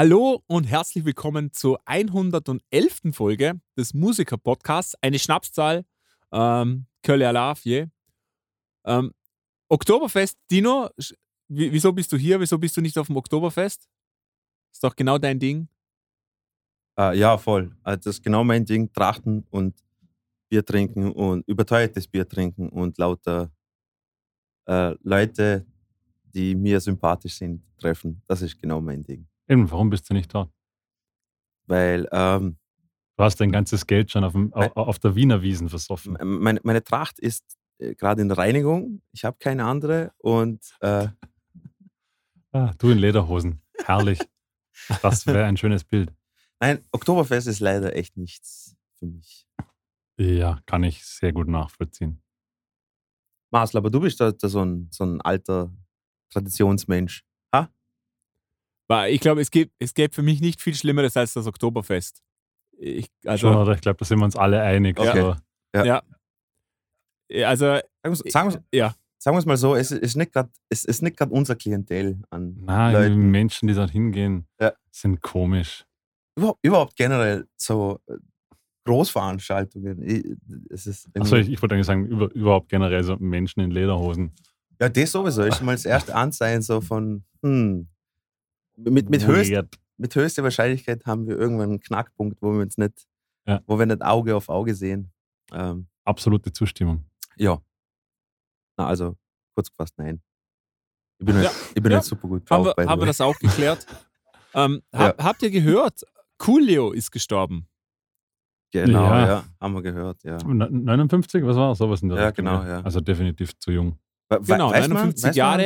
Hallo und herzlich willkommen zur 111. Folge des Musiker-Podcasts. Eine Schnapszahl, ähm, Kölle Alafje. Ähm, Oktoberfest, Dino, wieso bist du hier? Wieso bist du nicht auf dem Oktoberfest? Ist doch genau dein Ding. Äh, ja, voll. Also das ist genau mein Ding. Trachten und Bier trinken und überteuertes Bier trinken und lauter äh, Leute, die mir sympathisch sind, treffen. Das ist genau mein Ding. Eben, warum bist du nicht da? Weil ähm, Du hast dein ganzes Geld schon auf, dem, au- auf der Wiener Wiesen versoffen. meine, meine Tracht ist äh, gerade in der Reinigung. Ich habe keine andere und äh, Ah, du in Lederhosen. Herrlich. Das wäre ein schönes Bild. nein, Oktoberfest ist leider echt nichts für mich. Ja, kann ich sehr gut nachvollziehen. Marcel, aber du bist da, da so, ein, so ein alter Traditionsmensch. Weil Ich glaube, es gibt, es gäbe für mich nicht viel Schlimmeres als das Oktoberfest. Ich, Schon, also, oder? Ich glaube, da sind wir uns alle einig. Okay. Aber also Sagen wir's- sagen wir's- ja. sagen wir es mal so, es ist nicht gerade es ist nicht gerade unser Klientel an die Leuten. Menschen, die dort hingehen, Ja. sind komisch. Überhaupt, überhaupt generell so äh, Großveranstaltungen. Ich- Es ist Achso, ich, ich wollte eigentlich sagen, über, überhaupt generell so Menschen in Lederhosen. ja, das sowieso ist schon mal das erste Anzeichen so von, hm, mit, mit, höchst, mit höchster Wahrscheinlichkeit haben wir irgendwann einen Knackpunkt, wo wir uns nicht, Ja. wo wir nicht Auge auf Auge sehen. Ähm, Absolute Zustimmung. ja. Na, also, kurz gefasst, nein. Ich bin, Ja. nicht, ich bin Ja. nicht super gut haben, drauf. by wir, haben wir das auch geklärt. ähm, hab, Habt ihr gehört? Coolio ist gestorben. Genau, Ja. ja. haben wir gehört, ja. Ne- 59, was war sowas in der Ja, Richtung, genau, ja. Also definitiv zu jung. We- Genau, weiß man- 59 weiß man Jahre.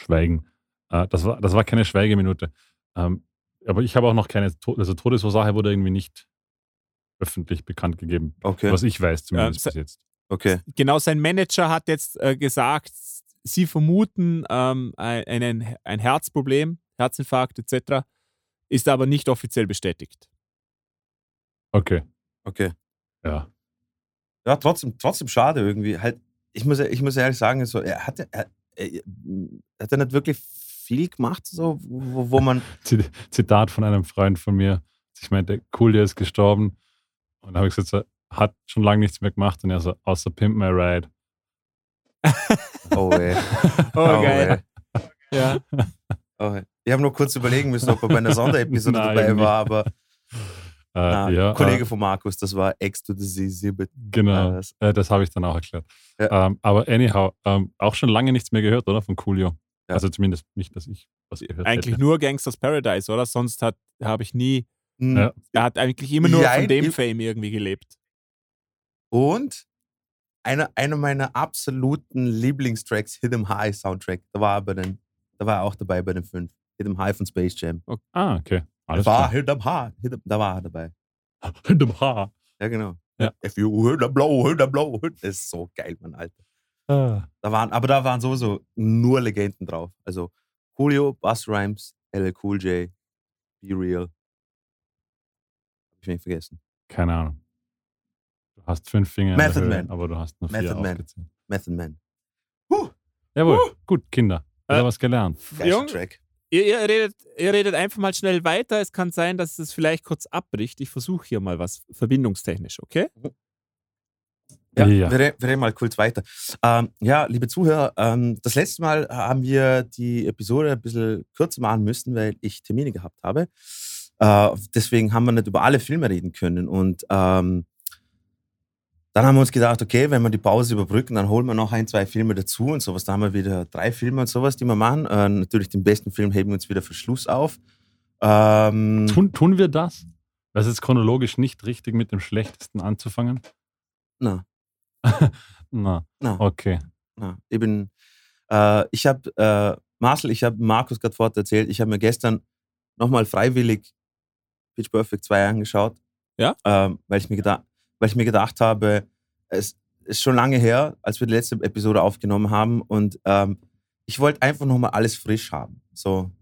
Schweigen. Äh, das, war, das war keine Schweigeminute. Ähm, aber ich habe auch noch keine, To- also Todesursache wurde irgendwie nicht öffentlich bekannt gegeben. Okay, Was ich weiß zumindest Ja, bis jetzt. okay. Genau, sein Manager hat jetzt äh, gesagt, sie vermuten ähm, ein- einen, ein Herzproblem, Herzinfarkt etc., ist aber nicht offiziell bestätigt. Okay, Okay. ja. Ja, trotzdem, trotzdem schade irgendwie. Halt, ich muss, ich muss ehrlich sagen, so, er hatte, er, hat er nicht wirklich viel gemacht, so, wo, wo man. Zit- Zitat von einem Freund von mir. Ich meinte, cool, der ist gestorben. Und da habe ich gesagt, so, hat schon lange nichts mehr gemacht. Und er so, außer Pimp My Ride. Oh, ey. Oh, geil. ey. Ja. Oh, ey. Ich habe nur kurz überlegen müssen, ob er bei einer Sonderepisode Nein, dabei war, aber Äh, na, ja, Kollege äh, von Markus, das war Ex to the Z Genau, das- äh, das habe ich dann auch erklärt. Ja. Ähm, aber anyhow, ähm, auch schon lange nichts mehr gehört, oder? Von Coolio. Ja. Also zumindest nicht, dass ich was gehört Eigentlich hätte. nur Gangsters Paradise, oder? Sonst hat- habe ich nie. Hm. Ja. Er hat eigentlich immer nur Ja, von dem Fame irgendwie gelebt. Und einer, einer meiner absoluten Lieblingstracks, Hit 'em High Soundtrack, da war er, bei den, da war er auch dabei bei den fünf. Hit 'em High von Space Jam. Ah, okay. Alles war klar. High, hit 'em, da war er dabei. Hinterm Haar. Ja, genau. Ja. Blow, hit 'em blow. hit- Das ist so geil, Mann, Alter. Ah. Da waren, aber da waren sowieso nur Legenden drauf. Also Julio, Buzz Rhymes, LL Cool J, Be Real. Hab ich nicht vergessen. Keine Ahnung. Du hast fünf Finger Method in der Höhe, Man. aber du hast nur vier Method Man. aufgezählt. Method Man. Jawohl, gut, Kinder. Wieder Äh, was gelernt. Track. Ihr, ihr, redet, ihr redet einfach mal schnell weiter. Es kann sein, dass es vielleicht kurz abbricht. Ich versuche hier mal was verbindungstechnisch, okay? Ja, Ja. Wir, wir reden mal kurz weiter. Ähm, ja, liebe Zuhörer, ähm, das letzte Mal haben wir die Episode ein bisschen kürzer machen müssen, weil ich Termine gehabt habe. Äh, deswegen haben wir nicht über alle Filme reden können. Und ähm, dann haben wir uns gedacht, okay, wenn wir die Pause überbrücken, dann holen wir noch ein, zwei Filme dazu und sowas. Da haben wir wieder drei Filme und sowas, die wir machen. Äh, natürlich den besten Film heben wir uns wieder für Schluss auf. Ähm, Tun, tun wir das? Das ist chronologisch nicht richtig, mit dem Schlechtesten anzufangen? na, Na, na. okay. Ja, ich bin, äh, ich habe, äh, Marcel, ich habe Markus gerade vorher erzählt, ich habe mir gestern nochmal freiwillig Pitch Perfect 2 angeschaut. Ja? Ähm, weil, ich mir gedacht, weil ich mir gedacht habe, es ist schon lange her, als wir die letzte Episode aufgenommen haben und ähm, ich wollte einfach nochmal alles frisch haben. So,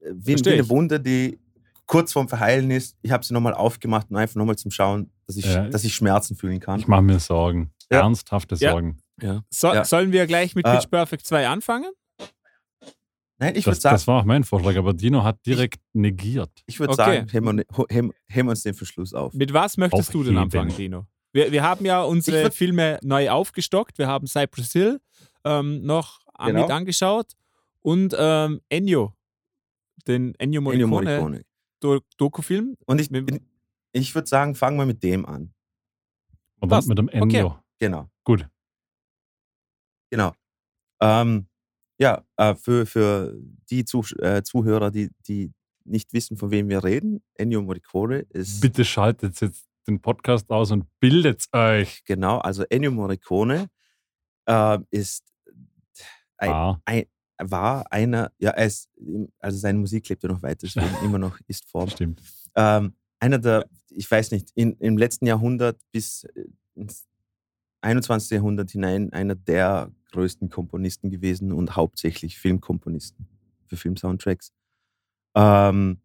äh, wie, wie eine. Wunde, die kurz vorm Verheilen ist. Ich habe sie nochmal aufgemacht und einfach nochmal zum Schauen, dass ich, Ja. dass ich Schmerzen fühlen kann. Ich mache mir Sorgen. Ja. Ernsthafte Ja. Sorgen. Ja. So, Ja. Sollen wir gleich mit Äh, Pitch Perfect 2 anfangen? Nein, ich würde Das, sagen, das war auch mein Vorschlag, aber Dino hat direkt negiert. ich würd Okay. sagen heben, wir, ne- heben, heben uns den Verschluss auf. Mit was möchtest du denn Aufheben. anfangen, Dino? Wir, wir haben ja unsere Ich würd- Filme neu aufgestockt. Wir haben Cypress Hill ähm, noch Genau. mit angeschaut und ähm, Ennio, den Ennio Morricone, Ennio Morricone. Do Dokufilm. Und ich, Mit- ich würde sagen, fangen wir mit dem an. Und Passt. mit dem Ennio. Genau. Gut. Genau. Ähm, ja, äh, für, für die Zuh äh, Zuhörer, die, die nicht wissen, von wem wir reden, Ennio Morricone ist Bitte schaltet jetzt den Podcast aus und bildet euch. genau, also Ennio Morricone äh, ist ein, Ah, war einer, ja, er ist, also seine Musik lebt ja noch weiter, deswegen immer noch ist Form. stimmt. Ähm, einer der, ich weiß nicht, in, im letzten Jahrhundert bis äh, ins 21. Jahrhundert hinein einer der größten Komponisten gewesen und hauptsächlich Filmkomponisten für Filmsoundtracks. Ähm,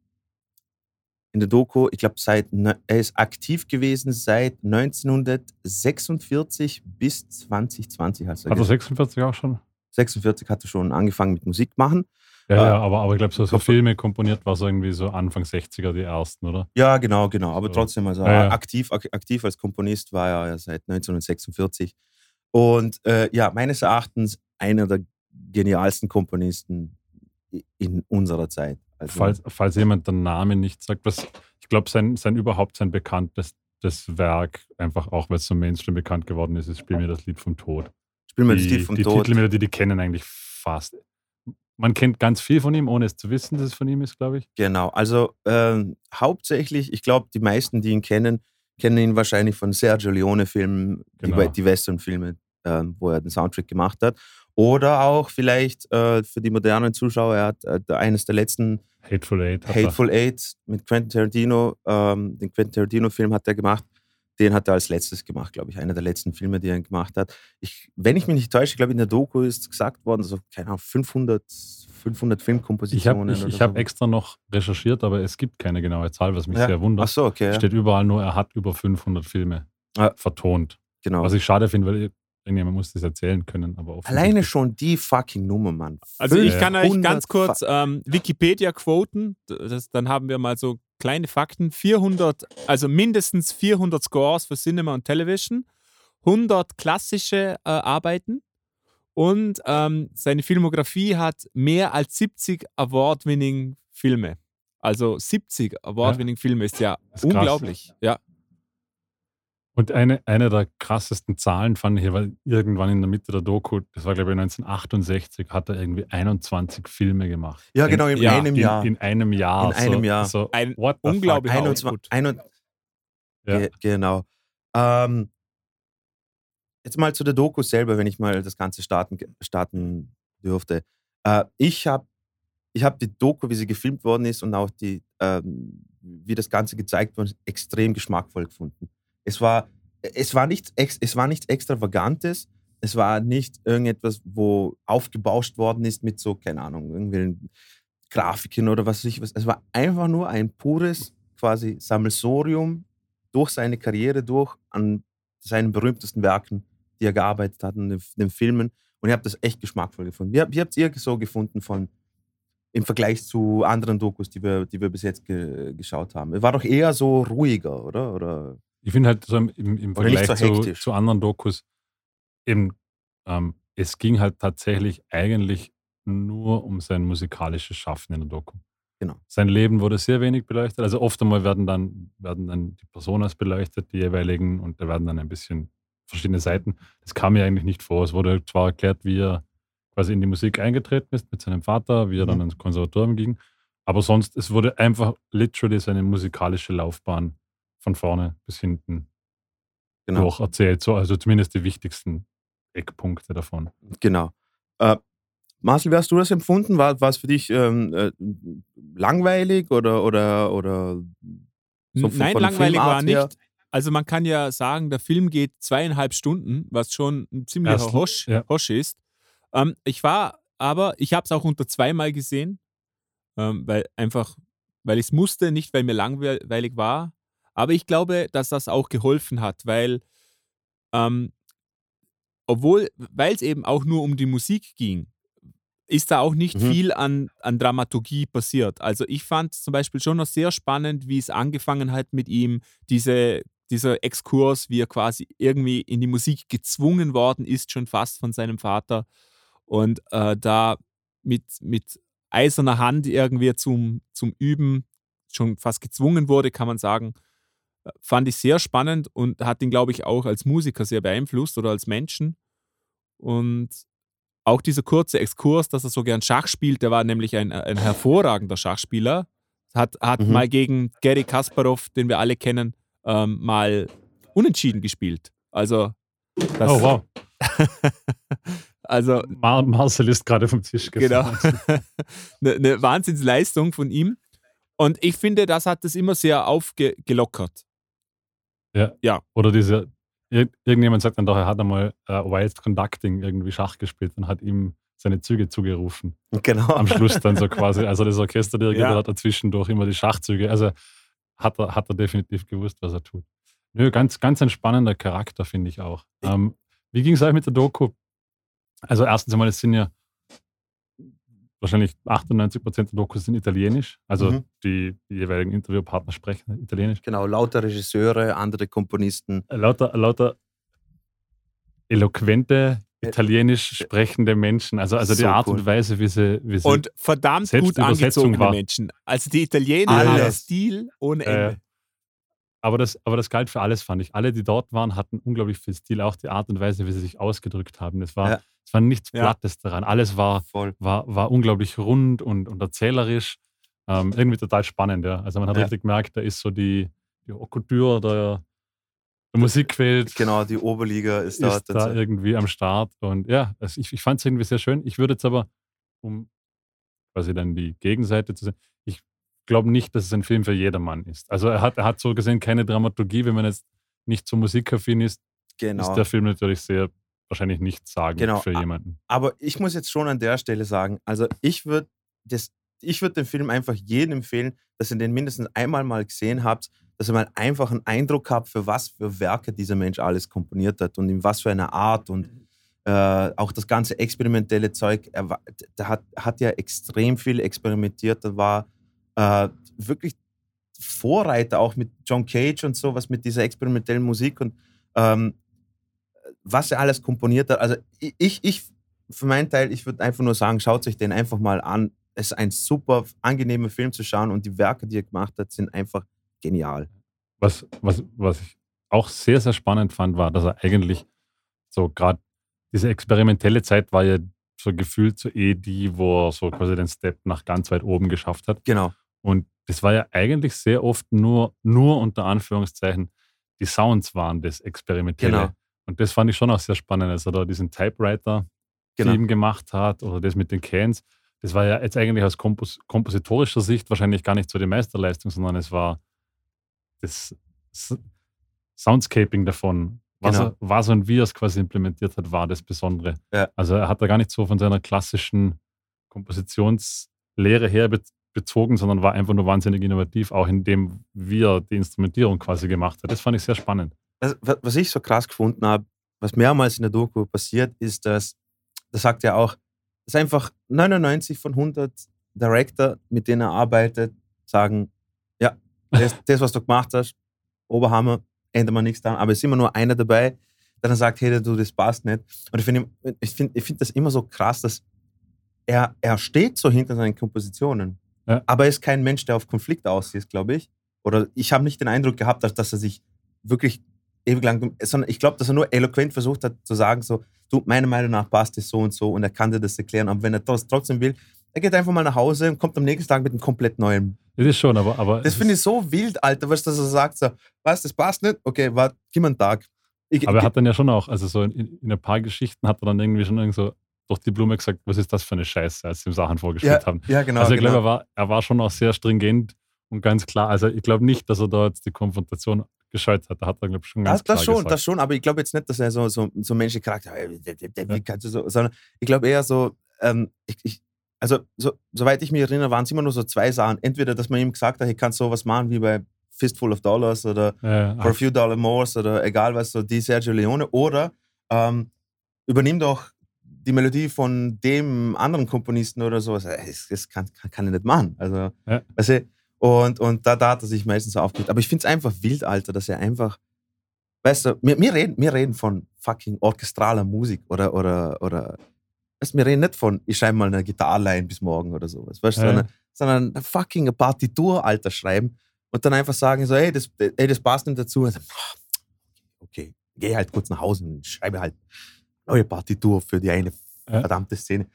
in der Doku, ich glaube, seit er ist aktiv gewesen seit 1946 bis 2020. Hat er Hat er gesagt. 46 auch schon? 46 hat er schon angefangen mit Musik machen. Ja, Ah. ja aber, aber ich glaube, so, so Filme komponiert war so irgendwie so Anfang 60er die ersten, oder? Ja, genau, genau. Aber So. trotzdem, also Ja, ja. Aktiv, ak aktiv als Komponist war er ja seit 1946. Und äh, ja, meines Erachtens einer der genialsten Komponisten in unserer Zeit. Also, Falls, falls jemand den Namen nicht sagt, was, ich glaube, sein, sein überhaupt sein bekanntes das Werk, einfach auch weil es so Mainstream bekannt geworden ist, ist Spiel mir das Lied vom Tod. spielen wir das die Lied vom die Tod. Titelmelodie, die kennen eigentlich fast. Man kennt ganz viel von ihm, ohne es zu wissen, dass es von ihm ist, glaube ich. Genau, also ähm, hauptsächlich, ich glaube, die meisten, die ihn kennen, kennen ihn wahrscheinlich von Sergio Leone-Filmen, Genau. die, die Western-Filme, ähm, wo er den Soundtrack gemacht hat. Oder auch vielleicht äh, für die modernen Zuschauer, er hat äh, eines der letzten Hateful Eight. hat. Hateful Eight mit Quentin Tarantino, ähm, den Quentin Tarantino-Film hat er gemacht. Den hat er als letztes gemacht, glaube ich. Einer der letzten Filme, die er gemacht hat. Ich, wenn ich mich nicht täusche, ich glaube, in der Doku ist gesagt worden, so, keine Ahnung, 500, 500 Ich Filmkompositionen. habe ich, ich hab so. extra noch recherchiert, aber es gibt keine genaue Zahl, was mich Ja. sehr wundert. Ach so, okay. Ja. Steht überall nur, er hat über 500 Filme Ja. vertont. Genau. Was ich schade finde, weil irgendjemand muss das erzählen können. Aber Alleine offensichtlich- schon die fucking Nummer, Mann. Also ich kann euch 500 ganz kurz ähm, Wikipedia quoten. Das, dann haben wir mal so kleine Fakten. 400, also mindestens 400 Scores für Cinema und Television, 100 klassische äh, Arbeiten und ähm, seine Filmografie hat mehr als 70 Award-winning Filme. Also 70 Award-winning Filme ist ja ist krass. unglaublich. Ja. Und eine, eine der krassesten Zahlen fand ich, weil irgendwann in der Mitte der Doku, das war glaube ich 1968, hat er irgendwie 21 Filme gemacht. Ja, genau, in Ja, einem in, Jahr. In einem Jahr. In einem so, Jahr. So, Ein what unglaublicher 21, Output. 21, Ja. Ge- Genau. Ähm, jetzt mal zu der Doku selber, wenn ich mal das Ganze starten, starten dürfte. Äh, ich habe ich hab die Doku, wie sie gefilmt worden ist und auch die, ähm, wie das Ganze gezeigt wurde, extrem geschmackvoll gefunden. Es war, es war, nichts, es war nichts Extravagantes. Es war nicht irgendetwas, wo aufgebauscht worden ist mit so, keine Ahnung, irgendwelchen Grafiken oder was weiß ich was. Es war einfach nur ein pures quasi Sammelsorium durch seine Karriere durch an seinen berühmtesten Werken, die er gearbeitet hat, in den, den Filmen. Und ich habe das echt geschmackvoll gefunden. Wie, wie habt ihr so gefunden von im Vergleich zu anderen Dokus, die wir, die wir bis jetzt ge, geschaut haben? War doch eher so ruhiger, oder? oder? Ich finde halt so im, im, Vergleich so zu, zu anderen Dokus, eben, ähm, es ging halt tatsächlich eigentlich nur um sein musikalisches Schaffen in der Doku. Genau. Sein Leben wurde sehr wenig beleuchtet. Also oft einmal werden dann, werden dann die Personas beleuchtet, die jeweiligen, und da werden dann ein bisschen verschiedene Seiten. Das kam mir eigentlich nicht vor. Es wurde zwar erklärt, wie er quasi in die Musik eingetreten ist mit seinem Vater, wie er dann Mhm. ins Konservatorium ging. Aber sonst, es wurde einfach literally seine musikalische Laufbahn von vorne bis hinten Genau. durch erzählt. So, also zumindest die wichtigsten Eckpunkte davon. Genau. Äh, Marcel, wie hast du das empfunden? War, war es für dich ähm, äh, langweilig oder, oder, oder so von- Nein, von langweilig war her? nicht. Also man kann ja sagen, der Film geht zweieinhalb Stunden, was schon ein ziemlicher Erst- Hosch, ja. Hosch ist. Ähm, ich war aber, ich habe es auch unter zweimal gesehen, ähm, weil einfach, weil ich es musste, nicht weil mir langweilig war. Aber ich glaube, dass das auch geholfen hat, weil ähm, obwohl, weil es eben auch nur um die Musik ging, ist da auch nicht Mhm. viel an, an Dramaturgie passiert. Also ich fand zum Beispiel schon noch sehr spannend, wie es angefangen hat mit ihm, diese, dieser Exkurs, wie er quasi irgendwie in die Musik gezwungen worden ist, schon fast von seinem Vater. Und äh, da mit, mit eiserner Hand irgendwie zum, zum Üben schon fast gezwungen wurde, kann man sagen. Fand ich sehr spannend und hat ihn, glaube ich, auch als Musiker sehr beeinflusst oder als Menschen. Und auch dieser kurze Exkurs, dass er so gern Schach spielt, der war nämlich ein, ein hervorragender Schachspieler. Hat, hat Mhm. mal gegen Gary Kasparov, den wir alle kennen, ähm, mal unentschieden gespielt. Also, das, Oh, wow. also Mar Marcel ist gerade vom Tisch Genau. gefallen. eine, eine Wahnsinnsleistung von ihm. Und ich finde, das hat es immer sehr aufgelockert. Oder diese, ir irgendjemand sagt dann doch, er hat einmal äh, Wild Conducting irgendwie Schach gespielt und hat ihm seine Züge zugerufen. Genau. Am Schluss dann so quasi. Also das Orchester Ja. hat er zwischendurch immer die Schachzüge. Also hat er, hat er definitiv gewusst, was er tut. Nö, ganz, ganz ein spannender Charakter, finde ich auch. Ähm, wie ging es euch mit der Doku? Also erstens einmal, es sind ja wahrscheinlich 98 Prozent der Dokus sind italienisch. Also Mhm. die, die jeweiligen Interviewpartner sprechen italienisch. Genau, lauter Regisseure, andere Komponisten. Lauter, lauter eloquente, Ä- italienisch sprechende Menschen. Also, also die So Art cool. und Weise, wie sie, wie sie Und verdammt gut die angezogene war- Menschen. Also die Italiener haben Stil ohne Äh, Ende. Aber das, aber das galt für alles, fand ich. Alle, die dort waren, hatten unglaublich viel Stil. Auch die Art und Weise, wie sie sich ausgedrückt haben. Es war, Ja. es war nichts Ja. Plattes daran. Alles war, Voll. war, war unglaublich rund und, und erzählerisch. Ähm, irgendwie total spannend, ja. Also man hat Ja. richtig gemerkt, da ist so die, die Couture der, der Musikwelt. Genau, die Oberliga ist, da. ist da irgendwie am Start. Und ja, also ich, ich fand es irgendwie sehr schön. Ich würde jetzt aber, um quasi dann die Gegenseite zu sehen, glaube nicht, dass es ein Film für jedermann ist. Also er hat, er hat so gesehen keine Dramaturgie, wenn man jetzt nicht so musikaffin ist, genau. ist der Film natürlich sehr wahrscheinlich nicht sagen Genau. für jemanden. Aber ich muss jetzt schon an der Stelle sagen, also ich würde ich würd den Film einfach jedem empfehlen, dass ihr den mindestens einmal mal gesehen habt, dass ihr mal einfach einen Eindruck habt, für was für Werke dieser Mensch alles komponiert hat und in was für einer Art und äh, auch das ganze experimentelle Zeug. Er war, der hat, hat ja extrem viel experimentiert. Er war äh, wirklich Vorreiter auch mit John Cage und sowas, mit dieser experimentellen Musik und ähm, was er alles komponiert hat. Also ich, ich für meinen Teil, ich würde einfach nur sagen, schaut euch den einfach mal an. Es ist ein super angenehmer Film zu schauen und die Werke, die er gemacht hat, sind einfach genial. Was, was, was ich auch sehr, sehr spannend fand, war, dass er eigentlich so gerade diese experimentelle Zeit war ja so gefühlt so eh die, wo er so quasi den Step nach ganz weit oben geschafft hat. Genau. Und das war ja eigentlich sehr oft nur, nur unter Anführungszeichen, die Sounds waren das Experimentelle. Genau. Und das fand ich schon auch sehr spannend, als er da diesen Typewriter Genau. Team gemacht hat oder das mit den Cans. Das war ja jetzt eigentlich aus kompos kompositorischer Sicht wahrscheinlich gar nicht so die Meisterleistung, sondern es war das Soundscaping davon. Was, Genau. er, was und wie er es quasi implementiert hat, war das Besondere. Ja. Also er hat da gar nicht so von seiner klassischen Kompositionslehre her bezogen, sondern war einfach nur wahnsinnig innovativ, auch in dem, wie er die Instrumentierung quasi gemacht hat. Das fand ich sehr spannend. Also, wa- was ich so krass gefunden habe, was mehrmals in der Doku passiert, ist, dass, das sagt er auch, dass einfach 99 von 100 Director, mit denen er arbeitet, sagen, ja, das, das was du gemacht hast, Oberhammer, ändert man nichts dran, aber es ist immer nur einer dabei, der dann sagt, hey, du, das passt nicht. Und ich finde ich find, ich find das immer so krass, dass er, er steht so hinter seinen Kompositionen, Ja. aber er ist kein Mensch, der auf Konflikt aus ist, glaube ich. Oder ich habe nicht den Eindruck gehabt, dass, dass er sich wirklich ewig lang, sondern ich glaube, dass er nur eloquent versucht hat zu sagen, so, du, meiner Meinung nach passt es so und so und er kann dir das erklären, aber wenn er das trotzdem will, er geht einfach mal nach Hause und kommt am nächsten Tag mit einem komplett neuen. Das ist schon, aber. aber Das finde ich so wild, Alter, was dass er sagt, so, was, das passt nicht? Okay, warte, gib mir einen Tag. Ich, Aber er hat dann ja schon auch, also so in, in ein paar Geschichten hat er dann irgendwie schon irgend so durch die Blume gesagt, was ist das für eine Scheiße, als sie ihm Sachen vorgestellt ja, haben. ja, genau. also ich genau. glaube, er war, er war schon auch sehr stringent und ganz klar. Also ich glaube nicht, dass er da jetzt die Konfrontation gescheut hat. Da hat er, glaube ich, schon ganz Das, das klar schon, gesagt. das schon, aber ich glaube jetzt nicht, dass er so, so, so menschliche Charakter äh, Ja. wie kannst du so, sondern ich glaube eher so, ähm, ich, ich, also so, soweit ich mich erinnere, waren es immer nur so zwei Sachen. Entweder, dass man ihm gesagt hat, ich kann sowas machen wie bei Fistful of Dollars oder Äh, For a Few Dollar More oder egal was, so die Sergio Leone, oder ähm, übernimm doch die Melodie von dem anderen Komponisten oder sowas. Äh, Das, das kann, kann, kann ich nicht machen. Also, Ja. weißt du, und, und da, da hat er sich meistens so aufgeregt. Aber ich finde es einfach wild, Alter, dass er einfach, weißt du, wir, wir, reden, wir reden von fucking orchestraler Musik oder, oder, oder, weißt du, wir reden nicht von, ich schreibe mal eine Gitarrline bis morgen oder sowas, weißt du, Ja. sondern, sondern eine fucking eine Partitur, Alter, schreiben und dann einfach sagen so, ey, das, ey, das passt nicht dazu. Dann, okay, geh halt kurz nach Hause und schreibe halt neue Partitur für die eine Ja. verdammte Szene.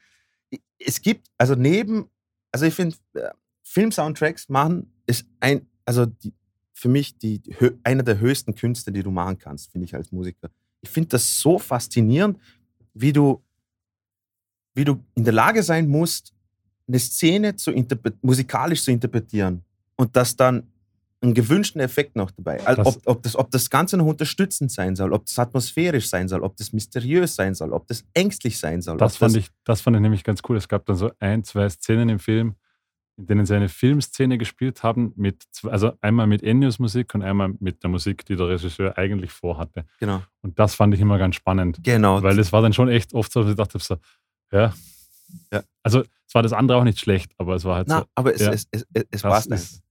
Es gibt, also neben, also ich finde, äh, Film-Soundtracks machen ist ein, also die, für mich die, einer der höchsten Künste, die du machen kannst, finde ich als Musiker. Ich finde das so faszinierend, wie du, wie du in der Lage sein musst, eine Szene zu musikalisch zu interpretieren und das dann einen gewünschten Effekt noch dabei. Also Das- ob, ob, das, ob das Ganze noch unterstützend sein soll, ob das atmosphärisch sein soll, ob das mysteriös sein soll, ob das ängstlich sein soll. Das fand, ich, das fand ich nämlich ganz cool. Es gab dann so ein, zwei Szenen im Film, in denen sie eine Filmszene gespielt haben, mit, also einmal mit Ennios Musik und einmal mit der Musik, die der Regisseur eigentlich vorhatte. Genau. Und das fand ich immer ganz spannend, Genau. weil es war dann schon echt oft so, dass ich dachte, so, ja. Ja. Also es war das andere auch nicht schlecht, aber es war halt Na, so, aber es, ja. es, es, es, es das einfach. ist,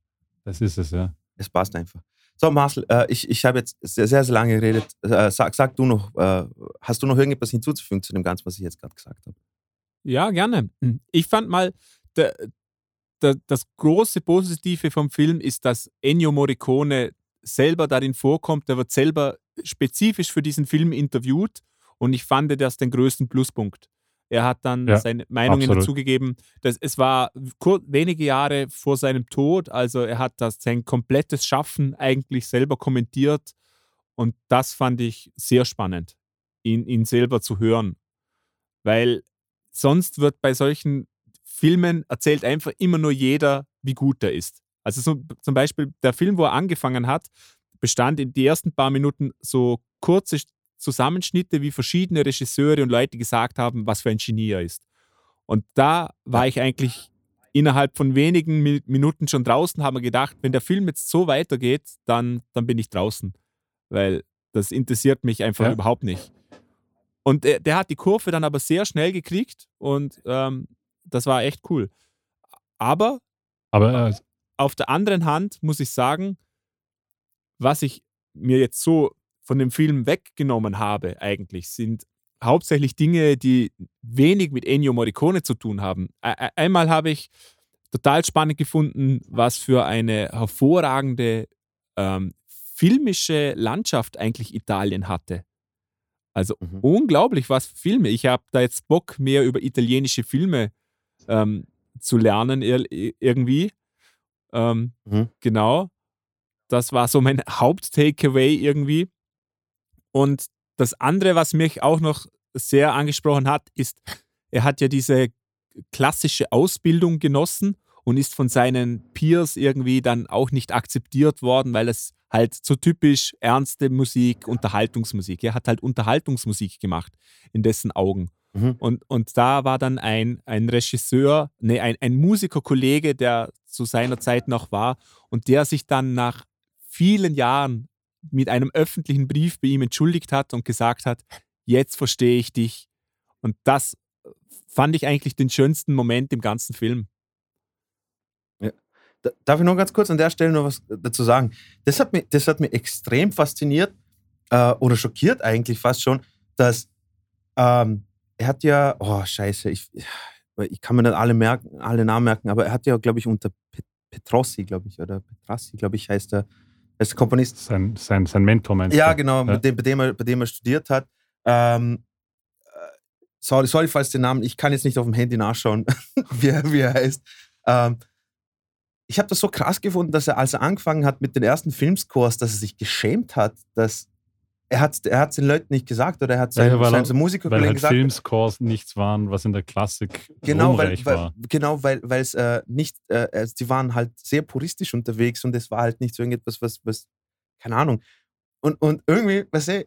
das ist es, ja. Es passt einfach. So, Marcel, äh, ich, ich habe jetzt sehr, sehr, sehr lange geredet. Äh, sag, sag du noch, äh, hast du noch irgendetwas hinzuzufügen zu dem Ganzen, was ich jetzt gerade gesagt habe? Ja, gerne. Ich fand mal, der, der, das große Positive vom Film ist, dass Ennio Morricone selber darin vorkommt. Er wird selber spezifisch für diesen Film interviewt und ich fand das den größten Pluspunkt. Er hat dann Ja, seine Meinungen absolut. dazu gegeben. Dass es war kur wenige Jahre vor seinem Tod, also er hat das sein komplettes Schaffen eigentlich selber kommentiert und das fand ich sehr spannend, ihn, ihn selber zu hören. Weil sonst wird bei solchen Filmen erzählt einfach immer nur jeder, wie gut er ist. Also so, zum Beispiel der Film, wo er angefangen hat, bestand in die ersten paar Minuten so kurze Zusammenschnitte, wie verschiedene Regisseure und Leute gesagt haben, was für ein Genie er ist. Und da war ich eigentlich innerhalb von wenigen Mi- Minuten schon draußen, haben wir gedacht, wenn der Film jetzt so weitergeht, dann, dann bin ich draußen. Weil das interessiert mich einfach Ja. überhaupt nicht. Und der, der hat die Kurve dann aber sehr schnell gekriegt und ähm, das war echt cool. Aber Aber äh, auf der anderen Hand muss ich sagen, was ich mir jetzt so von dem Film weggenommen habe, eigentlich, sind hauptsächlich Dinge, die wenig mit Ennio Morricone zu tun haben. Einmal habe ich total spannend gefunden, was für eine hervorragende ähm, filmische Landschaft eigentlich Italien hatte. Also Mhm. unglaublich, was für Filme. Ich habe da jetzt Bock, mehr über italienische Filme ähm, zu lernen ir irgendwie. Ähm, Mhm. Genau. Das war so mein Haupt-Takeaway irgendwie. Und das andere, was mich auch noch sehr angesprochen hat, ist, er hat ja diese klassische Ausbildung genossen und ist von seinen Peers irgendwie dann auch nicht akzeptiert worden, weil es halt so typisch ernste Musik, Unterhaltungsmusik. Er hat halt Unterhaltungsmusik gemacht in dessen Augen. Mhm. Und, und da war dann ein, ein Regisseur, nee, ein, ein Musikerkollege, der zu seiner Zeit noch war und der sich dann nach vielen Jahren mit einem öffentlichen Brief bei ihm entschuldigt hat und gesagt hat, jetzt verstehe ich dich. Und das fand ich eigentlich den schönsten Moment im ganzen Film. Da- Darf ich noch ganz kurz an der Stelle noch was dazu sagen? Das hat mich, das hat mich extrem fasziniert äh, oder schockiert eigentlich fast schon, dass ähm, er hat ja, oh scheiße, ich, ich kann mir nicht alle, merken, alle Namen merken, aber er hat ja, glaube ich, unter Pet- Petrossi, glaube ich, oder Petrassi, glaube ich, heißt der, der Komponist. sein, sein, sein Mentor meinst Ja, du? genau, Ja. Dem, bei, dem er, bei dem er studiert hat. Ähm, äh, sorry, sorry, falls den Namen, ich kann jetzt nicht auf dem Handy nachschauen, wie, er, wie er heißt. Ähm, ich habe das so krass gefunden, dass er, als er angefangen hat mit den ersten Filmscores, dass er sich geschämt hat, dass er hat er hat's den Leuten nicht gesagt oder er hat seinen, ja, weil er- seinen Musikerkollegen halt gesagt. Filmscores nichts waren, was in der Klassik Genau, weil, weil, war. genau, weil es äh, nicht, äh, also die waren halt sehr puristisch unterwegs und es war halt nicht so irgendetwas, was, was keine Ahnung. Und, und irgendwie, weißt du,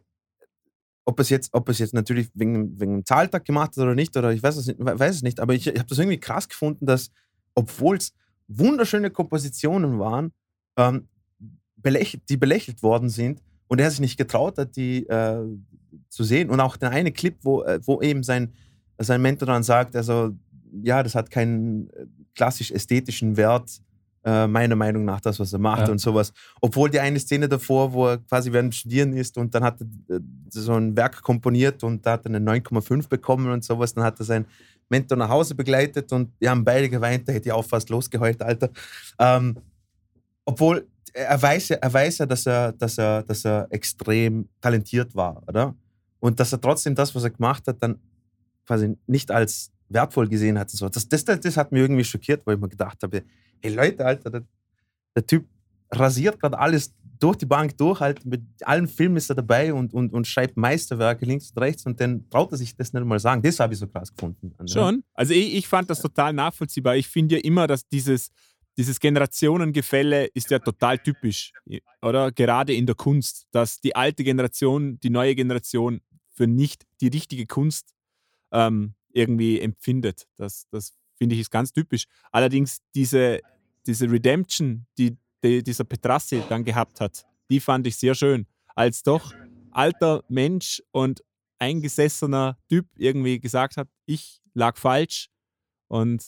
ob es jetzt, ob es jetzt natürlich wegen, wegen dem Zahltag gemacht hat oder nicht, oder ich weiß es nicht, we- weiß es nicht, aber ich, ich habe das irgendwie krass gefunden, dass, obwohl es wunderschöne Kompositionen waren, ähm, belächelt, die belächelt worden sind und er sich nicht getraut hat, die, äh, zu sehen. Und auch der eine Clip, wo, äh, wo eben sein, sein Mentor dann sagt, also ja, das hat keinen äh, klassisch ästhetischen Wert, äh, meiner Meinung nach, das, was er macht Ja. und sowas. Obwohl die eine Szene davor, wo er quasi während Studieren ist und dann hat er äh, so ein Werk komponiert und da hat er eine 9,5 bekommen und sowas, dann hat er seinen Mentor nach Hause begleitet und die haben beide geweint, da hätte ich auch fast losgeheult, Alter. Ähm, obwohl er weiß ja, er weiß ja dass, er, dass, er, dass er extrem talentiert war, oder? Und dass er trotzdem das, was er gemacht hat, dann quasi nicht als wertvoll gesehen hat. Und so. das, das, das hat mich irgendwie schockiert, weil ich mir gedacht habe, hey Leute, Alter, der, der Typ rasiert gerade alles durch die Bank durch, halt mit allen Filmen ist er dabei und, und, und schreibt Meisterwerke links und rechts und dann traut er sich das nicht mal sagen. Das habe ich so krass gefunden. Schon. Also ich, ich fand das total nachvollziehbar. Ich finde ja immer, dass dieses, dieses Generationengefälle ist ja total typisch, oder? Gerade in der Kunst, dass die alte Generation, die neue Generation für nicht die richtige Kunst ähm, irgendwie empfindet. Das, das finde ich ist ganz typisch. Allerdings diese, diese Redemption, die, die dieser Petrassi dann gehabt hat, die fand ich sehr schön. Als doch alter Mensch und eingesessener Typ irgendwie gesagt hat, ich lag falsch und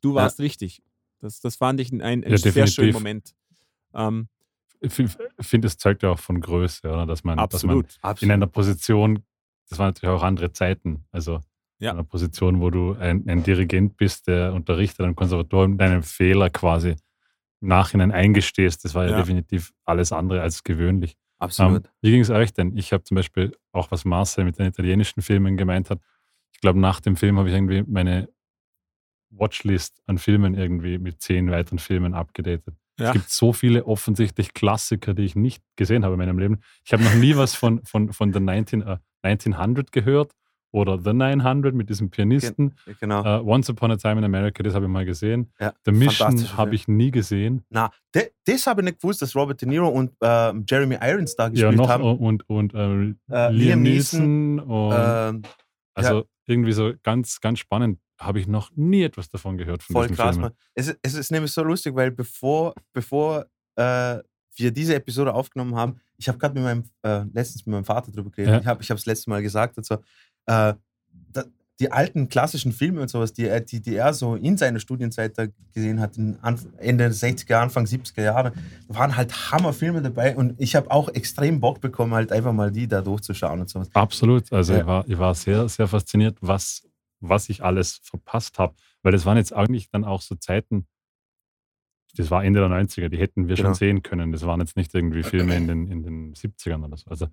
du warst richtig. Das, das fand ich ein, ein Ja, sehr definitiv. schöner Moment. Ähm, Ich finde, es zeugt ja auch von Größe, oder? Dass man, dass man absolut. in einer Position, das waren natürlich auch andere Zeiten, also Ja. in einer Position, wo du ein, ein Dirigent bist, der unterrichtet am Konservatorium, deinen Fehler quasi im Nachhinein eingestehst, das war ja, Ja. definitiv alles andere als gewöhnlich. Absolut. Ähm, wie ging es euch denn? Ich habe zum Beispiel auch, was Marcel mit den italienischen Filmen gemeint hat, ich glaube, nach dem Film habe ich irgendwie meine Watchlist an Filmen irgendwie mit zehn weiteren Filmen abgedatet. Ja. Es gibt so viele offensichtlich Klassiker, die ich nicht gesehen habe in meinem Leben. Ich habe noch nie was von, von, von The 19, äh, 1900 gehört oder The 900 mit diesem Pianisten. genau. Äh, Once Upon a Time in America, das habe ich mal gesehen. ja, The Mission habe ich nie gesehen. Na, de, das habe ich nicht gewusst, dass Robert De Niro und äh, Jeremy Irons da Ja, gespielt noch haben. und, und äh, Äh, Liam Neeson. Und, Ähm, also irgendwie so ganz, ganz spannend. Habe ich noch nie etwas davon gehört von voll krass, Filmen. Mann. Es, ist- es ist nämlich so lustig, weil bevor, bevor äh, wir diese Episode aufgenommen haben, ich habe gerade mit meinem, äh, letztens mit meinem Vater drüber geredet, Ja. ich habe ich es letztes Mal gesagt und so, äh, da, die alten klassischen Filme und sowas, die, er- die, die er so in seiner Studienzeit da gesehen hat, in Anf Ende der 60er, Anfang 70er Jahre, da waren halt Hammerfilme dabei und ich habe auch extrem Bock bekommen, halt einfach mal die da durchzuschauen und sowas. Absolut. Also Ja. ich, war, ich war sehr, sehr fasziniert, was, was ich alles verpasst habe. Weil das waren jetzt eigentlich dann auch so Zeiten, das war Ende der 90er, die hätten wir Genau. schon sehen können. Das waren jetzt nicht irgendwie Filme in den, in den 70ern oder so. Also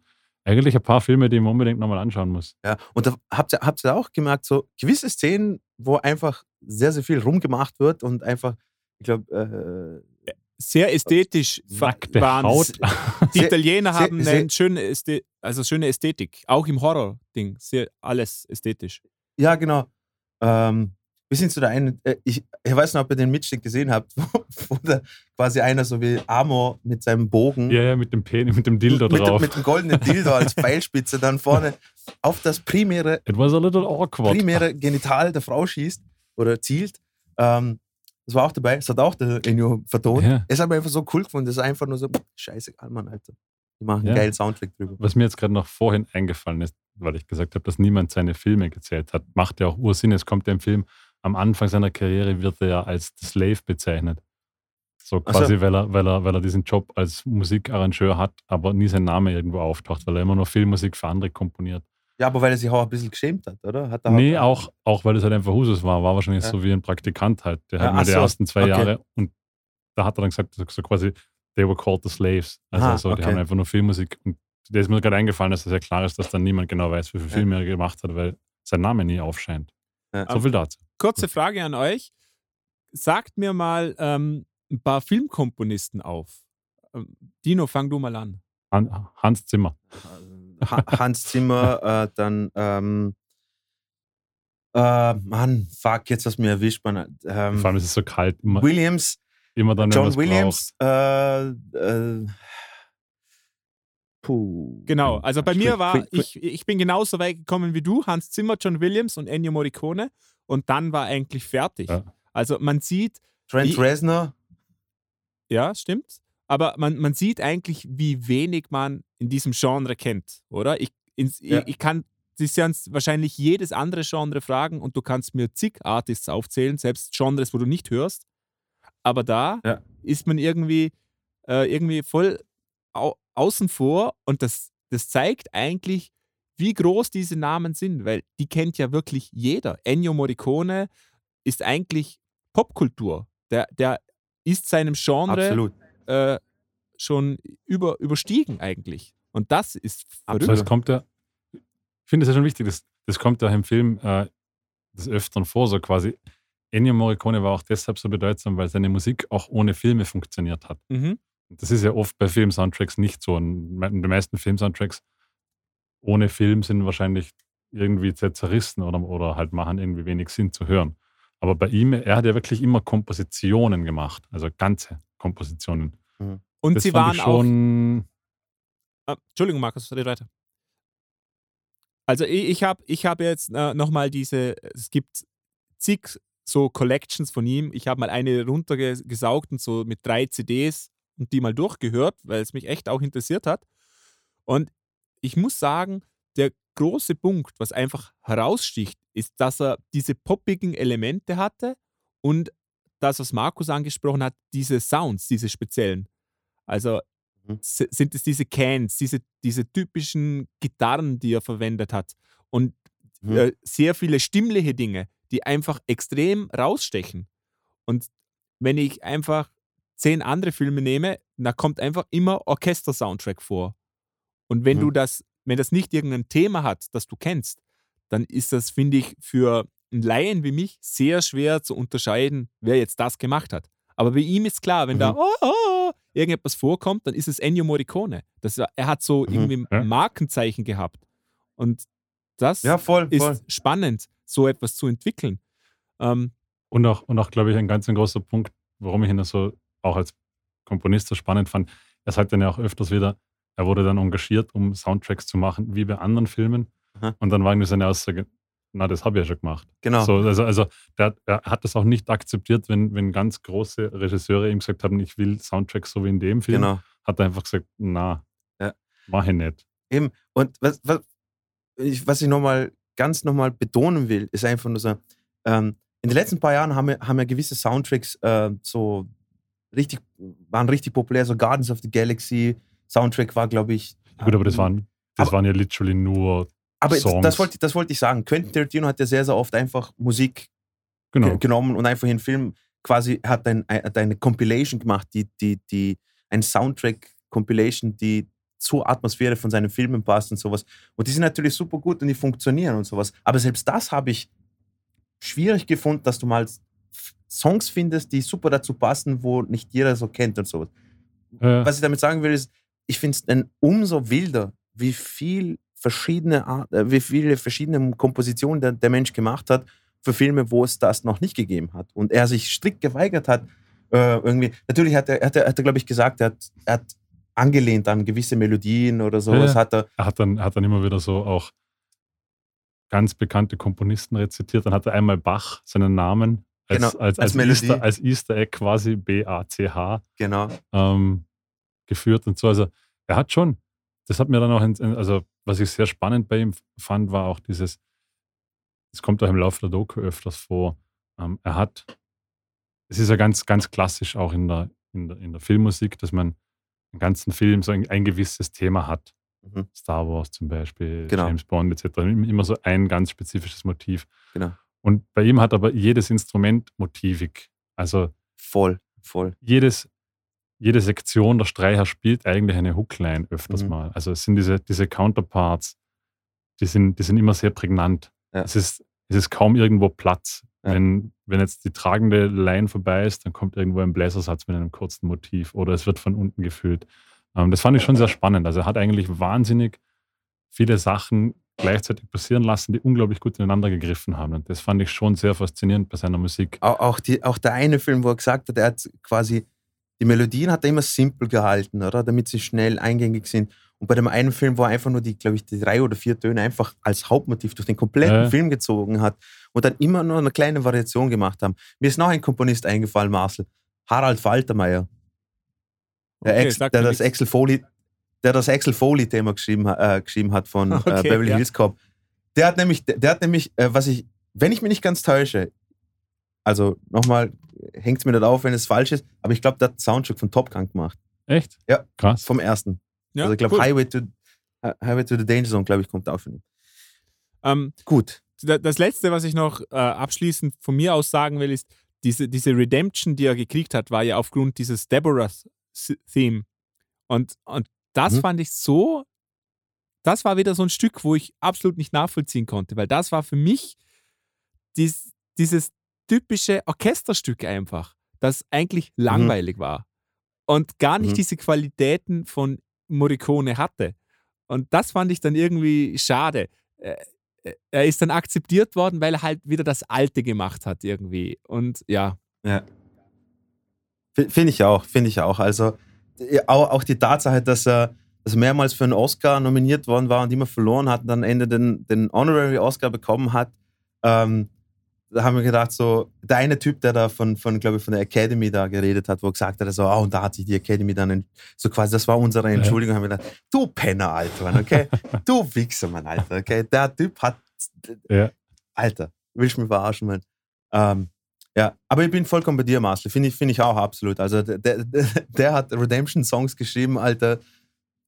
eigentlich ein paar Filme, die man unbedingt nochmal anschauen muss. Ja, und da habt ihr, habt ihr auch gemerkt, so gewisse Szenen, wo einfach sehr, sehr viel rumgemacht wird und einfach, ich glaube, äh, Sehr ästhetisch fa- Nackte waren Haut. Die Sehr- Italiener sehr- haben sehr- eine schöne, Ästhe also schöne Ästhetik. Auch im Horror-Ding. Sehr alles ästhetisch. Ja, genau. Ähm, bis hin zu der einen, äh, ich, ich weiß nicht, ob ihr den Mitschnitt gesehen habt, wo, wo da quasi einer so wie Amor mit seinem Bogen, Ja, ja, mit dem, Pen mit dem Dildo mit, drauf. mit dem goldenen Dildo als Pfeilspitze dann vorne auf das primäre, It was a little awkward. primäre Genital der Frau schießt oder zielt. Ähm, das war auch dabei, das hat auch der Ennio vertont. Ja. Es hat mir einfach so cool gefunden, das ist einfach nur so, scheißegal, Mann, Alter. Die machen einen Ja. geilen Soundtrack drüber. Was mir jetzt gerade noch vorhin eingefallen ist, weil ich gesagt habe, dass niemand seine Filme gezählt hat, macht ja auch Ursinn. Es kommt ja im Film, am Anfang seiner Karriere wird er ja als The Slave bezeichnet. So Ach so. quasi, weil, er, weil, er, weil er diesen Job als Musikarrangeur hat, aber nie sein Name irgendwo auftaucht, weil er immer nur Filmmusik für andere komponiert. Ja, aber weil er sich auch ein bisschen geschämt hat, oder? Hat er Nee, auch, auch weil es halt einfach Husus war. War wahrscheinlich Ja. so wie ein Praktikant halt. Der Ja, hat nur die so. ersten zwei Okay. Jahre und da hat er dann gesagt, so so quasi, they were called the slaves. Also Aha, so, die okay. haben einfach nur Filmmusik. Und da ist mir gerade eingefallen, dass das ja klar ist, dass dann niemand genau weiß, wie viele Ja. Filme er gemacht hat, weil sein Name nie aufscheint. Ja. So viel dazu. Kurze Frage an euch. Sagt mir mal ähm, ein paar Filmkomponisten auf. Ähm, Dino, fang du mal an. Han Hans Zimmer. Ha- Hans Zimmer, äh, dann, ähm, äh, Mann, fuck, jetzt hast du mir erwischt, man. Vor allem Ähm, ist es so kalt. Immer, Williams, immer dann, John Williams, äh, äh, puh. Genau, also bei mir war, ich, ich bin genauso weit gekommen wie du, Hans Zimmer, John Williams und Ennio Morricone und dann war eigentlich fertig. Ja. Also man sieht, Trent Reznor, ja, stimmt, aber man, man sieht eigentlich, wie wenig man in diesem Genre kennt, oder? Ich, ins, Ja. ich, ich kann Sie werden wahrscheinlich jedes andere Genre fragen und du kannst mir zig Artists aufzählen, selbst Genres, wo du nicht hörst. Aber da Ja. ist man irgendwie, äh, irgendwie voll au außen vor und das, das zeigt eigentlich, wie groß diese Namen sind, weil die kennt ja wirklich jeder. Ennio Morricone ist eigentlich Popkultur. Der, der ist seinem Genre äh, schon über, überstiegen eigentlich. Und das ist verrückt. Das kommt ja, ich finde es ja schon wichtig, das, das kommt ja im Film äh, des Öfteren vor, so quasi. Ennio Morricone war auch deshalb so bedeutsam, weil seine Musik auch ohne Filme funktioniert hat. Mhm. Das ist ja oft bei Film-Soundtracks nicht so. In den meisten Film-Soundtracks ohne Film sind wahrscheinlich irgendwie zer- zerrissen oder, oder halt machen irgendwie wenig Sinn zu hören. Aber bei ihm, er hat ja wirklich immer Kompositionen gemacht, also ganze Kompositionen. Und das sie fand waren ich auch. schon, Ah, Entschuldigung, Markus, red weiter. Also ich, ich habe ich hab jetzt äh, nochmal diese, es gibt zig so Collections von ihm. Ich habe mal eine runtergesaugt und so mit drei CDs und die mal durchgehört, weil es mich echt auch interessiert hat. Und ich muss sagen, der große Punkt, was einfach heraussticht, ist, dass er diese poppigen Elemente hatte und das, was Markus angesprochen hat, diese Sounds, diese speziellen. Also Mhm. sind es diese Cans, diese, diese typischen Gitarren, die er verwendet hat und Mhm. äh, sehr viele stimmliche Dinge, die einfach extrem rausstechen. Und wenn ich einfach zehn andere Filme nehme, da kommt einfach immer Orchester-Soundtrack vor. Und wenn Mhm. du das, wenn das nicht irgendein Thema hat, das du kennst, dann ist das, finde ich, für einen Laien wie mich sehr schwer zu unterscheiden, wer jetzt das gemacht hat. Aber bei ihm ist klar, wenn da Mhm. oh, oh, irgendetwas vorkommt, dann ist es Ennio Morricone. Das, er hat so Mhm. irgendwie Ja. Markenzeichen gehabt. Und das Ja, voll, ist voll. spannend, so etwas zu entwickeln. Ähm, Und auch, und auch glaube ich, ein ganz ein großer Punkt, warum ich ihn so auch als Komponist so spannend fand. Er sagt dann ja auch öfters wieder, er wurde dann engagiert, um Soundtracks zu machen, wie bei anderen Filmen. Aha. Und dann war irgendwie seine Aussage, na, das habe ich ja schon gemacht. Genau. So, also also der, er hat das auch nicht akzeptiert, wenn, wenn ganz große Regisseure ihm gesagt haben, ich will Soundtracks so wie in dem Film. genau. Hat er einfach gesagt, na, Ja. mach ich nicht. Eben. Und was, was, ich, was ich nochmal ganz nochmal betonen will, ist einfach nur so, ähm, in den letzten paar Jahren haben wir, haben wir gewisse Soundtracks äh, so richtig, waren richtig populär, so Guardians of the Galaxy Soundtrack war, glaube ich. Gut, aber das ähm, waren, das aber- waren ja literally nur aber das, Songs. das, wollte, das wollte ich sagen. Quentin Tarantino hat ja sehr, sehr oft einfach Musik genau. ge- genommen und einfach in Film quasi hat ein, ein, hat eine Compilation gemacht, die, die, die, ein Soundtrack-Compilation, die zur Atmosphäre von seinen Filmen passt und sowas. Und die sind natürlich super gut und die funktionieren und sowas. Aber selbst das habe ich schwierig gefunden, dass du mal Songs findest, die super dazu passen, wo nicht jeder so kennt und sowas. Äh, Was ich damit sagen will, ist, ich finde es dann umso wilder, wie viel verschiedene Art, äh, wie viele verschiedene Kompositionen der, der Mensch gemacht hat für Filme, wo es das noch nicht gegeben hat. Und er sich strikt geweigert hat, äh, irgendwie. Natürlich hat er, hat er, hat er glaube ich, gesagt, er hat, er hat angelehnt an gewisse Melodien oder sowas. Ja. Hat er, er hat dann, hat dann immer wieder so auch ganz bekannte Komponisten rezitiert. Dann hat er einmal Bach, seinen Namen, als, Genau, als, als als. Easter, als Easter Egg quasi B-A-C-H genau. ähm, geführt und so. Also er hat schon, das hat mir dann auch, ins, also was ich sehr spannend bei ihm fand, war auch dieses, das kommt auch im Laufe der Doku öfters vor, ähm, er hat, es ist ja ganz, ganz klassisch auch in der, in der, in der Filmmusik, dass man im ganzen Film so ein, ein gewisses Thema hat. Mhm. Star Wars zum Beispiel, Genau. James Bond etc. Immer so ein ganz spezifisches Motiv. Genau. Und bei ihm hat aber jedes Instrument motivik. Also Voll, voll. jedes, jede Sektion der Streicher spielt eigentlich eine Hookline öfters Mhm. mal. Also es sind diese, diese Counterparts, die sind, die sind immer sehr prägnant. Ja. Es, ist, es ist kaum irgendwo Platz. Ja. Wenn, wenn jetzt die tragende Line vorbei ist, dann kommt irgendwo ein Bläsersatz mit einem kurzen Motiv oder es wird von unten gefüllt. Ähm, das fand ich schon sehr spannend. Also er hat eigentlich wahnsinnig viele Sachen gleichzeitig passieren lassen, die unglaublich gut ineinander gegriffen haben. Und das fand ich schon sehr faszinierend bei seiner Musik. Auch, auch, die, auch der eine Film, wo er gesagt hat, er hat quasi die Melodien hat er immer simpel gehalten, oder? Damit sie schnell eingängig sind. Und bei dem einen Film, wo er einfach nur die, glaube ich, die drei oder vier Töne einfach als Hauptmotiv durch den kompletten Ja. Film gezogen hat und dann immer nur eine kleine Variation gemacht haben. Mir ist noch ein Komponist eingefallen, Marcel. Harald Faltermeier. Der, Okay, Ex, der das. Axel Foley der das Axel Foley-Thema geschrieben, äh, geschrieben hat von äh, Okay, Beverly ja. Hills Cop. Der hat nämlich, der, der hat nämlich, äh, was ich, wenn ich mich nicht ganz täusche, also nochmal, hängt es mir nicht auf, wenn es falsch ist, aber ich glaube, der hat Soundtrack von Top Gun gemacht. Echt? Ja. Krass. Vom ersten. Ja, also ich glaube, cool. Highway, to, Hi- Highway to the Danger Zone, glaube ich, kommt auch von ihm. Ähm, Gut. da- das letzte, was ich noch äh, abschließend von mir aus sagen will, ist, diese, diese Redemption, die er gekriegt hat, war ja aufgrund dieses Deborah-Theme. Und, und das Mhm. fand ich so, das war wieder so ein Stück, wo ich absolut nicht nachvollziehen konnte, weil das war für mich dies, dieses typische Orchesterstück einfach, das eigentlich langweilig war und gar nicht Mhm. diese Qualitäten von Morricone hatte. Und das fand ich dann irgendwie schade. Äh, äh, Er ist dann akzeptiert worden, weil er halt wieder das Alte gemacht hat irgendwie. Und ja, Ja. Finde ich auch, finde ich auch. Also auch, auch die Tatsache, dass er, dass er mehrmals für einen Oscar nominiert worden war und immer verloren hat und dann am Ende den, den Honorary Oscar bekommen hat, ähm, da haben wir gedacht, so, der eine Typ, der da von, von glaube ich, von der Academy da geredet hat, wo er gesagt hat, so, ah, und da hat sich die Academy dann, so quasi, das war unsere Entschuldigung, haben wir gedacht, du Penner, Alter, okay? du Wichser, Mann, Alter, okay? Der Typ hat, Ja. Alter, willst du mich verarschen, Mann? Ähm, ja, aber ich bin vollkommen bei dir, Marcel. Finde ich, find ich auch absolut. Also der, der, der hat Redemption-Songs geschrieben, Alter,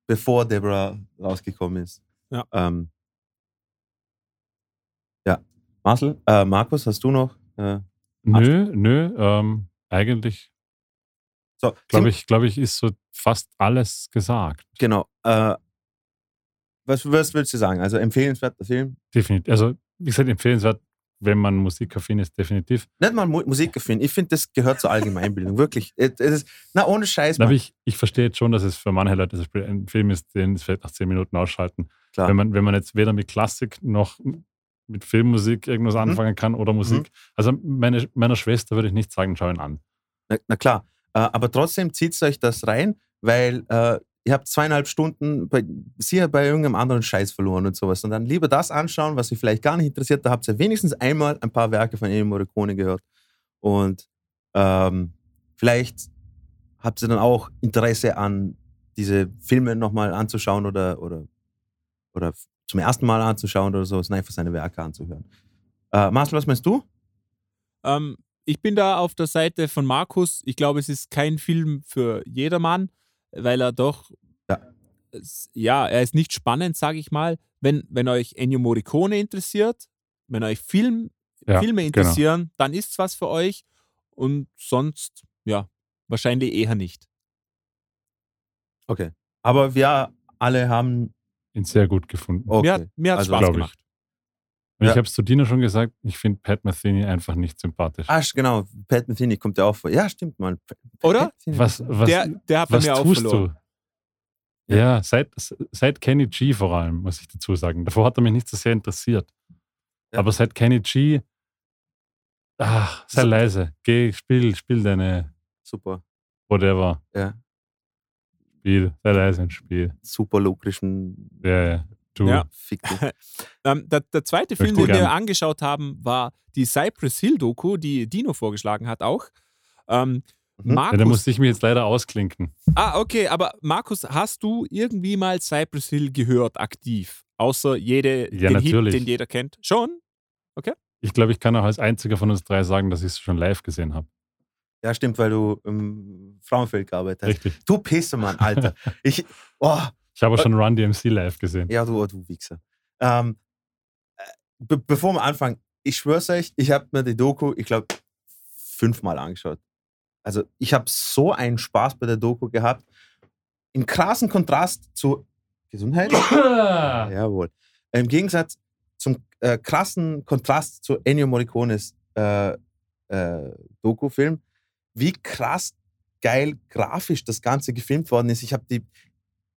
bevor Deborah rausgekommen ist. Ja. Ähm, ja. Marcel, äh, Markus, hast du noch? Äh, Nö, nö, ähm, eigentlich, so, glaube ich, glaube ich, ist so fast alles gesagt. Genau. Äh, was, was willst du sagen? Also empfehlenswerter Film? Definitiv. Also, wie gesagt, empfehlenswert, wenn man musikaffin ist, definitiv. Nicht mal Mu Musikfilm. Ich finde, das gehört zur Allgemeinbildung. Wirklich. Es es ist, na, ohne Scheiß. Aber ich, ich verstehe jetzt schon, dass es für manche Leute zum Beispiel ein Film ist, den es vielleicht nach zehn Minuten ausschalten. Klar. Wenn, man, wenn man jetzt weder mit Klassik noch mit Filmmusik irgendwas Mhm. anfangen kann oder Musik. Also meine, meiner Schwester würde ich nicht sagen, schau ihn an. Na, na klar. Äh, aber trotzdem zieht euch das rein, weil äh, ihr habt zweieinhalb Stunden bei, sicher bei irgendeinem anderen Scheiß verloren und sowas. Und dann lieber das anschauen, was euch vielleicht gar nicht interessiert. Da habt ihr wenigstens einmal ein paar Werke von Ennio Morricone gehört. Und ähm, vielleicht habt ihr dann auch Interesse an diese Filme nochmal anzuschauen oder, oder, oder zum ersten Mal anzuschauen oder so, sondern einfach seine Werke anzuhören. Äh, Marcel, was meinst du? ähm, ich bin da auf der Seite von Markus. Ich glaube, es ist kein Film für jedermann, weil er doch, Ja. ja, er ist nicht spannend, sage ich mal. Wenn, wenn euch Ennio Morricone interessiert, wenn euch Film, Ja, Filme genau. interessieren, dann ist es was für euch. Und sonst, ja, wahrscheinlich eher nicht. Okay. Aber wir alle haben. Ihn sehr gut gefunden. Okay. Mir hat mir Also, Spaß gemacht. Und Ja. ich habe es zu Dino schon gesagt, ich finde Pat Metheny einfach nicht sympathisch. Ah, genau. Pat Metheny kommt ja auch vor. Ja, stimmt, Mann. Pat Oder? Was, was, der, der hat bei was mir auch tust verloren. du? Ja, seit, seit Kenny G vor allem, muss ich dazu sagen. Davor hat er mich nicht so sehr interessiert. Ja. Aber seit Kenny G, ach, sei So- leise. Geh, spiel, spiel deine Super. whatever. Ja. Spiel, sei leise und spiel. Super lokrischen Ja, ja. Du. Ja. Fick dich. Ähm, der, der zweite Film, den wir gern. angeschaut haben, war die Cypress Hill Doku, die Dino vorgeschlagen hat auch. Ähm, Mhm. Ja, da Markus, musste ich mich jetzt leider ausklinken. ah, okay, aber Markus, hast du irgendwie mal Cypress Hill gehört aktiv? Außer jede, Ja, den natürlich. Hit, den jeder kennt? Schon? Ich glaube, ich kann auch als einziger von uns drei sagen, dass ich es schon live gesehen habe. Ja, stimmt, weil du im Frauenfeld gearbeitet hast. Richtig. Du Pissemann, Alter. Ich, oh, Ich habe auch schon Run DMC live gesehen. ja, du, du Wichser. Ähm, äh, be bevor wir anfangen, ich schwör's euch, ich habe mir die Doku, ich glaube, fünfmal angeschaut. Also, ich habe so einen Spaß bei der Doku gehabt. Im krassen Kontrast zu Gesundheit. Jawohl. Im Gegensatz zum äh, krassen Kontrast zu Ennio Morricones äh, äh, Doku-Film, wie krass geil grafisch das Ganze gefilmt worden ist. Ich habe die,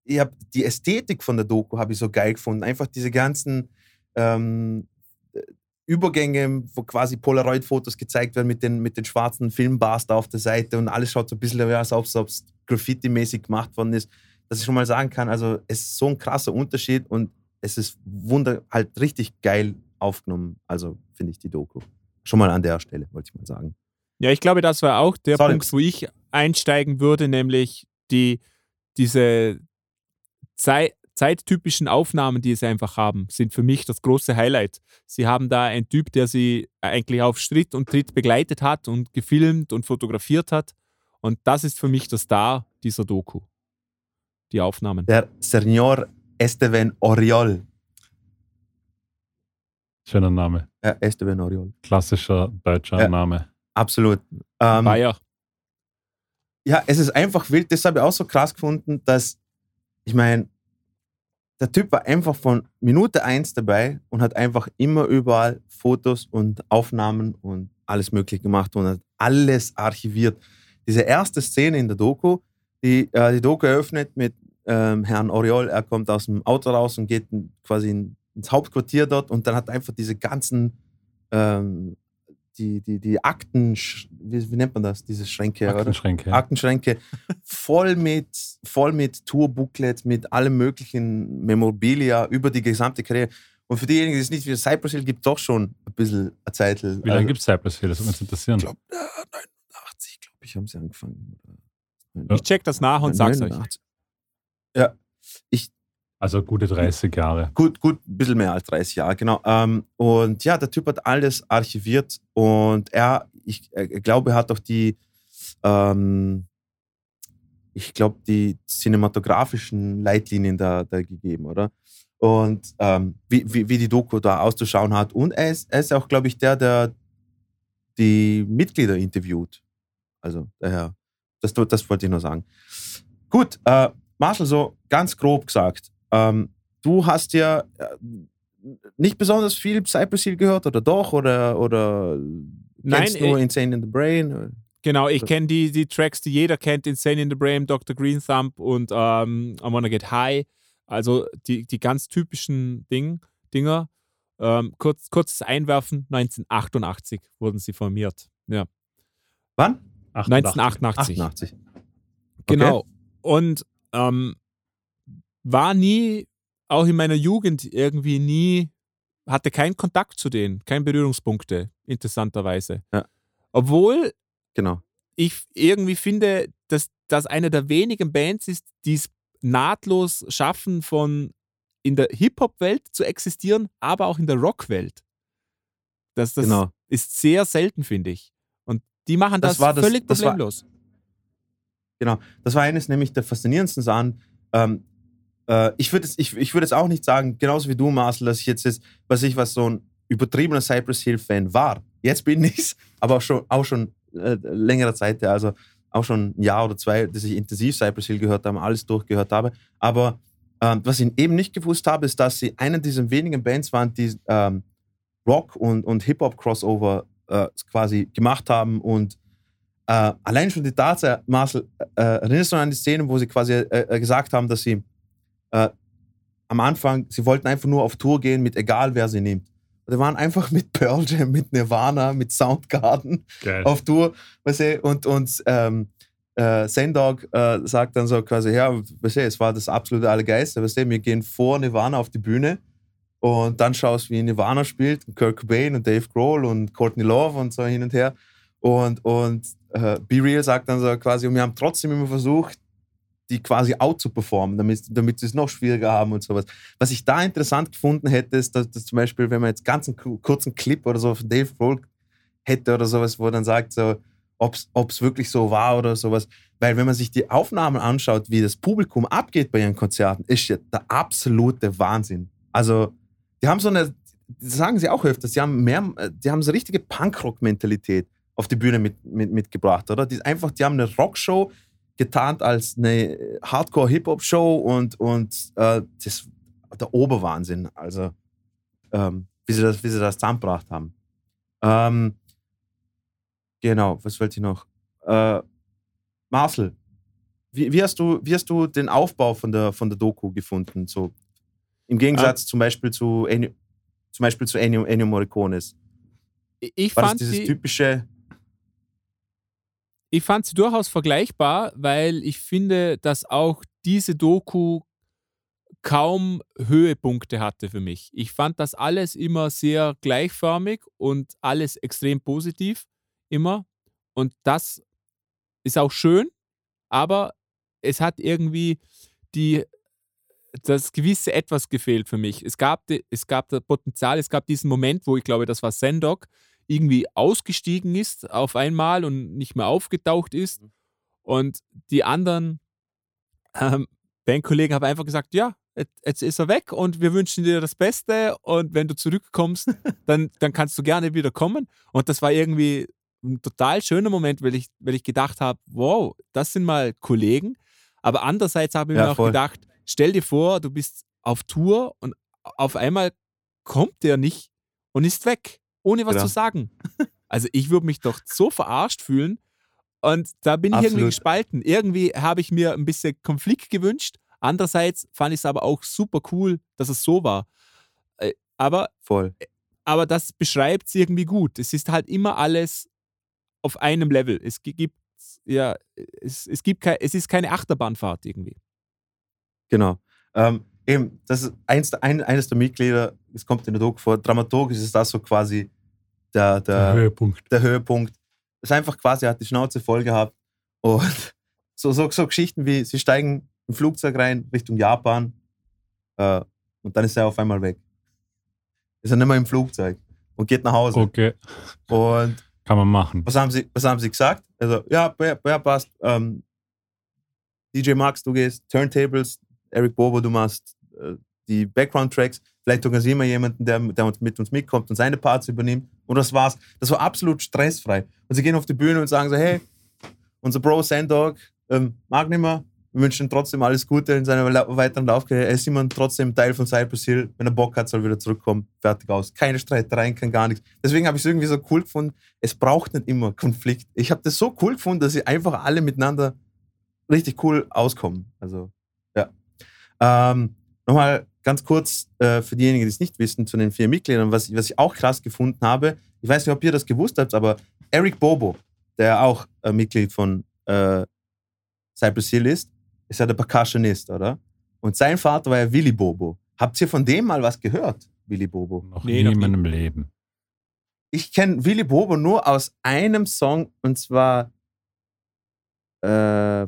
ich hab die Ästhetik von der Doku habe ich so geil gefunden. Einfach diese ganzen ähm, äh, Übergänge, wo quasi Polaroid-Fotos gezeigt werden mit den, mit den schwarzen Filmbars da auf der Seite und alles schaut so ein bisschen aus, als ob es Graffiti-mäßig gemacht worden ist. Dass ich schon mal sagen kann, also es ist so ein krasser Unterschied und es ist wunder halt richtig geil aufgenommen. Also finde ich die Doku. Schon mal an der Stelle, wollte ich mal sagen. Ja, ich glaube, das war auch der Sorry. Punkt, wo ich einsteigen würde, nämlich die, diese Zei zeittypischen Aufnahmen, die sie einfach haben, sind für mich das große Highlight. Sie haben da einen Typ, der sie eigentlich auf Schritt und Tritt begleitet hat und gefilmt und fotografiert hat. Und das ist für mich der Star dieser Doku. Die Aufnahmen. Der Senor Esteban Oriol. Schöner Name. Ja, Esteban Oriol. Klassischer deutscher Ja. Name. Absolut. Ähm, Bayer. ja, es ist einfach wild. Das habe ich auch so krass gefunden, dass, ich meine, der Typ war einfach von Minute eins dabei und hat einfach immer überall Fotos und Aufnahmen und alles Mögliche gemacht und hat alles archiviert. Diese erste Szene in der Doku, die, äh, die Doku eröffnet mit ähm, Herrn Oriol. Er kommt aus dem Auto raus und geht quasi in, ins Hauptquartier dort und dann hat einfach diese ganzen ähm, die, die, die Akten, wie, wie nennt man das, diese Schränke, oder? Aktenschränke. Aktenschränke voll mit, voll mit Tourbooklet, mit allem möglichen Memorabilia über die gesamte Karriere. Und für diejenigen, die es nicht wie Cypress Hill gibt, doch schon ein bisschen eine Zeit. Wie lange gibt es Cypress Hill? Das würde uns interessieren. Ich glaube, äh, 89, glaube ich, haben sie angefangen. Ja. Ich check das nach und sag's euch. 89. Ja, Also gute 30 Jahre. gut, gut, ein bisschen mehr als 30 Jahre, genau. Ähm, und ja, der Typ hat alles archiviert und er, ich äh, glaube, hat auch die, ähm, ich glaube, die cinematografischen Leitlinien da, da gegeben, oder? Und ähm, wie, wie, wie die Doku da auszuschauen hat. Und er ist, er ist auch, glaube ich, der, der die Mitglieder interviewt. Also, daher, das, das wollte ich nur sagen. Gut, äh, Marshall, so ganz grob gesagt, ähm, du hast ja äh, nicht besonders viel Cypress Hill gehört, oder doch? Oder, oder Nein, kennst nur äh, Insane in the Brain? Genau, ich kenne die, die Tracks, die jeder kennt: Insane in the Brain, Dr. Green Thumb und ähm, I Wanna Get High. Also die, die ganz typischen Ding, Dinger. Ähm, kurz, kurzes Einwerfen: 1988 wurden sie formiert. Ja, Wann? 1988. 88. Genau. Und ähm, war nie, auch in meiner Jugend irgendwie nie, hatte keinen Kontakt zu denen, keine Berührungspunkte, interessanterweise. Ja. Obwohl Genau. ich irgendwie finde, dass das eine der wenigen Bands ist, die es nahtlos schaffen, von in der Hip-Hop-Welt zu existieren, aber auch in der Rock-Welt. Das, das genau. ist sehr selten, finde ich. Und die machen das, Das das- völlig das war- problemlos. Genau. Das war eines nämlich der faszinierendsten Sachen. Ähm, äh, ich würde jetzt, ich, ich würd jetzt auch nicht sagen, genauso wie du, Marcel, dass ich jetzt, ist, was ich, was so ein übertriebener Cypress Hill-Fan war. Jetzt bin ich's, aber auch schon, auch schon äh, längere Zeit, also auch schon ein Jahr oder zwei, dass ich intensiv Cypress Hill gehört habe, alles durchgehört habe. Aber ähm, was ich eben nicht gewusst habe, ist, dass sie eine dieser wenigen Bands waren, die ähm, Rock- und, und Hip-Hop-Crossover äh, quasi gemacht haben und äh, allein schon die Tatsache, Marcel, äh, erinnerst du an die Szene, wo sie quasi äh, äh, gesagt haben, dass sie äh, am Anfang, sie wollten einfach nur auf Tour gehen mit egal wer sie nimmt. Die waren einfach mit Pearl Jam, mit Nirvana, mit Soundgarden Geil. auf Tour, weißt du, und, und ähm, äh, Sendog äh, sagt dann so quasi, ja, weißt du, es war das absolute Allergeiste, weißt du, wir gehen vor Nirvana auf die Bühne und dann schaust, wie Nirvana spielt, und Kurt Cobain und Dave Grohl und Courtney Love und so hin und her und, und äh, Be Real sagt dann so quasi, und wir haben trotzdem immer versucht, die quasi out zu performen, damit, damit sie es noch schwieriger haben und sowas. Was ich da interessant gefunden hätte, ist, dass, dass zum Beispiel, wenn man jetzt ganz einen ku- kurzen Clip oder so von Dave Grohl hätte oder sowas, wo dann sagt, so, ob es wirklich so war oder sowas. Weil wenn man sich die Aufnahmen anschaut, wie das Publikum abgeht bei ihren Konzerten, ist ja der absolute Wahnsinn. Also, die haben so eine, sagen sie auch öfters, die haben mehr, die haben so richtige Punkrock-Mentalität auf die Bühne mit, mit, mitgebracht, oder? Die einfach, die haben eine Rockshow getarnt als eine Hardcore-Hip-Hop-Show und, und äh, das der Oberwahnsinn. Also, ähm, wie, sie das, wie sie das zusammengebracht haben. Ähm, genau, was wollte ich noch? Äh, Marcel, wie, wie, hast du, wie hast du den Aufbau von der, von der Doku gefunden? So, Im Gegensatz zum Beispiel zu Ennio, zum Beispiel zu Ennio, Ennio Morricones. Ich War das fand dieses sie, typische, ich fand sie durchaus vergleichbar, weil ich finde, dass auch diese Doku kaum Höhepunkte hatte für mich. Ich fand das alles immer sehr gleichförmig und alles extrem positiv, immer. Und das ist auch schön, aber es hat irgendwie die, das gewisse Etwas gefehlt für mich. Es gab, es gab das Potenzial, es gab diesen Moment, wo ich glaube, das war Sendok, irgendwie ausgestiegen ist auf einmal und nicht mehr aufgetaucht ist. Mhm. Und die anderen ähm, Bandkollegen haben einfach gesagt, ja, jetzt- jetzt ist er weg und wir wünschen dir das Beste und wenn du zurückkommst, dann, dann kannst du gerne wieder kommen. Und das war irgendwie ein total schöner Moment, weil ich, weil ich gedacht habe, wow, das sind mal Kollegen. Aber andererseits habe ich Ja, mir auch voll. gedacht, stell dir vor, du bist auf Tour und auf einmal kommt der nicht und ist weg, ohne was Genau. zu sagen. Also ich würde mich doch so verarscht fühlen. Und da bin ich irgendwie Absolut. gespalten. Irgendwie habe ich mir ein bisschen Konflikt gewünscht. Andererseits fand ich es aber auch super cool, dass es so war. Äh, Aber, Voll. aber das beschreibt es irgendwie gut. Es ist halt immer alles auf einem Level. Es gi- gibt, ja, es, es gibt kein, es ist keine Achterbahnfahrt irgendwie. Genau. Ähm, eben, das ist eins, ein, eines der Mitglieder, es kommt in der Doku vor, dramaturgisch ist das so quasi der, Der der, Höhepunkt. der Höhepunkt. Das ist einfach quasi, er hat die Schnauze voll gehabt. Und so, so, so Geschichten wie, sie steigen im Flugzeug rein Richtung Japan äh, und dann ist er auf einmal weg. Ist er nicht mehr im Flugzeug und geht nach Hause. Okay, Und kann man machen. was haben sie, was haben sie gesagt? Also, ja, ja, ja passt. Ähm, DJ Max, du gehst Turntables, Eric Bobo, du machst äh, die Background-Tracks. Vielleicht organisieren wir jemanden, der, der mit uns mitkommt und seine Parts übernimmt. Und das war's. Das war absolut stressfrei. Und sie gehen auf die Bühne und sagen so, hey, unser Bro Sandog ähm, mag nicht mehr. Wir wünschen ihm trotzdem alles Gute in seiner weiteren Laufkarriere. Er ist immer trotzdem Teil von Cypress Hill. Wenn er Bock hat, soll er wieder zurückkommen. Fertig aus. Keine Streitereien, kein gar nichts. Deswegen habe ich es irgendwie so cool gefunden. Es braucht nicht immer Konflikt. Ich habe das so cool gefunden, dass sie einfach alle miteinander richtig cool auskommen. Also, ja. Ähm, Nochmal ganz kurz äh, für diejenigen, die es nicht wissen, zu den vier Mitgliedern, was, was ich auch krass gefunden habe. Ich weiß nicht, ob ihr das gewusst habt, aber Eric Bobo, der auch äh, Mitglied von äh, Cypress Hill ist, ist ja der Percussionist, oder? Und sein Vater war ja Willy Bobo. Habt ihr von dem mal was gehört, Willy Bobo? Noch Nee, nie noch in nie. meinem Leben. ich kenne Willy Bobo nur aus einem Song und zwar äh,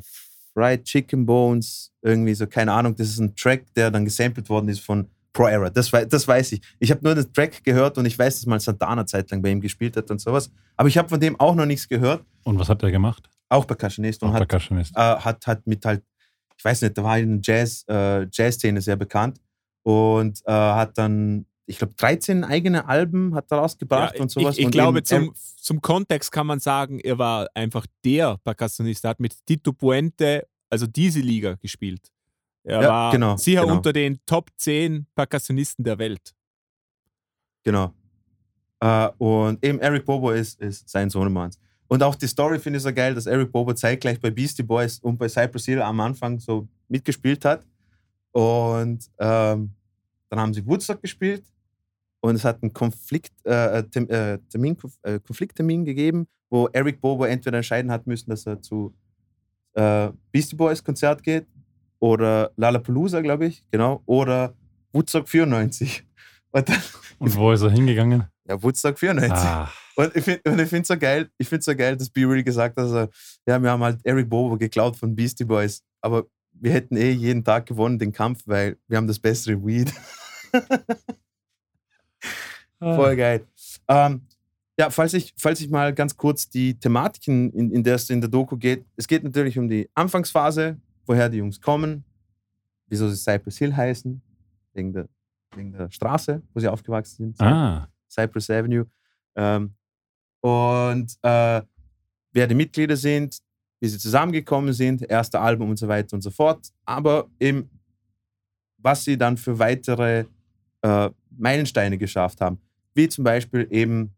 Fried Chicken Bones, irgendwie so, keine Ahnung. Das ist ein Track, der dann gesampelt worden ist von Pro Era. Das, das weiß ich. Ich habe nur den Track gehört und ich weiß, dass mal Santana zeitlang bei ihm gespielt hat und sowas. Aber ich habe von dem auch noch nichts gehört. Und was hat er gemacht? Auch Percussionist und Auch hat, Percussionist. äh, hat, hat mit halt, ich weiß nicht, da war in der Jazz, äh, Jazz-Szene sehr bekannt und äh, hat dann, ich glaube, 13 eigene Alben hat er rausgebracht Ja, und sowas. Ich, ich und glaube, eben- zum, zum Kontext kann man sagen, er war einfach der Percussionist. Er hat mit Tito Puente, also diese Liga, gespielt. Er Ja, war genau, sicher genau. unter den Top 10 Percussionisten der Welt. Genau. Äh, und eben Eric Bobo ist, ist sein Sohnemann. Und auch die Story finde ich so geil, dass Eric Bobo zeitgleich bei Beastie Boys und bei Cypress Hill am Anfang so mitgespielt hat. Und ähm, dann haben sie Woodstock gespielt und es hat einen Konflikt, äh, Tem, äh, Termin, äh, Konflikttermin gegeben, wo Eric Bobo entweder entscheiden hat müssen, dass er zu äh, Beastie Boys Konzert geht oder Lollapalooza, glaube ich, genau, oder Woodstock 94. Und dann, Und wo ist er hingegangen? ja, Woodstock 94. Ah, Und ich finde es so geil, ich finde so geil, dass B. Real gesagt hat, also, ja, wir haben halt Eric Bobo geklaut von Beastie Boys, aber wir hätten eh jeden Tag gewonnen, den Kampf, weil wir haben das bessere Weed. Voll geil. Ähm, ja, falls ich, falls ich mal ganz kurz die Thematiken, in, in der es in der Doku geht, es geht natürlich um die Anfangsphase, woher die Jungs kommen, wieso sie Cypress Hill heißen, wegen der, wegen der Straße, wo sie aufgewachsen sind. Ah, Cypress Avenue. Ähm, und äh, wer die Mitglieder sind, wie sie zusammengekommen sind, erste Album und so weiter und so fort. Aber eben, was sie dann für weitere äh, Meilensteine geschafft haben. Wie zum Beispiel eben,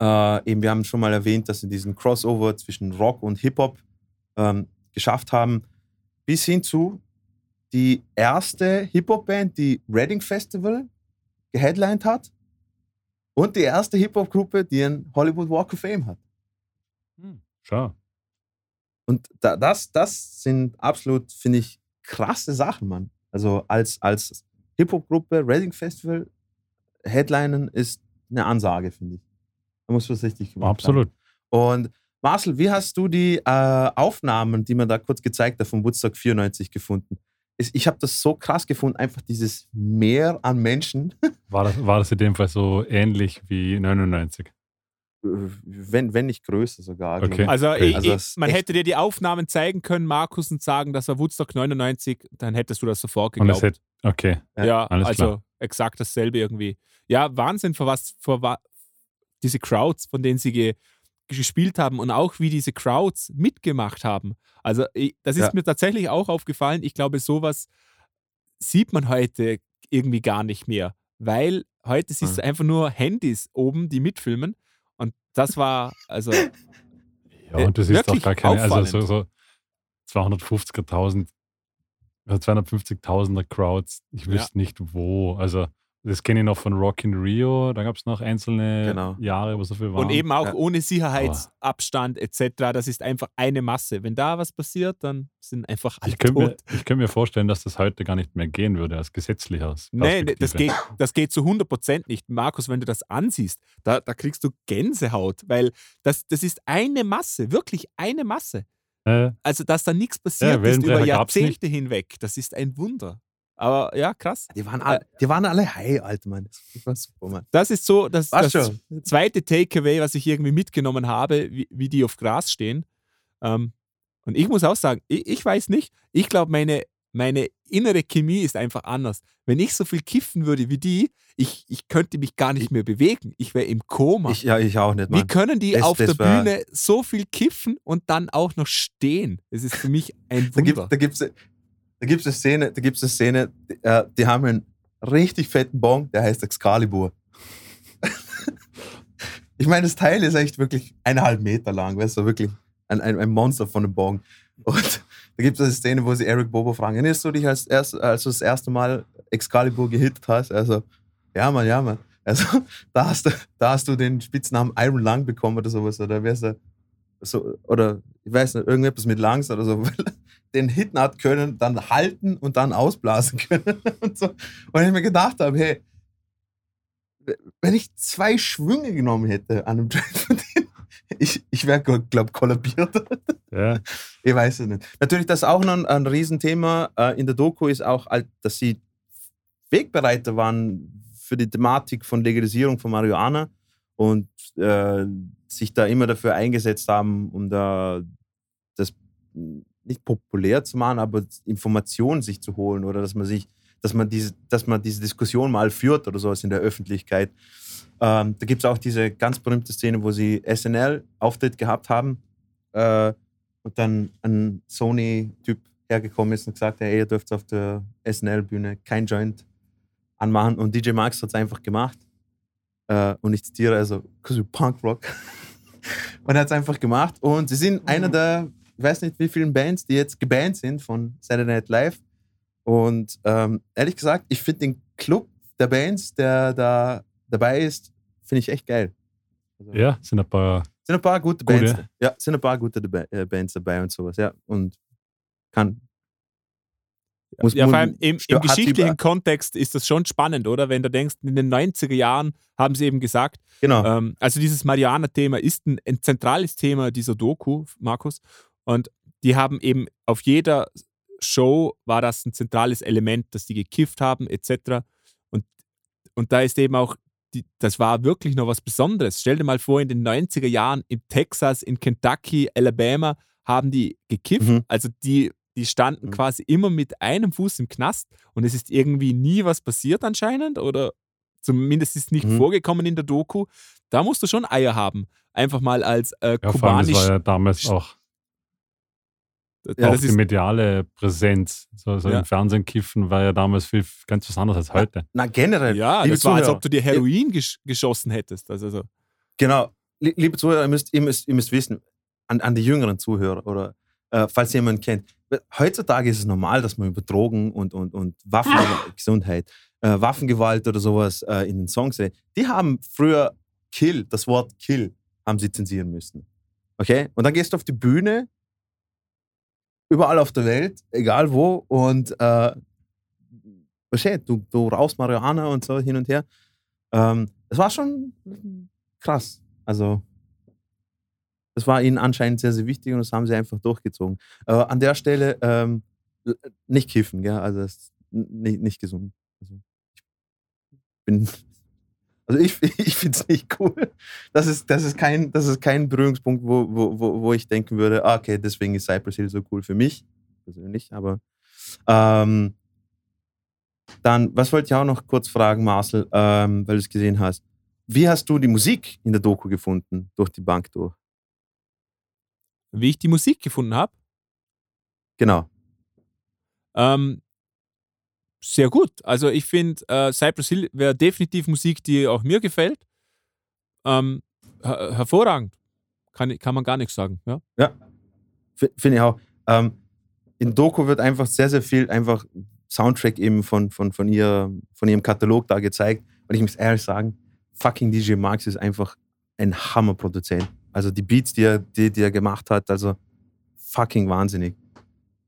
äh, eben, wir haben schon mal erwähnt, dass sie diesen Crossover zwischen Rock und Hip-Hop ähm, geschafft haben, bis hin zu die erste Hip-Hop-Band, die Reading Festival geheadlined hat und die erste Hip-Hop-Gruppe, die einen Hollywood Walk of Fame hat. hm, schau. Und da, das, das sind absolut, finde ich, krasse Sachen, Mann. Also als, als Hip-Hop-Gruppe, Reading Festival, Headlinen ist eine Ansage, finde ich. Da muss was richtig gemacht Absolut. Haben. Und Marcel, wie hast du die äh, Aufnahmen, die man da kurz gezeigt hat, von Woodstock 94 gefunden? ich habe das so krass gefunden, einfach dieses Meer an Menschen. War das, war das in dem Fall so ähnlich wie 99? Wenn, wenn nicht größer sogar. Okay. glaub Also, Okay. ich, Also ich, man hätte dir die Aufnahmen zeigen können, Markus, und sagen, das war Woodstock 99, dann hättest du das sofort geglaubt. hätte, okay. Ja, alles also klar. exakt dasselbe irgendwie. Ja, Wahnsinn, vor was, vor wa diese Crowds, von denen sie ge gespielt haben und auch wie diese Crowds mitgemacht haben. Also, ich, das ist Ja. mir tatsächlich auch aufgefallen. Ich glaube, sowas sieht man heute irgendwie gar nicht mehr, weil heute siehst Mhm. du einfach nur Handys oben, die mitfilmen. Das war, also, Ja, und du siehst auch gar keine, also so, auffallend. so 250.000 oder 250.000er Crowds. Ich Ja. wüsste nicht wo. Also, das kenne ich noch von Rock in Rio. Da gab es noch einzelne Genau. Jahre, wo so viel waren. und eben auch Ja. ohne Sicherheitsabstand etc. Das ist einfach eine Masse. Wenn da was passiert, dann sind einfach alle ich könnte mir, tot. ich könnte mir vorstellen, dass das heute gar nicht mehr gehen würde, als gesetzlicher nee, das geht, das geht zu 100% nicht. Markus, wenn du das ansiehst, da, da kriegst du Gänsehaut, weil das, das ist eine Masse, wirklich eine Masse. Äh, Also, dass da nichts passiert ist Wellenbrecher über. Jahrzehnte hinweg, das ist ein Wunder. Aber ja, krass. Die waren, alle, die waren alle high, Alter, Mann. Das war super, Mann. Das ist so das, das zweite Takeaway, was ich irgendwie mitgenommen habe, wie, wie die auf Gras stehen. Ähm, und ich muss auch sagen, ich, ich weiß nicht, ich glaube, meine, meine innere Chemie ist einfach anders. Wenn ich so viel kiffen würde wie die, ich, ich könnte mich gar nicht mehr bewegen. Ich wäre im Koma. Ich, ja, ich auch nicht, wie Mann. können die Das- auf das der Bühne so viel kiffen und dann auch noch stehen? Das ist für mich ein Da gibt Wunder. Da da gibt's eine Szene, da gibt's eine Szene, die, äh, die haben einen richtig fetten Bong, der heißt Excalibur. ich meine, das Teil ist echt wirklich eineinhalb Meter lang, weißt du, wirklich ein, ein, ein Monster von einem Bong. Und da gibt es eine Szene, wo sie Eric Bobo fragen, erinnerst du dich, als, erst, als du das erste Mal Excalibur gehittet hast? Also, ja, Mann, ja, Mann. Also, da hast du, da hast du den Spitznamen Iron Lung bekommen oder sowas, oder wär's da, so, oder ich weiß nicht, irgendetwas mit Lungs oder so, weil den Hitten hat können, dann halten und dann ausblasen können und so. Und ich mir gedacht habe, hey, wenn ich zwei Schwünge genommen hätte an einem Track von denen, ich, ich wäre, glaube kollabiert. ja. Ich weiß es nicht. Natürlich, das ist auch noch ein, ein Riesenthema äh, in der Doku, ist auch, dass sie Wegbereiter waren für die Thematik von Legalisierung von Marihuana und äh, sich da immer dafür eingesetzt haben, um da das nicht populär zu machen, aber Informationen sich zu holen oder dass man sich, dass man diese, dass man diese Diskussion mal führt oder sowas in der Öffentlichkeit. Ähm, da gibt es auch diese ganz berühmte Szene, wo sie SNL-Auftritt gehabt haben äh, und dann ein Sony-Typ hergekommen ist und gesagt hat, hey, ihr dürft auf der SNL-Bühne kein Joint anmachen. Und DJ Max hat es einfach gemacht. Äh, und ich zitiere also, because you punk rock. und er hat es einfach gemacht. Und sie sind einer der, ich weiß nicht wie vielen Bands, die jetzt gebannt sind von Saturday Night Live. Und ähm, ehrlich gesagt, ich finde den Club der Bands, der da dabei ist, finde ich echt geil. Also, ja, sind ein paar. sind ein paar gute Gute. Bands. Ja, sind ein paar gute äh, Bands dabei und sowas. Ja, und kann. Muss Ja, vor allem im, im geschichtlichen Kontext ist das schon spannend, oder? Wenn du denkst, in den 90er Jahren haben sie eben gesagt, Genau. ähm, also dieses Marihuana-Thema ist ein, ein zentrales Thema dieser Doku, Markus. Und die haben eben auf jeder Show war das ein zentrales Element, dass die gekifft haben, etc. Und, und da ist eben auch, die, das war wirklich noch was Besonderes. Stell dir mal vor, in den 90er Jahren in Texas, in Kentucky, Alabama haben die gekifft. Mhm. Also die, die standen Mhm. quasi immer mit einem Fuß im Knast und es ist irgendwie nie was passiert anscheinend oder zumindest ist nicht Mhm. vorgekommen in der Doku. Da musst du schon Eier haben. Einfach mal als äh, Ja, vor allem, das kubanisch. war ja damals auch, ja, auch das die ist, mediale Präsenz. So, so Ja. im Fernsehen kiffen war ja damals viel, ganz was anderes als heute. Na, generell. ja, liebe das war, als Zuhörer, ob du dir Heroin gesch geschossen hättest. Also so. Genau. Lie- Liebe Zuhörer, ihr müsst, ihr müsst, ihr müsst wissen, an, an die jüngeren Zuhörer oder äh, falls ihr jemanden kennt, heutzutage ist es normal, dass man über Drogen und, und, und Waffen, Gesundheit, äh, Waffengewalt oder sowas äh, in den Songs redet. Die haben früher Kill, das Wort Kill, haben sie zensieren müssen. Okay? Und dann gehst du auf die Bühne, überall auf der Welt, egal wo, und äh, versteht, du, du rauchst Marihuana und so hin und her. Ähm, das war schon krass. Also, das war ihnen anscheinend sehr, sehr wichtig und das haben sie einfach durchgezogen. Äh, an der Stelle, ähm, nicht kiffen, gell? Also das nicht, nicht gesund. Also ich bin. Also ich, ich finde es nicht cool. Das ist, das ist kein, das ist kein Berührungspunkt, wo, wo, wo, wo ich denken würde, ah, okay, deswegen ist Cypress Hill so cool für mich persönlich. Aber ähm, dann, was wollte ich auch noch kurz fragen, Marcel, ähm, weil du es gesehen hast. Wie hast du die Musik in der Doku gefunden, durch die Bank durch? Wie ich die Musik gefunden habe? Genau. Ähm, sehr gut. Also ich finde, äh, Cypress Hill wäre definitiv Musik, die auch mir gefällt. Ähm, her hervorragend. Kann, kann man gar nichts sagen. Ja, ja. finde ich auch. Ähm, in Doku wird einfach sehr, sehr viel einfach Soundtrack eben von, von, von, ihr, von ihrem Katalog da gezeigt. Und ich muss ehrlich sagen, fucking DJ Max ist einfach ein Hammerproduzent. Also die Beats, die er, die, die er gemacht hat, also fucking wahnsinnig.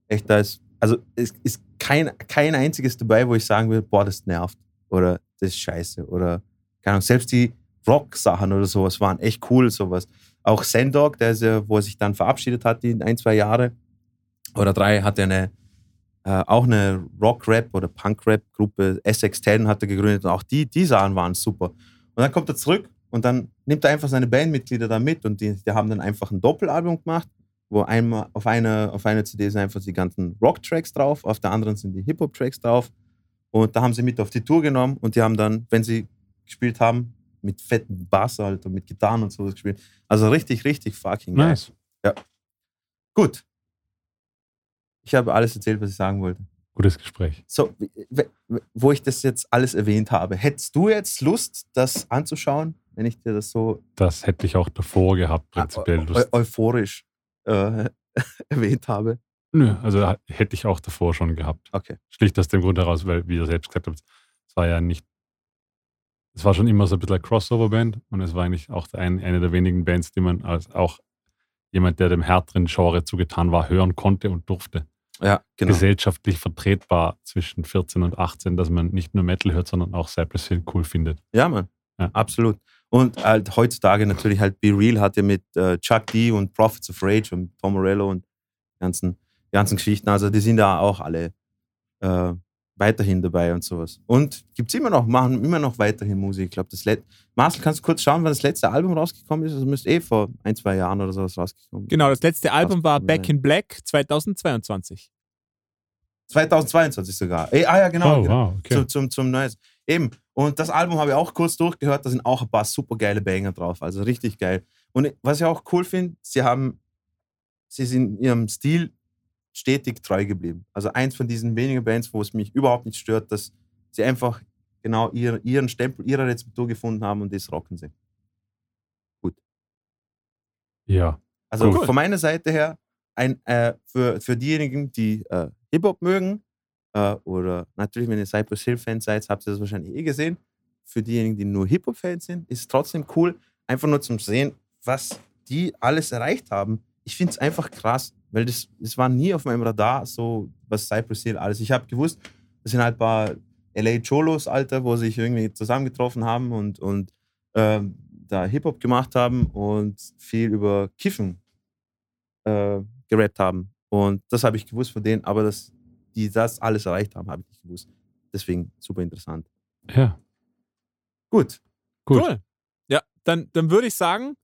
Echt, da ist, also es ist kein, kein einziges dabei, wo ich sagen würde, boah, das nervt oder das ist scheiße oder keine Ahnung, selbst die Rock-Sachen oder sowas waren echt cool, sowas. Auch Sendog, der ist ja, wo er sich dann verabschiedet hat, die ein, zwei Jahre oder drei, hat er eine, äh, auch eine Rock-Rap oder Punk-Rap-Gruppe, SX10 hat er gegründet und auch die, die Sachen waren super. Und dann kommt er zurück und dann nimmt er einfach seine Bandmitglieder da mit und die, die haben dann einfach ein Doppelalbum gemacht, wo einmal auf einer auf eine CD sind einfach die ganzen Rock-Tracks drauf, auf der anderen sind die Hip-Hop-Tracks drauf. Und da haben sie mit auf die Tour genommen und die haben dann, wenn sie gespielt haben, mit fetten Bass halt und mit Gitarren und sowas gespielt. Also richtig, richtig fucking geil. Nice. Ja. Gut. Ich habe alles erzählt, was ich sagen wollte. Gutes Gespräch. So, wo ich das jetzt alles erwähnt habe, hättest du jetzt Lust, das anzuschauen, wenn ich dir das so. Das hätte ich auch davor gehabt, prinzipiell. eu euphorisch äh, erwähnt habe. Nö, also hätte ich auch davor schon gehabt. Okay. Schlicht aus dem Grund heraus, weil, wie ihr selbst gesagt habt, es war ja nicht. Es war schon immer so ein bisschen eine Crossover-Band und es war eigentlich auch ein, eine der wenigen Bands, die man als auch jemand, der dem härteren Genre zugetan war, hören konnte und durfte ja, genau. gesellschaftlich vertretbar zwischen 14 und 18, dass man nicht nur Metal hört, sondern auch Cypress Hill cool findet. Ja, Mann. Ja. Absolut. Und halt heutzutage natürlich halt Be Real hat ja mit äh, Chuck D und Prophets of Rage und Tom Morello und ganzen, ganzen Geschichten, also die sind da auch alle äh, weiterhin dabei und sowas. Und gibt es immer noch, machen immer noch weiterhin Musik. Ich glaube, das letzte. Marcel, kannst du kurz schauen, wann das letzte Album rausgekommen ist? Also müsste eh vor ein, zwei Jahren oder sowas rausgekommen Genau, das letzte Album war Back in Black 2022. 2022 sogar. Ey, ah ja, genau. Oh, genau. wow, okay. Zum, zum, zum Neues. Eben. Und das Album habe ich auch kurz durchgehört. Da sind auch ein paar super geile Banger drauf. Also richtig geil. Und was ich auch cool finde, sie haben, sie sind in ihrem Stil stetig treu geblieben. Also eins von diesen wenigen Bands, wo es mich überhaupt nicht stört, dass sie einfach genau ihr, ihren Stempel, ihre Rezeptur gefunden haben und das rocken sie. Gut. Ja. Also Cool. von meiner Seite her, ein, äh, für, für diejenigen, die äh, Hip-Hop mögen, äh, oder natürlich, wenn ihr Cypress Hill-Fans seid, habt ihr das wahrscheinlich eh gesehen. Für diejenigen, die nur Hip-Hop-Fans sind, ist es trotzdem cool, einfach nur zum Sehen, was die alles erreicht haben. Ich finde es einfach krass, weil das, das war nie auf meinem Radar, so was Cypress Hill alles. Ich habe gewusst, das sind halt ein paar LA Cholos, Alter, wo sich irgendwie zusammengetroffen haben und, und ähm, da Hip-Hop gemacht haben und viel über Kiffen äh, gerappt haben. Und das habe ich gewusst von denen, aber dass die das alles erreicht haben, habe ich nicht gewusst. Deswegen super interessant. Ja, Gut. gut. Cool. Ja, dann, dann würde ich sagen,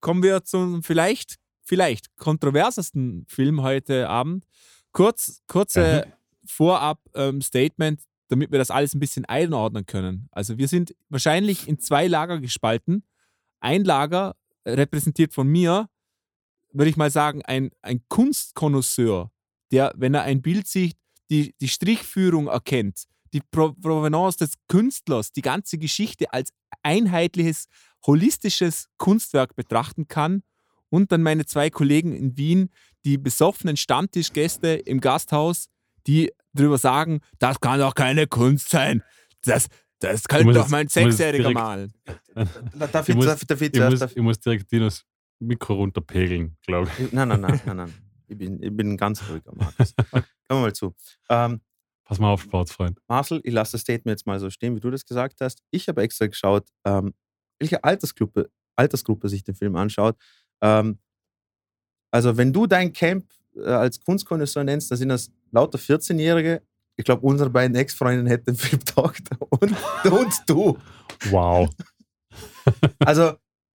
kommen wir zum vielleicht, vielleicht kontroversesten Film heute Abend. Kurz, kurze Vorab-Statement, damit wir das alles ein bisschen einordnen können. Also wir sind wahrscheinlich in zwei Lager gespalten. Ein Lager repräsentiert von mir, würde ich mal sagen, ein, ein Kunstkonnoisseur, der, wenn er ein Bild sieht, die, die Strichführung erkennt, die Pro Provenance des Künstlers, die ganze Geschichte als einheitliches, holistisches Kunstwerk betrachten kann. Und dann meine zwei Kollegen in Wien, die besoffenen Stammtischgäste im Gasthaus, die darüber sagen, das kann doch keine Kunst sein. Das, das könnte doch mein Sechsjähriger malen. Darf Ich muss- darf, darf ich muss direkt Dinos Mikro runterpegeln, glaube ich. Nein, nein, nein, nein, nein. Ich bin, ich bin ein ganz ruhiger Markus. Kommen wir mal zu. Ähm, Pass mal auf, Sportsfreund. Marcel, ich lasse das Statement jetzt mal so stehen, wie du das gesagt hast. Ich habe extra geschaut, ähm, welche Altersgruppe, Altersgruppe sich den Film anschaut. Ähm, also, wenn du dein Camp äh, als Kunstkonnoisseur nennst, dann sind das lauter 14-Jährige. Ich glaube, unsere beiden Ex-Freundinnen hätten den Film getaugt und, und du. Wow. Also,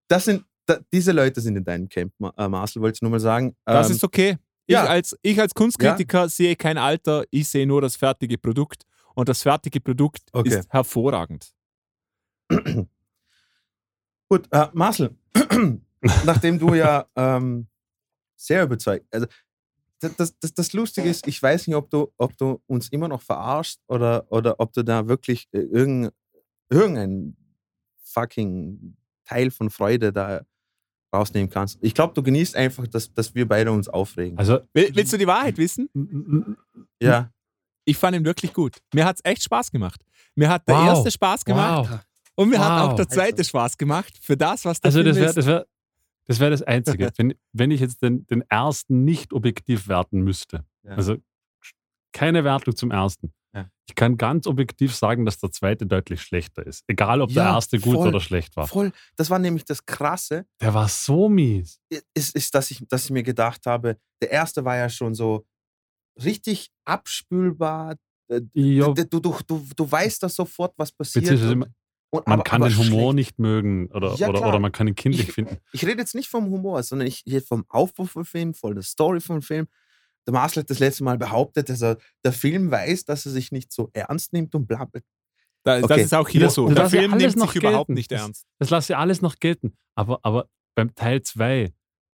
das sind, da, diese Leute sind in deinem Camp, äh, Marcel, wollte ich nur mal sagen. Das Ähm, ist okay. Ich, ja. als, ich als Kunstkritiker sehe kein Alter, ich sehe nur das fertige Produkt. Und das fertige Produkt Okay. ist hervorragend. Gut, äh, Marcel, nachdem du ja ähm, sehr überzeugt, also das, das, das, das Lustige ist, ich weiß nicht, ob du, ob du uns immer noch verarschst oder, oder ob du da wirklich äh, irgendein, irgendein fucking Teil von Freude da rausnehmen kannst. Ich glaube, du genießt einfach, dass, dass wir beide uns aufregen. Also, Will, willst du die Wahrheit wissen? ja, Ich fand ihn wirklich gut. Mir hat es echt Spaß gemacht. Mir hat der Wow. erste Spaß gemacht wow. und mir hat Wow. auch der zweite Spaß gemacht für das, was der Also, Film das wäre ist. das, wär, das, wär das Einzige. wenn, wenn ich jetzt den, den ersten nicht objektiv werten müsste. Ja. Also, keine Wertung zum ersten. Ja. Ich kann ganz objektiv sagen, dass der zweite deutlich schlechter ist. Egal, ob der Ja, erste gut voll. oder schlecht war. voll. Das war nämlich das Krasse. Der war so mies. ist, ist dass, ich, dass ich mir gedacht habe, der erste war ja schon so richtig abspülbar. Äh, Ja, Du, du, du, du, weißt da sofort, was passiert. Und, und, man aber- kann aber den Humor schlecht. nicht mögen oder, Ja, oder, oder man kann ihn kindlich Ich- finden. Ich rede jetzt nicht vom Humor, sondern ich rede vom Aufbau vom Film, von der Story vom Film. Der Marcel hat das letzte Mal behauptet, dass er, der Film weiß, dass er sich nicht so ernst nimmt und bla. bla. Da, Okay. Das ist auch hier Das- so. das Der Film nimmt noch sich überhaupt gelten. nicht Das- ernst. Das lasse ich alles noch gelten. Aber, aber beim Teil 2,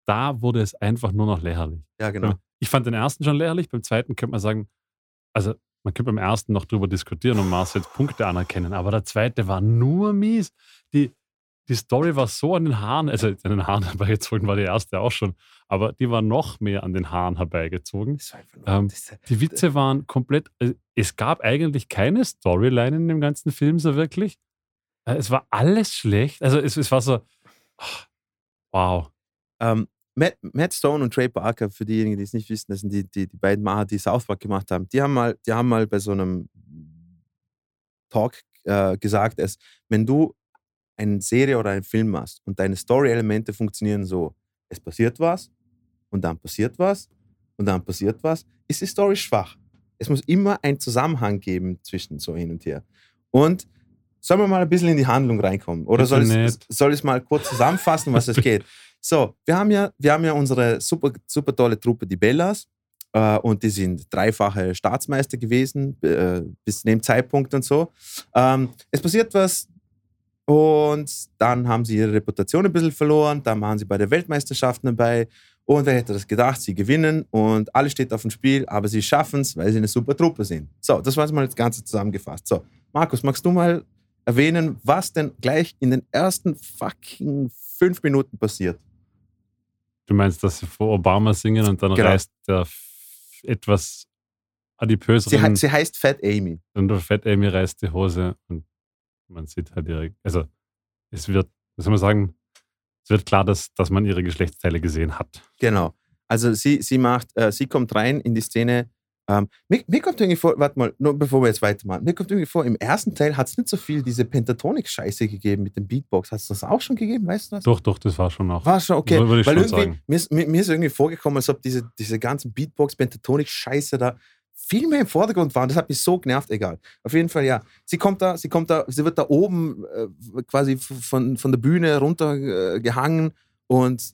da wurde es einfach nur noch lächerlich. Ja, genau. Ich fand den ersten schon lächerlich, beim zweiten könnte man sagen, also man könnte beim ersten noch drüber diskutieren und Marcels Punkte anerkennen, aber der zweite war nur mies. Die, die Story war so an den Haaren, also an den Haaren herbeigezogen war die erste auch schon, aber die war noch mehr an den Haaren herbeigezogen. Ähm, das, Die Witze waren komplett, äh, es gab eigentlich keine Storyline in dem ganzen Film so wirklich. Äh, Es war alles schlecht, also es, es war so, ah, wow. Ähm, Matt, Matt Stone und Trey Parker, für diejenigen, die es nicht wissen, das sind die, die, die beiden Macher, die South Park gemacht haben. Die haben mal, die haben mal bei so einem Talk äh, gesagt, dass wenn du eine Serie oder einen Film machst und deine Story-Elemente funktionieren so, es passiert was und dann passiert was und dann passiert was, ist die Story schwach. Es muss immer einen Zusammenhang geben zwischen so hin und her. Und sollen wir mal ein bisschen in die Handlung reinkommen? Oder soll ich, soll ich mal kurz zusammenfassen, was es geht? So, wir haben ja, wir haben ja unsere super, super tolle Truppe, die Bellas. Äh, und die sind dreifache Staatsmeister gewesen, äh, bis zu dem Zeitpunkt und so. Ähm, es passiert was und dann haben sie ihre Reputation ein bisschen verloren. Dann waren sie bei der Weltmeisterschaft dabei. Und wer hätte das gedacht? Sie gewinnen und alles steht auf dem Spiel, aber sie schaffen es, weil sie eine super Truppe sind. So, das war jetzt mal das Ganze zusammengefasst. So, Markus, magst du mal erwähnen, was denn gleich in den ersten fucking fünf Minuten passiert? Du meinst, dass sie vor Obama singen und dann Genau. reißt der etwas Sie, adipöseren hei- sie heißt Fat Amy. und der Fett Amy reißt die Hose und man sieht halt ihre, also es wird, was soll man sagen, es wird klar, dass, dass man ihre Geschlechtsteile gesehen hat. Genau. Also sie, sie macht, äh, sie kommt rein in die Szene. Ähm, mir, mir kommt irgendwie vor, warte mal, nur bevor wir jetzt weitermachen, mir kommt irgendwie vor, im ersten Teil hat es nicht so viel diese Pentatonik-Scheiße gegeben mit dem Beatbox. Hat es das auch schon gegeben, weißt du das? Doch, doch, das war schon noch. War schon okay. Weil schon irgendwie, mir ist, mir, ist irgendwie vorgekommen, als ob diese, diese ganzen Beatbox-Pentatonik-Scheiße da viel mehr im Vordergrund waren. Das hat mich so genervt, egal. Auf jeden Fall, ja. Sie kommt da, sie kommt da, sie wird da oben äh, quasi von, von der Bühne runtergehangen äh, gehangen und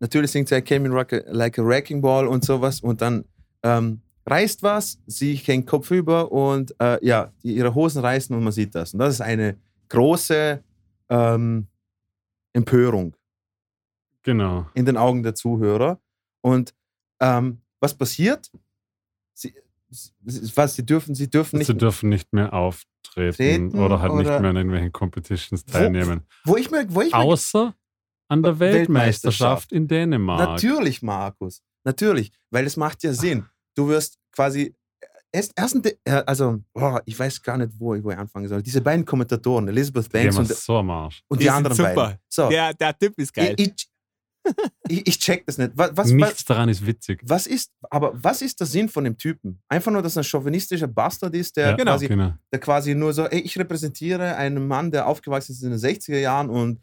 natürlich singt sie I came in rock, like a wrecking ball und sowas und dann ähm, reißt was, sie hängt kopfüber und äh, ja, ihre Hosen reißen und man sieht das. Und das ist eine große ähm, Empörung Genau. in den Augen der Zuhörer. Und ähm, was passiert? Sie, sie- was, sie dürfen, sie dürfen nicht. Sie dürfen nicht mehr auftreten Treten oder halt nicht oder- mehr an irgendwelchen Competitions Wo- teilnehmen. wo ich mir, wo ich mir, Außer an der Weltmeisterschaft. Weltmeisterschaft in Dänemark. natürlich, Markus, natürlich, weil es macht ja Sinn. Du wirst quasi erst, erst äh, also oh, ich weiß gar nicht, wo, ich- wo ich anfangen soll. Diese beiden Kommentatoren, Elizabeth Banks und, so und Die die, anderen super. beiden. So, Der, der Typ ist geil. ich, ich, ich, check das nicht. Was, was, was, Nichts daran ist witzig. was ist, aber was ist der Sinn von dem Typen? Einfach nur, dass er ein chauvinistischer Bastard ist, der Ja, quasi genau. der quasi nur so, ey, ich repräsentiere einen Mann, der aufgewachsen ist in den 60er Jahren und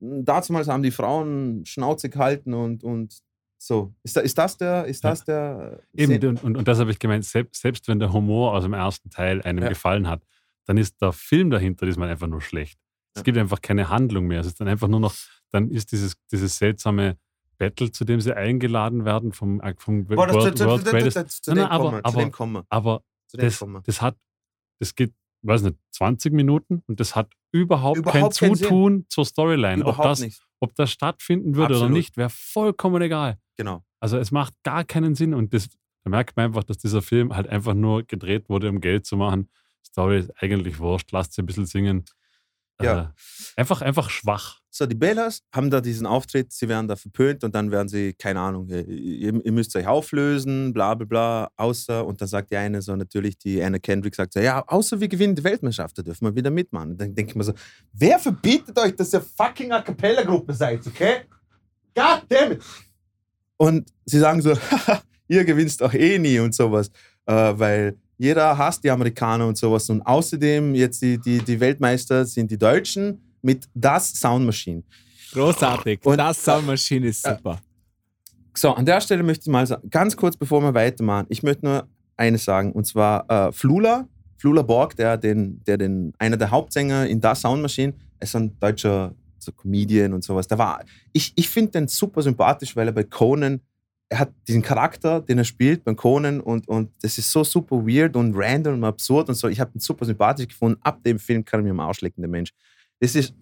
damals haben die Frauen Schnauze gehalten und, und So, ist, da, ist das der, ist das der Eben, Sinn? und, und, und das habe ich gemeint, selbst, selbst wenn der Humor aus dem ersten Teil einem Ja. gefallen hat, dann ist der Film dahinter diesmal einfach nur schlecht. Es gibt einfach keine Handlung mehr. Es ist dann einfach nur noch, dann ist dieses, dieses seltsame Battle, zu dem sie eingeladen werden vom, vom Boah, World, zu- World zu- Greatest. zu- zu aber- aber- Aber das, das hat, das geht, weiß nicht, 20 Minuten und das hat überhaupt, Überhaupt kein keinen Sinn. Zutun zur Storyline. Ob das, nicht. ob das stattfinden würde oder Absolut. nicht, wäre vollkommen egal. Genau. Also es macht gar keinen Sinn und das, da merkt man einfach, dass dieser Film halt einfach nur gedreht wurde, um Geld zu machen. Story ist eigentlich wurscht, lasst sie ein bisschen singen. Ja. Äh, einfach, einfach schwach. So, die Bellas haben da diesen Auftritt, sie werden da verpönt und dann werden sie, keine Ahnung, ihr, ihr müsst euch auflösen, bla bla bla, außer, und dann sagt die eine so natürlich, die Anna Kendrick sagt so, ja, außer wir gewinnen die Weltmeisterschaft, da dürfen wir wieder mitmachen. Und dann denke ich mir so, wer verbietet euch, dass ihr fucking A Cappella-Gruppe seid, okay? God damn it! Und sie sagen so, ihr gewinnst auch eh nie und sowas, äh, weil jeder hasst die Amerikaner und sowas. Und außerdem, jetzt die, die, die Weltmeister sind die Deutschen mit das Sound Machine. Großartig. Und- das Soundmaschine ist Ja. super. So, an der Stelle möchte ich mal sagen, ganz kurz bevor wir weitermachen, ich möchte nur eines sagen, und zwar äh, Flula, Flula Borg, der den, der den, einer der Hauptsänger in Das Sound Machine, ist ein deutscher so Comedian und sowas. Der war, ich, ich finde den super sympathisch, weil er bei Conan, er hat diesen Charakter, den er spielt bei Conan und, und das ist so super weird und random und absurd und so. Ich habe ihn super sympathisch gefunden. Ab dem Film kann er mir am Arsch lecken, der Mensch. Das ist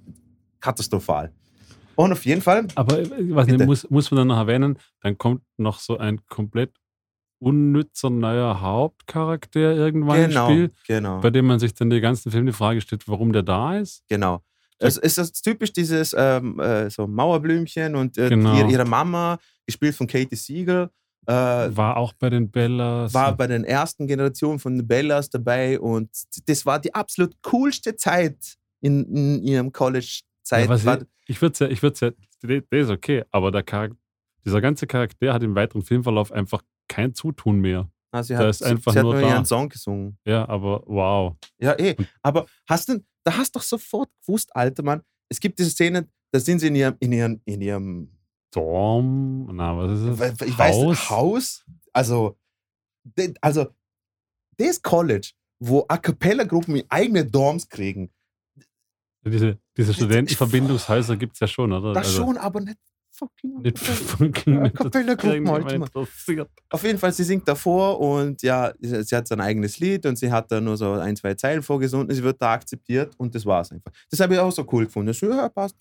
katastrophal. Und auf jeden Fall, Aber äh, weiß nicht, muss, muss man dann noch erwähnen, dann kommt noch so ein komplett unnützer neuer Hauptcharakter irgendwann genau, ins Spiel, genau. bei dem man sich dann den ganzen Film die Frage stellt, warum der da ist. Genau. Es ist das typisch dieses ähm, äh, so Mauerblümchen und äh, Genau. ihre, ihre Mama, gespielt von Katie Siegel, äh, War auch bei den Bellas. war bei den ersten Generationen von den Bellas dabei und das war die absolut coolste Zeit in, in ihrem College-Zeit. Ja, ich würde ja, ich würde ja, der ist okay, aber der Charakter, dieser ganze Charakter hat im weiteren Filmverlauf einfach kein Zutun mehr. Ah, sie hat, ist einfach sie hat nur nur da. ihren Song gesungen. Ja, aber wow. Ja, eh. Aber hast du, da hast du doch sofort gewusst, alter Mann, es gibt diese Szene, da sind sie in ihrem, in ihrem, in ihrem Dorm? Na, was ist das? Ich weiß Haus? Also, also, das College, wo A Cappella-Gruppen eigene Dorms kriegen, Diese, diese Studentenverbindungshäuser gibt es ja schon, oder? das Also, schon, aber nicht fucking Nicht fucking Cappella-Gruppen, interessiert. Auf jeden Fall, sie singt davor und ja, sie hat sein eigenes Lied und sie hat da nur so ein, zwei Zeilen vorgesungen sie wird da akzeptiert und das war's einfach. Das habe ich auch so cool gefunden. So, ja, passt.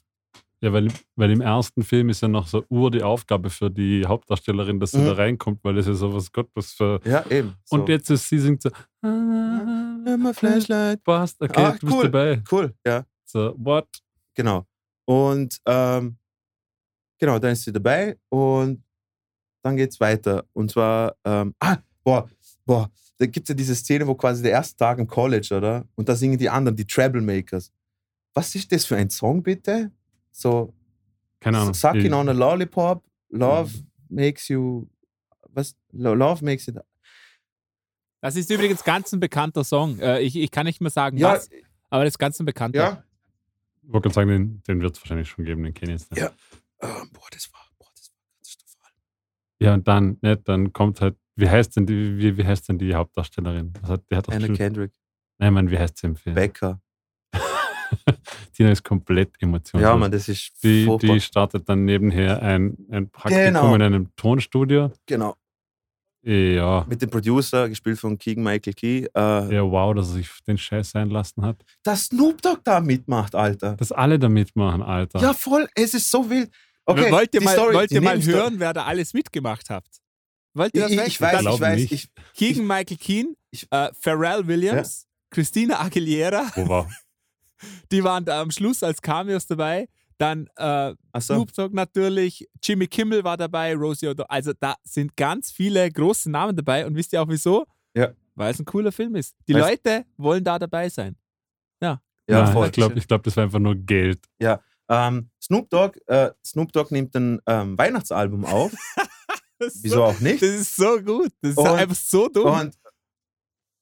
Ja, weil, weil im ersten Film ist ja noch so ur die Aufgabe für die Hauptdarstellerin, dass sie Mhm. da reinkommt, weil das ist so was Gott, was für. Ja, eben. So. Und jetzt ist sie singt so. Immer Flashlight. Passt, okay, Ah, du bist cool. dabei. Cool, ja. So, what? Genau. Und ähm, genau, dann ist sie dabei und dann geht's weiter. Und zwar, ähm, ah, boah, boah, da gibt es ja diese Szene, wo quasi der erste Tag im College, oder? Und da singen die anderen, die Troublemakers. Was ist das für ein Song, bitte? So, Keine Ahnung. Sucking Ich- on a Lollipop, Love makes you, was? Lo- Love makes it. Das ist übrigens ganz ein bekannter Song. Äh, ich, ich kann nicht mehr sagen, Ja, was, aber das ist ganz ein bekannter. ja. Ich wollte gerade sagen, den, den wird es wahrscheinlich schon geben, den kenne ich jetzt nicht. Ja. Ähm, boah, das war, boah, das war katastrophal. Ja, und dann, ne, dann kommt halt, wie heißt denn die, wie, wie heißt denn die Hauptdarstellerin? Was hat, die hat Anna bestimmt- Kendrick, Nein, Mann, wie heißt sie im Film? Becker. Tina ist komplett emotionslos. Ja, man, das ist die, furchtbar. die startet dann nebenher ein, ein Praktikum Genau. in einem Tonstudio. Genau. Ja, mit dem Producer, gespielt von Keegan Michael Key, äh, ja, wow, dass er sich den Scheiß sein lassen hat. dass Snoop Dogg da mitmacht, Alter. Dass alle da mitmachen, Alter. Ja, voll, es ist so wild. Okay, wollt ihr mal, Story, wollt ihr mal hören, wer da alles mitgemacht habt? Wollt ihr das Ich, ich weiß, ich weiß. Ich, Keegan Michael Keen, Ich- äh, Pharrell Williams, Christina Aguilera, Wo war? die waren da am Schluss als Cameos dabei. Dann äh, achso, Snoop Dogg natürlich, Jimmy Kimmel war dabei, Rosie O'Donnell. Also da sind ganz viele große Namen dabei. Und wisst ihr auch wieso? Ja. Weil es ein cooler Film ist. Die Weil's- Leute wollen da dabei sein. ja, Nein, voll. Ich glaube, ich glaub, das war einfach nur Geld. Ähm, Snoop Dogg, äh, Snoop Dogg nimmt ein ähm, Weihnachtsalbum auf. Wieso so, auch nicht? das ist so gut. Das ist Und- einfach so dumm. Und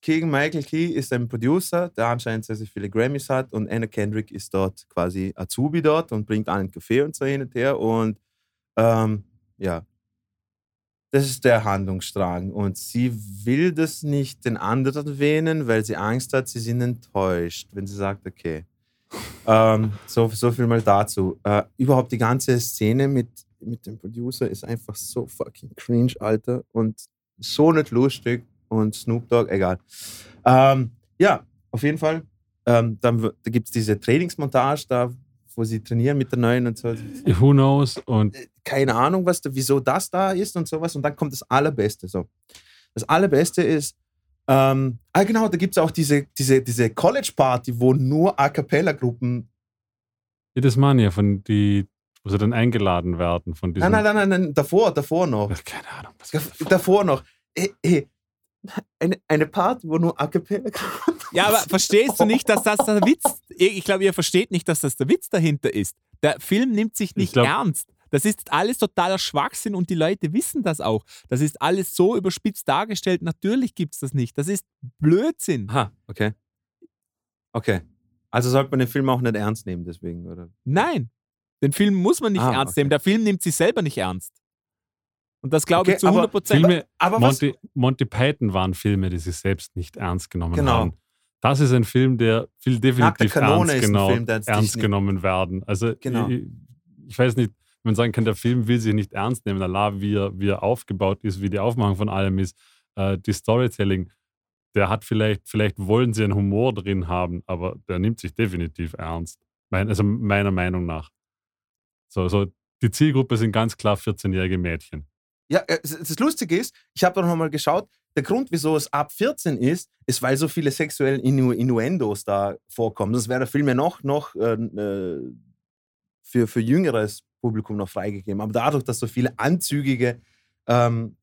Keegan Michael Key ist ein Producer, der anscheinend sehr, sehr viele Grammys hat und Anna Kendrick ist dort quasi Azubi dort und bringt allen Kaffee und so hin und her und ähm, ja, das ist der Handlungsstrang. Und sie will das nicht den anderen erwähnen, weil sie Angst hat, sie sind enttäuscht, wenn sie sagt, okay. ähm, so, so viel mal dazu. Äh, überhaupt die ganze Szene mit, mit dem Producer ist einfach so fucking cringe, Alter. Und so nicht lustig. Und Snoop Dogg, egal. Ähm, ja, auf jeden Fall. Ähm, dann da gibt es diese Trainingsmontage, da, wo sie trainieren mit der neuen und so. Who knows? Und Keine Ahnung, was da, wieso das da ist und sowas. Und dann kommt das Allerbeste. So. Das Allerbeste ist, ähm, ah genau, da gibt es auch diese, diese, diese College-Party, wo nur A Cappella-Gruppen. jedes Mal ja von die, wo sie dann eingeladen werden von diesem. Nein, nein, nein, nein, nein, davor, davor noch. Keine Ahnung. Was Dav- Davor noch. Ey, ey, eine, eine Party, wo nur A Cappella-Gruppen. Ja, aber verstehst du nicht, dass das der Witz Ich glaube, ihr versteht nicht, dass das der Witz dahinter ist. Der Film nimmt sich nicht glaub- ernst. Das ist alles totaler Schwachsinn und die Leute wissen das auch. Das ist alles so überspitzt dargestellt. Natürlich gibt es das nicht. Das ist Blödsinn. Aha, okay. Okay. Also sollte man den Film auch nicht ernst nehmen, deswegen, oder? Nein, den Film muss man nicht Ah, ernst okay. nehmen. Der Film nimmt sich selber nicht ernst. Und das glaube Okay, ich zu aber 100 Prozent. Filme, Aber was. Monty, Monty Python waren Filme, die sich selbst nicht ernst genommen Genau. haben. Das ist ein Film, der viel definitiv Kanone ernst, genau, Film, der ernst nicht- genommen werden. Also Genau. ich, ich weiß nicht, wenn man sagen kann, der Film will sich nicht ernst nehmen, Allah, wie er, wie er aufgebaut ist, wie die Aufmachung von allem ist, äh, die Storytelling, der hat vielleicht, vielleicht wollen sie einen Humor drin haben, aber der nimmt sich definitiv ernst. Mein, also meiner Meinung nach. So, so, die Zielgruppe sind ganz klar 14-jährige Mädchen. Ja, äh, das Lustige ist, ich habe doch noch mal geschaut, der Grund, wieso es ab 14 ist, ist, weil so viele sexuelle Innu Innuendos da vorkommen. Das wäre der Film ja noch, noch äh, äh, für, für jüngeres Publikum noch freigegeben. Aber dadurch, dass so viele anzügige ähm,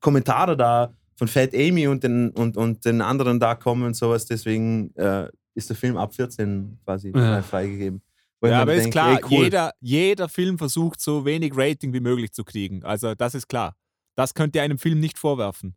Kommentare da von Fat Amy und den, und, und den anderen da kommen und sowas, deswegen äh, ist der Film ab 14 quasi Ja. freigegeben. Ja, aber ist denke, klar, ey, cool. jeder, jeder Film versucht, so wenig Rating wie möglich zu kriegen. Also, das ist klar. Das könnt ihr einem Film nicht vorwerfen.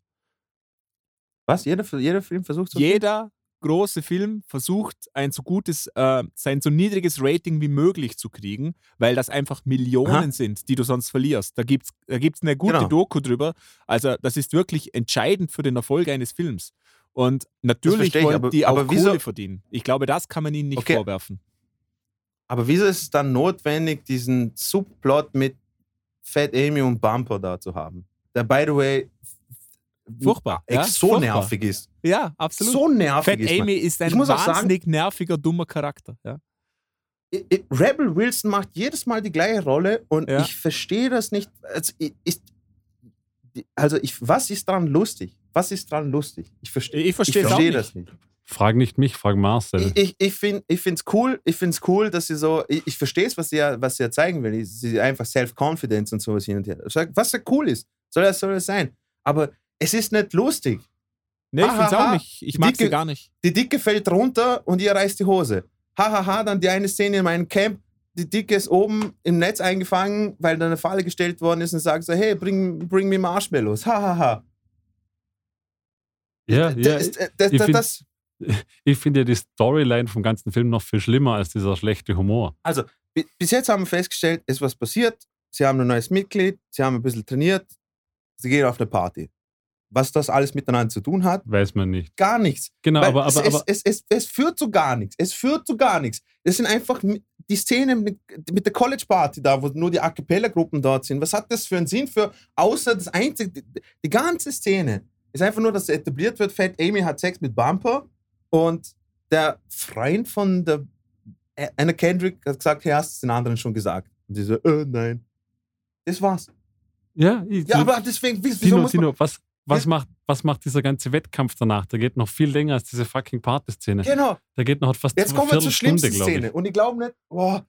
Was? Jeder, jeder Film versucht so Jeder große Film versucht, ein so gutes, äh, sein so niedriges Rating wie möglich zu kriegen, weil das einfach Millionen Aha. sind, die du sonst verlierst. Da gibt es da gibt's eine gute Genau. Doku drüber. Also, das ist wirklich entscheidend für den Erfolg eines Films. Und natürlich ich, wollen aber- die auch aber wieso- Kohle verdienen. Ich glaube, das kann man ihnen nicht Okay. vorwerfen. Aber wieso ist es dann notwendig, diesen Subplot mit Fat Amy und Bumper da zu haben? Der, by the way, Furchtbar. Ja? ex- so Furchtbar. nervig ist. Ja, absolut. So nervig Fat ist. man. Amy ist ein Ich muss auch sagen- wahnsinnig nerviger, dummer Charakter. Ja? Rebel Wilson macht jedes Mal die gleiche Rolle und Ja. ich verstehe das nicht. Also, i- ist, die- also ich, was ist dran lustig? Was ist dran lustig? Ich verstehe Ich verstehe ich nicht. das nicht. Frag nicht mich, frag Marcel. Ich, ich, ich finde es cool, ich find's cool, dass sie so, ich, ich verstehe es, was sie, ja, was sie ja zeigen will. Sie einfach Self-Confidence und sowas hin und her. Was ja cool ist, soll das, soll das sein. Aber es ist nicht lustig. Nee, ich finde es auch nicht. Ich mag sie gar nicht. Die Dicke fällt runter und ihr reißt die Hose. Hahaha, dann die eine Szene in meinem Camp, die Dicke ist oben im Netz eingefangen, weil da eine Falle gestellt worden ist und sagt so, hey, bring, bring mir Marshmallows. Hahaha. ja, ja, das, das, das, ich finde ja die Storyline vom ganzen Film noch viel schlimmer als dieser schlechte Humor. Also, bi- bis jetzt haben wir festgestellt, es ist was passiert. Sie haben ein neues Mitglied, sie haben ein bisschen trainiert, sie gehen auf eine Party. Was das alles miteinander zu tun hat, Weiß man nicht. gar nichts. Genau, Weil aber, es, aber, aber es, es, es, es führt zu gar nichts. Es führt zu gar nichts. Das sind einfach die Szene mit, mit der College Party da, wo nur die A Cappella-Gruppen dort sind. Was hat das für einen Sinn für, außer das einzige, die, die ganze Szene ist einfach nur, dass etabliert wird, Fat Amy hat Sex mit Bumper und der Freund von der A- Anna Kendrick hat gesagt, hey, hast du den anderen schon gesagt? Und sie so, äh, nein. Das war's. ja, ich, Ja, aber deswegen, wie- wieso Tino, muss man... Tino, was, was, Ja. macht, was macht dieser ganze Wettkampf danach? Der geht noch viel länger als diese fucking Party-Szene. Genau. Der geht noch fast Jetzt kommen wir zur schlimmsten ich. Szene. Und ich glaube nicht, boah,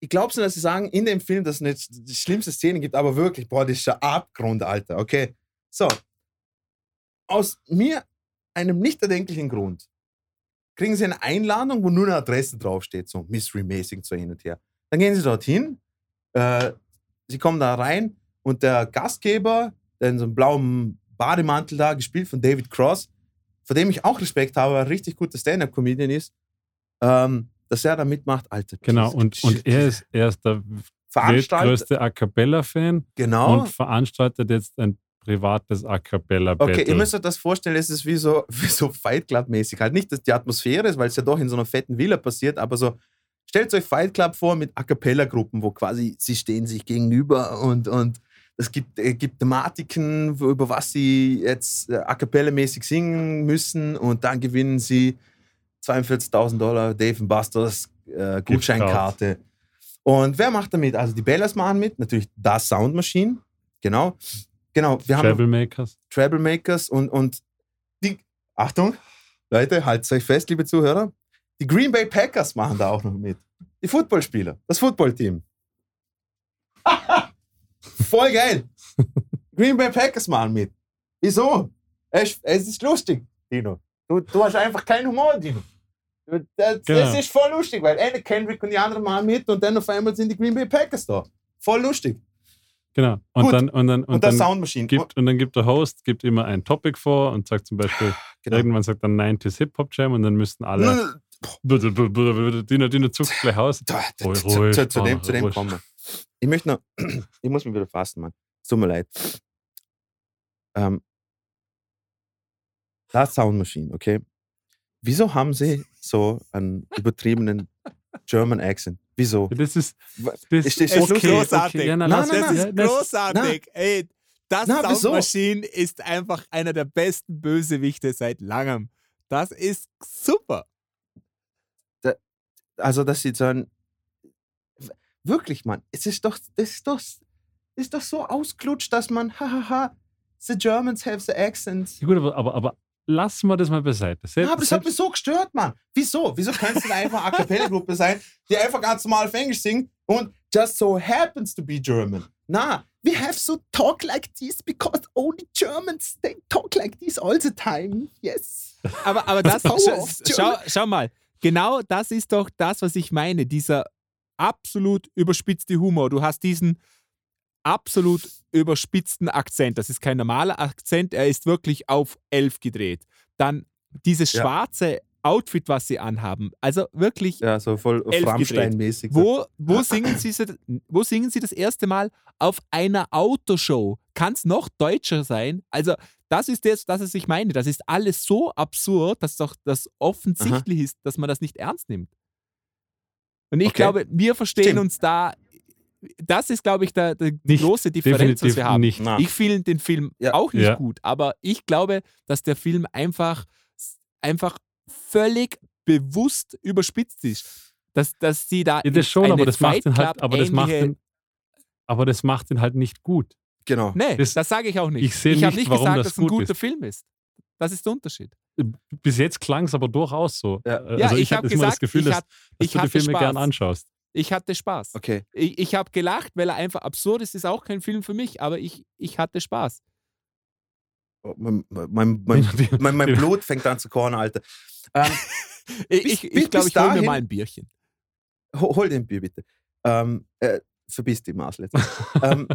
ich glaube nicht, dass sie sagen, in dem Film, dass es nicht die schlimmste Szene gibt, aber wirklich, boah, das ist ein Abgrund, Alter. Okay. So. Aus mir, einem nicht erdenklichen Grund, kriegen sie eine Einladung, wo nur eine Adresse draufsteht, so Mystery-mäßig so hin und her. Dann gehen sie dorthin, äh, sie kommen da rein und der Gastgeber, der in so einem blauen Bademantel da, gespielt von David Cross, vor dem ich auch Respekt habe, weil er ein richtig guter Stand-Up-Comedian ist, ähm, dass er da mitmacht, Alter. Genau, und, und er, ist, er ist der weltgrößte A Cappella-Fan genau, und veranstaltet jetzt ein privates A Cappella Battle. Okay, ihr müsst euch das vorstellen, es ist wie so, wie so Fight Club-mäßig. Halt nicht, dass die Atmosphäre ist, weil es ja doch in so einer fetten Villa passiert, aber so, stellt euch Fight Club vor mit A Cappella-Gruppen, wo quasi sie stehen sich gegenüber und, und es gibt, äh, gibt Thematiken, über was sie jetzt äh, A Cappella-mäßig singen müssen und dann gewinnen sie 42.000 Dollar Dave Busters äh, Gutscheinkarte. Und wer macht damit? Also die Bellas machen mit, natürlich das Sound Machine, genau. Genau, wir haben Travelmakers. Troublemakers und, und die, Achtung, Leute, haltet euch fest, liebe Zuhörer, die Green Bay Packers machen da auch noch mit. Die Footballspieler, das Footballteam. Voll geil. Green Bay Packers machen mit. Wieso? Es, es ist lustig, Dino. Du, du hast einfach keinen Humor, Dino. Das, Genau. das ist voll lustig, weil Anna Kendrick und die anderen machen mit und dann auf einmal sind die Green Bay Packers da. Voll lustig. Genau. Und Gut. dann, und dann, und Und, dann Sound Machine. gibt, und dann gibt der Host gibt immer ein Topic vor und sagt zum Beispiel, Genau. irgendwann sagt er 90s Hip-Hop Jam und dann müssten alle. Dino, Dino zuckt gleich aus. Da, da, zu, dem, zu dem kommen wir. Ich möchte noch, ich muss mich wieder fassen, Mann. Es tut mir leid. Ähm, das Sound Machine, okay? Wieso haben sie so einen übertriebenen German Accent? Wieso? Das ist. Das Ist das Es ist okay, großartig. okay, ja, na, Nein, nein, das nein. ist das- großartig. Ey, das Na, wieso? Sound Machine ist einfach einer der besten Bösewichte seit langem. Das ist super. Also, dass sie sagen, wirklich, Mann, es ist doch, das ist doch, das ist doch so ausklutscht, dass man, hahaha, the Germans have the accent. Ja, gut, aber, aber, aber lassen wir das mal beiseite. Selbst, Ja, aber das hat mich so gestört, Mann. Wieso? Wieso kann es denn einfach eine A Cappella-Gruppe sein, die einfach ganz normal auf Englisch singt und just so happens to be German? Na, we have to talk like this because only Germans, they talk like this all the time. Yes. Aber, aber das, of schau, schau mal, genau das ist doch das, was ich meine. Dieser absolut überspitzte Humor. Du hast diesen absolut überspitzten Akzent. Das ist kein normaler Akzent, er ist wirklich auf elf gedreht. Dann dieses Ja. schwarze Outfit, was sie anhaben. Also wirklich Ja, so voll Elf Rammstein-mäßig. Wo, wo, singen sie, wo singen sie das erste Mal? Auf einer Autoshow. Kann es noch deutscher sein? Also, das ist das, das, was ich meine. Das ist alles so absurd, dass doch das offensichtlich ist, dass man das nicht ernst nimmt. Und ich Okay. glaube, wir verstehen Stimmt. uns da. Das ist, glaube ich, der, der die Nicht, große Differenz, was wir haben. nicht. Ich finde den Film Ja. auch nicht Ja. gut, aber ich glaube, dass der Film einfach, einfach völlig bewusst überspitzt ist. Dass, dass sie da Ja, das schon, aber das macht ihn halt, aber das macht ihn, aber das macht ihn halt nicht gut. Genau. Nee, Das- das, sage ich auch nicht. ich sehe habe nicht, gesagt, das dass es ein gut guter ist. Film ist. Das ist der Unterschied. Bis jetzt klang es aber durchaus so. Ja. Äh, Ja, also ich ich habe immer das gesagt, Gefühl, ich, dass, hat, dass ich du die Filme gern Spaß. anschaust. Ich hatte Spaß. Okay. Ich, ich habe gelacht, weil er einfach absurd ist. Ist auch kein Film für mich, aber ich, ich hatte Spaß. Oh, mein, mein, mein, mein, Blut fängt an zu kochen, Alter. Ähm, Ich, Bis- ich, ich glaube, bis ich hole mir mal ein Bierchen. ho- hol den Bier bitte. Ähm, äh, verbiss die Maß ähm,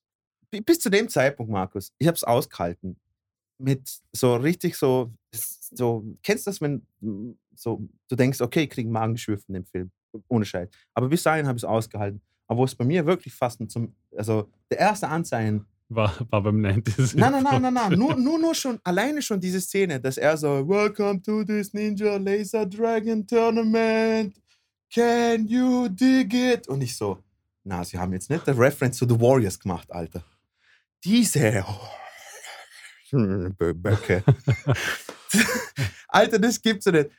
bi- bis zu dem Zeitpunkt, Markus, ich habe es ausgehalten. Mit so richtig so, so, kennst du das, wenn so, du denkst, okay, ich kriege Magengeschwür von dem Film. Ohne Scheiß. Aber bis dahin habe ich es ausgehalten. Aber wo es bei mir wirklich fast zum, also der erste Anzeichen, War, war beim 90s. nein, nein, nein, nein, nein, nur, nur, nur schon, alleine schon diese Szene, dass er so, Welcome to this Ninja Laser Dragon Tournament. Can you dig it? Und ich so, na, sie haben jetzt nicht der Reference zu The Warriors gemacht, Alter. Diese Bö- Böcke. Alter, das gibt's ja nicht.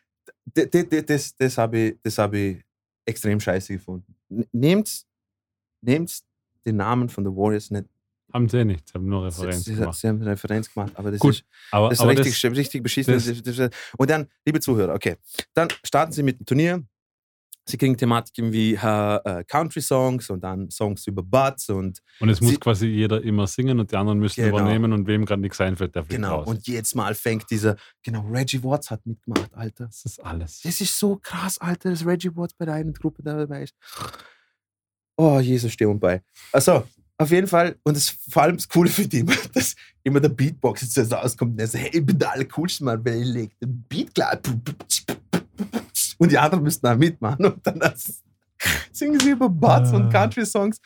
D- d- d- Das, das habe ich, das hab ich extrem scheiße gefunden. Nehmt, nehmt den Namen von The Warriors nicht. Haben sie nicht, haben nur Sie, Referenz sie, gemacht. sie haben eine Referenz gemacht, aber das Gut, ist, Aber, das ist aber richtig, das, richtig beschissen. das- Und dann, liebe Zuhörer, okay, dann starten Sie mit dem Turnier. Sie kriegen Thematiken wie äh, Country-Songs und dann Songs über Butts und und es muss quasi jeder immer singen und die anderen müssen Genau. übernehmen und wem gerade nichts einfällt, der fliegt genau. raus. Und jedes Mal fängt dieser, genau, Reggie Watts hat mitgemacht, Alter. das ist alles. Das ist so krass, Alter, dass Reggie Watts bei der einen Truppe dabei ist. Oh, Jesus, steh und bei. Also, auf jeden Fall, und das vor allem das Coole für die, dass immer der Beatbox jetzt so rauskommt und er so, hey, ich bin der allercoolste Mann, weil ich leg den Beat klar. Und die anderen müssen da mitmachen und dann das, singen sie über Butts und Ah. Country-Songs.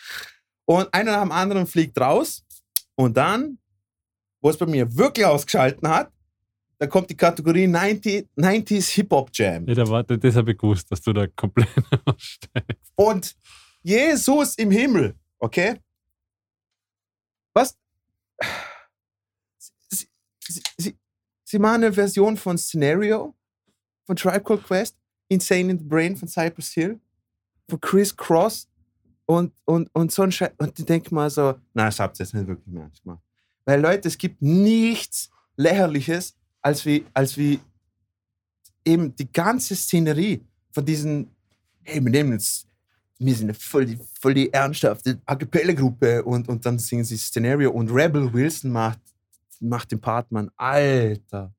Und einer nach dem anderen fliegt raus und dann wo es bei mir wirklich ausgeschalten hat, da kommt die Kategorie 90, 90s Hip-Hop Jam. Ja, da war, das habe ich gewusst, dass du da komplett aussteigst. Und Jesus im Himmel, okay? Was? Sie, sie, sie, sie machen eine Version von Scenario, von Tribe Called Quest, Insane in the Brain von Cypress Hill, von Chris Cross und, und, und so ein Scheiß. Und ich denke mal so, nein, das habt ihr jetzt nicht wirklich ernst gemacht. Weil Leute, es gibt nichts Lächerliches, als wie, als wie eben die ganze Szenerie von diesen, hey, wir nehmen jetzt, wir sind voll die, voll die ernsthafte A Cappella-Gruppe und, und dann singen sie Szenario und Rebel Wilson macht, macht den Part, Mann. Alter.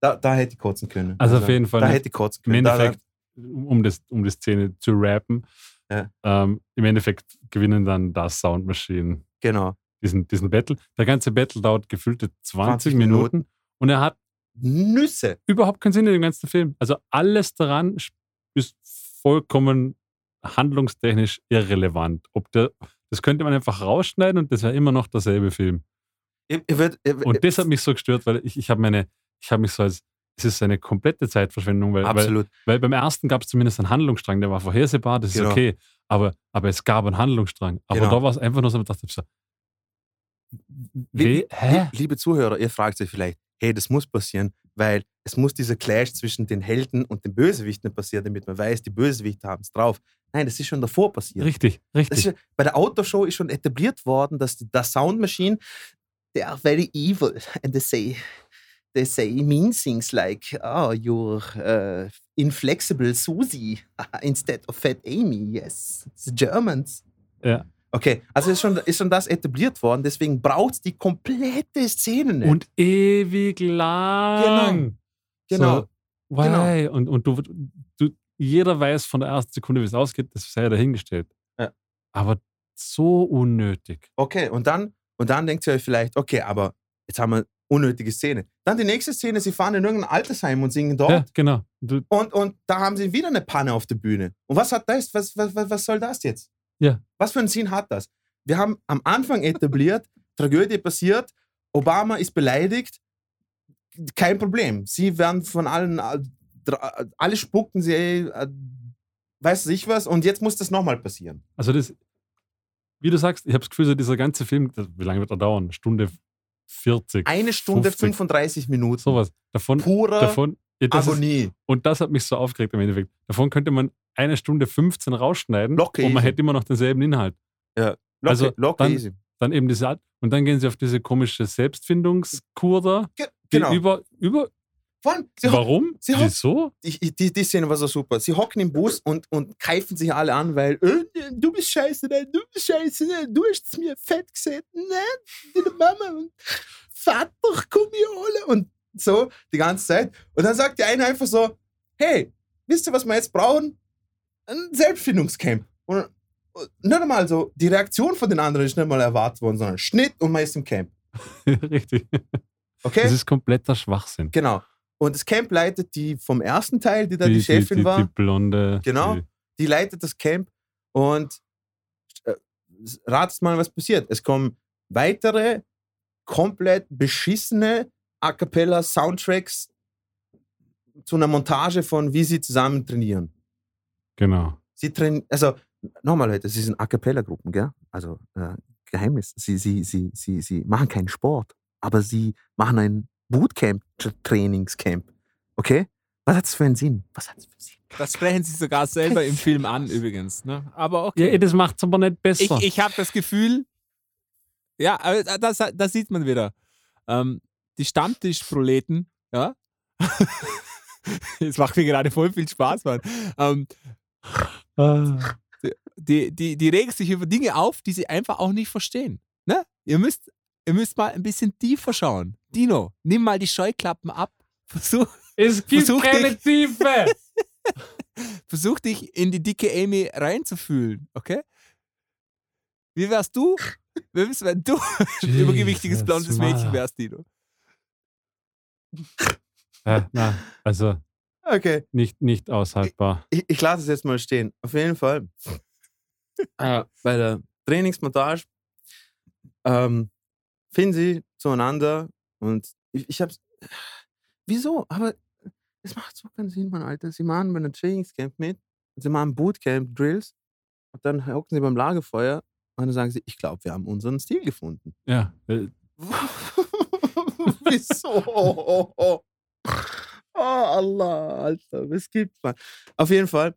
Da, da hätte ich kotzen können. Also auf jeden Fall Da hätte ich kotzen Im können. Da- Endeffekt, um, das, um die Szene zu rappen, Ja. ähm, im Endeffekt gewinnen dann das Sound Machine genau. diesen, diesen Battle. Der ganze Battle dauert gefühlte 20, 20 Minuten, und er hat Nüsse. überhaupt keinen Sinn in dem ganzen Film. Also alles daran ist vollkommen handlungstechnisch irrelevant. Ob der, das könnte man einfach rausschneiden und das wäre immer noch derselbe Film. Ich, ich würd, ich, Und das hat mich so gestört, weil ich, ich habe meine, ich habe mich so als, es ist eine komplette Zeitverschwendung, weil, weil, absolut. weil beim ersten gab es zumindest einen Handlungsstrang, der war vorhersehbar, das ist Genau. okay. Aber, aber es gab einen Handlungsstrang. Aber Genau. da war es einfach nur so, ich dachte so, Wie- hä? Liebe Zuhörer, ihr fragt euch vielleicht, hey, das muss passieren, weil es muss dieser Clash zwischen den Helden und den Bösewichten passieren, damit man weiß, die Bösewichte haben es drauf. Nein, das ist schon davor passiert. Richtig, richtig. ist, bei der Autoshow ist schon etabliert worden, dass die, das Sound Machine, they are very evil and they say, they say mean things like, oh, you're uh, inflexible Susie instead of fat Amy. Yes, it's Germans. Ja. Okay, also ist schon, ist schon das etabliert worden, deswegen braucht es die komplette Szene nicht. Und ewig lang. Genau. So, why? Und, und du, du, jeder weiß von der ersten Sekunde, wie es ausgeht, das sei ja dahingestellt. Ja. Aber so unnötig. Okay, und dann, und dann denkt ihr euch vielleicht, okay, aber jetzt haben wir unnötige Szene. Dann die nächste Szene, sie fahren in irgendein Altersheim und singen dort. Ja, genau. Du, Und, und da haben sie wieder eine Panne auf der Bühne. Und was hat das? Was, was, was, was soll das jetzt? Ja. Was für einen Sinn hat das? Wir haben am Anfang etabliert, Tragödie passiert, Obama ist beleidigt, kein Problem. Sie werden von allen, alle spucken sie, äh, weiß ich was, und jetzt muss das nochmal passieren. also das, wie du sagst, ich habe das Gefühl, so dieser ganze Film, wie lange wird er dauern? Stunde 40. Eine Stunde 50, 35 Minuten. Sowas. Davon, Purer davon ja, das ist, Agonie. und das hat mich so aufgeregt im Endeffekt. Davon könnte man eine Stunde 15 rausschneiden Locker und man easy. hätte immer noch denselben Inhalt. Locker, Also, locker dann- easy. Dann eben diese Art, und dann gehen sie auf diese komische Selbstfindungskur da. Ge genau. über, über, Vor allem, sie, warum? sie Wieso? die, die, die Szene war so super. Sie hocken im Bus und, und keifen sich alle an, weil äh, du bist scheiße, nein, du bist scheiße, nein, du hast es mir fett gesehen, nein, deine Mama und Vater, komm hier alle und so die ganze Zeit. Und dann sagt der eine einfach so, hey, wisst ihr, was wir jetzt brauchen? Ein Selbstfindungscamp. Und, und nicht einmal so, die Reaktion von den anderen ist nicht mal erwartet worden, sondern Schnitt und man ist im Camp. Richtig. Okay? Das ist kompletter Schwachsinn. genau. Und das Camp leitet die vom ersten Teil, die da die, Chefin die, war. Die blonde. Genau. Die, die leitet das Camp und äh, ratet mal, was passiert. Es kommen weitere komplett beschissene A cappella Soundtracks zu einer Montage von, wie sie zusammen trainieren. genau. Sie trainieren, also nochmal Leute, sie sind A cappella Gruppen, gell? Also äh, Geheimnis. Sie, sie, sie, sie, sie machen keinen Sport, aber sie machen ein Bootcamp, Tra- Trainingscamp. Okay? Was hat es für einen Sinn? Was hat es für einen Sinn? Das sprechen sie sogar selber im Film an, übrigens. Ne? Aber Ja, okay. das macht es aber nicht besser. ich ich habe das Gefühl, ja, das, das sieht man wieder. Ähm, die Stammtischproleten, ja. Es macht mir gerade voll viel Spaß, Mann. Ähm, Ah. die, die, die regen sich über Dinge auf, die sie einfach auch nicht verstehen. Ne? Ihr, müsst, ihr müsst mal ein bisschen tiefer schauen. Dino, nimm mal die Scheuklappen ab. Versuch, es gibt Versuch keine Tiefe. versuch dich in die dicke Amy reinzufühlen, okay? Wie wärst du, wie wärst, wenn du ein übergewichtiges blondes Mädchen wärst, Dino? Ja, na, also Okay. nicht, nicht aushaltbar. ich, ich lasse es jetzt mal stehen. Auf jeden Fall. äh, bei der Trainingsmontage ähm, finden sie zueinander und ich, ich hab's. Wieso? Aber es macht so keinen Sinn, mein Alter. Sie machen bei einem Trainingscamp mit, sie machen Bootcamp-Drills und dann hocken sie beim Lagerfeuer und dann sagen sie, ich glaube, wir haben unseren Stil gefunden. Ja, äh, Wieso? Oh, Allah, Alter, was gibt's, man? Auf jeden Fall,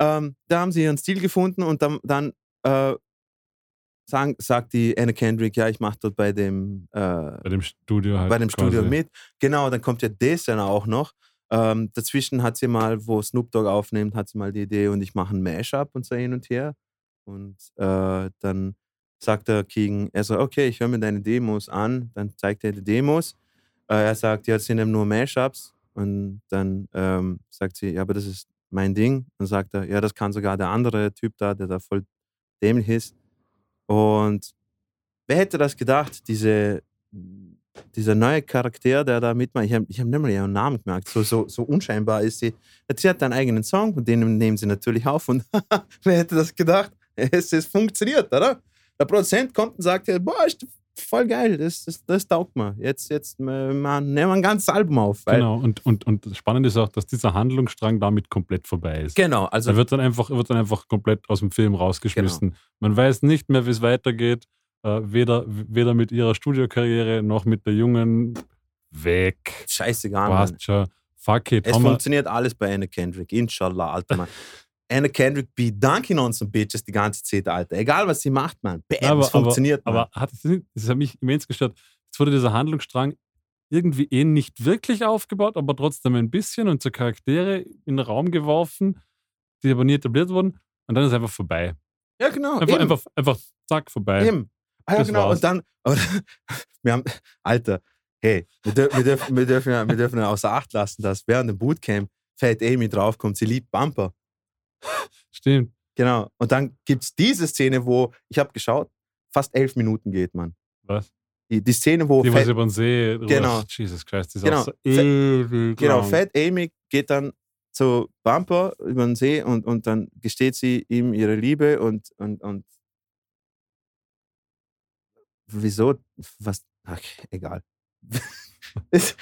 ähm, da haben sie ihren Stil gefunden und dann, dann äh, sagen, sagt die Anna Kendrick, ja, ich mache dort bei dem, äh, bei dem Studio halt. bei dem Studio mit. Genau, dann kommt ja das dann auch noch. Ähm, dazwischen hat sie mal, wo Snoop Dogg aufnimmt, hat sie mal die Idee und ich mache ein Mashup und so hin und her. Und äh, dann sagt der Keegan, er so, okay, ich höre mir deine Demos an. Dann zeigt er die Demos. Äh, er sagt, ja, es sind eben nur Mashups. Und dann ähm, sagt sie, ja, aber das ist mein Ding. Und sagt er, ja, das kann sogar der andere Typ da, der da voll dämlich ist. Und wer hätte das gedacht, diese, dieser neue Charakter, der da mitmacht, ich habe ich hab mal ihren Namen gemerkt, so, so, so unscheinbar ist sie. Sie hat einen eigenen Song und den nehmen sie natürlich auf und wer hätte das gedacht? Es, es funktioniert, oder? Der Produzent kommt und sagt, boah, ist voll geil, das, das, das taugt mir. Jetzt, jetzt äh, man, nehmen wir ein ganzes Album auf. Genau, und, und, und spannend ist auch, dass dieser Handlungsstrang damit komplett vorbei ist. genau, also Er wird dann einfach, er wird dann einfach komplett aus dem Film rausgeschmissen. Genau. Man weiß nicht mehr, wie es weitergeht. Äh, weder, weder mit ihrer Studiokarriere noch mit der Jungen. Weg. scheißegal. Passt schon. Fuck it. Es funktioniert alles bei Anna Kendrick, inshallah, Alter, Mann. Anna Kendrick be dunking on some bitches die ganze Zeit, Alter. Egal, was sie macht, man. Bam, aber- es funktioniert, Aber Mann. hat es nicht, das hat mich immens gestört. Jetzt wurde dieser Handlungsstrang irgendwie eh nicht wirklich aufgebaut, aber trotzdem ein bisschen und so Charaktere in den Raum geworfen, die aber nie etabliert wurden. Und dann ist es einfach vorbei. Ja, genau. Einfach, eben, einfach, einfach zack, vorbei. eben. Ah, ja, Das genau. war's. Und dann, aber, wir haben, Alter, hey, wir, dür wir, dürfen, wir, dürfen, ja- wir dürfen außer Acht lassen, dass während dem Bootcamp Fat Amy draufkommt, sie liebt Bumper. Stimmt. Genau. Und dann gibt es diese Szene, wo, ich habe geschaut, fast elf Minuten geht, man. Was? Die, die Szene, wo Die, Fat- was über den See. Genau. Jesus Christ, die ist Genau. auch so ewig Genau, lang. Fat Amy geht dann zu Bumper über den See und, und dann gesteht sie ihm ihre Liebe und, und, und wieso? Was? Ach, egal. es,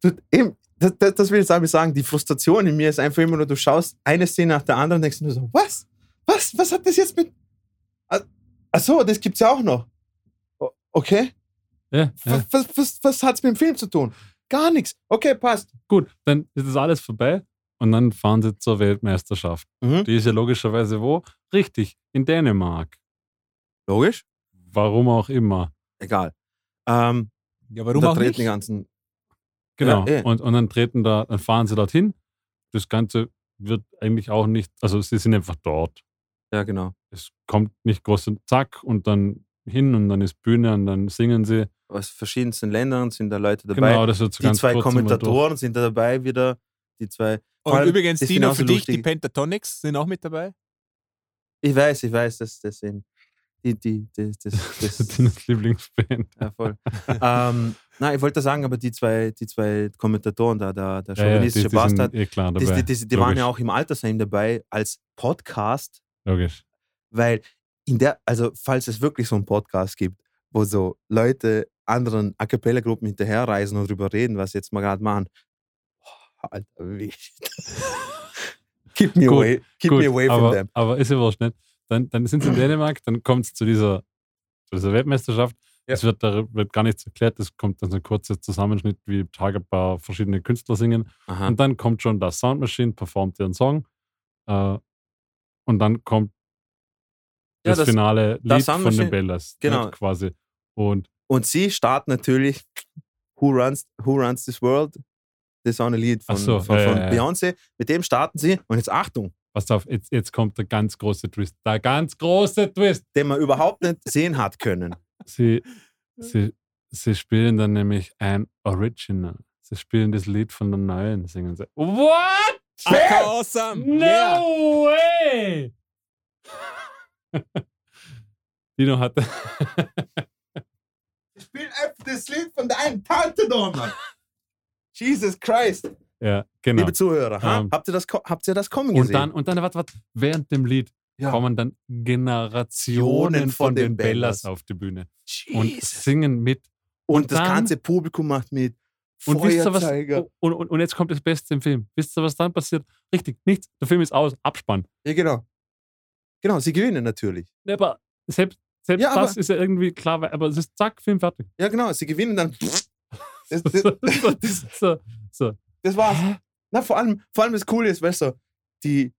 du, eben, das, das, das will ich damit sagen, die Frustration in mir ist einfach immer nur, du schaust eine Szene nach der anderen und denkst nur so, was? Was? Was hat das jetzt mit. Ah, Ach so, das gibt's ja auch noch. Okay. Ja, ja. Was, was, was, hat's mit dem Film zu tun? Gar nichts. Okay, passt. Gut, dann ist das alles vorbei und dann fahren sie zur Weltmeisterschaft. Mhm. Die ist ja logischerweise wo? Richtig, in Dänemark. Logisch. Warum auch immer. Egal. Ähm, Ja, warum da auch nicht? die ganzen. Genau. Ja, eh. und, und dann treten da, dann fahren sie dorthin. Das Ganze wird eigentlich auch nicht, also sie sind einfach dort. Ja, genau. Es kommt nicht groß zack und dann hin und dann ist Bühne und dann singen sie. Aus verschiedensten Ländern sind da Leute dabei. Genau, das wird so die ganz zwei kurz Kommentatoren sind da dabei wieder. Die zwei. Und allem, übrigens, das Dino, für dich, die. Pentatonics sind auch mit dabei. Ich weiß, ich weiß, dass das eben. Die, die, das, das, durch. das, Tinas Lieblingsband. ja, voll. ähm, nein, ich wollte sagen, aber die zwei, die zwei Kommentatoren da, der, der Ja, ja, die, die chauvinistische Bastard, sind eh die, dabei. die, die, die waren ja auch im Altersheim dabei als Podcast, Logisch. weil in der, also falls es wirklich so einen Podcast gibt, wo so Leute anderen A Cappella-Gruppen hinterherreisen und drüber reden, was sie jetzt mal gerade machen. Boah, Alter, wie. keep me Gut, away, keep Gut, me away from aber, them. aber ist ja wurscht, nicht? Dann, dann sind sie in Dänemark, dann kommt es zu dieser, zu dieser Weltmeisterschaft. Es wird, da wird gar nichts erklärt, es kommt dann so ein kurzer Zusammenschnitt, wie Tage ein paar verschiedene Künstler singen. Aha. Und dann kommt schon das Sound Machine, performt ihren Song. Äh, und dann kommt Ja, das, das- finale das Lied Sound von den Bellas. genau. Nicht, quasi. Und Und sie starten natürlich Who Runs, Who Runs This World? Das ist auch ein Lied von, so, von, ja, von ja. Beyoncé. Mit dem starten sie. Und jetzt Achtung, pass auf, jetzt, jetzt kommt der ganz große Twist. Der ganz große Twist. den man überhaupt nicht sehen hat können. Sie, sie, sie spielen dann nämlich ein Original. Sie spielen das Lied von der neuen, singen sie. What? Ach, awesome! No Yeah. way! Dino hatte. Sie spielen einfach das Lied von deinem Tante da, Mann. Jesus Christ. ja, genau. Liebe Zuhörer, ha? Ähm, habt, ihr das, habt ihr das kommen Und gesehen? dann, und dann, warte, warte, während dem Lied Ja. kommen dann Generationen von, den Bellas auf die Bühne und Jesus. singen mit. Und, das dann- ganze Publikum macht mit. Und was? Feuerzeuger. Und, und, und jetzt kommt das Beste im Film. Wisst ihr, was dann passiert? Richtig, nichts. Der Film ist aus. Abspann. Ja, genau. Genau, sie gewinnen natürlich. Ja, Aber selbst, selbst Ja, aber- das ist ja irgendwie klar, aber es ist zack, Film fertig. Ja, genau, sie gewinnen dann. Das, das, so, das, so, so. das war's. Na, vor allem, vor allem das Coole ist, weißt du, die,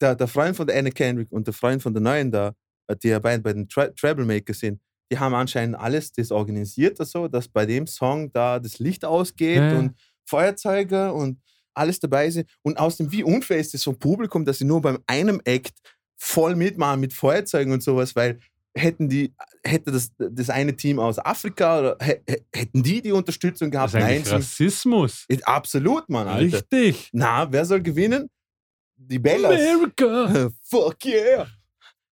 der, der Freund von der Anna Kendrick und der Freund von der Neuen da, äh, die ja beide bei den Tra Troublemaker sind, die haben anscheinend alles das organisiert, so, dass bei dem Song da das Licht ausgeht Ja, und Feuerzeuge und alles dabei sind. Und außerdem, wie unfair ist das vom Publikum, dass sie nur beim einem Act voll mitmachen mit Feuerzeugen und sowas, weil hätten die, hätte das, das eine Team aus Afrika oder hä- hä- hätten die die Unterstützung Das gehabt? ist eigentlich sie- Rassismus. Ist Absolut, Mann, Alter. Richtig. Na, wer soll gewinnen? Die Bellas. America. Fuck yeah.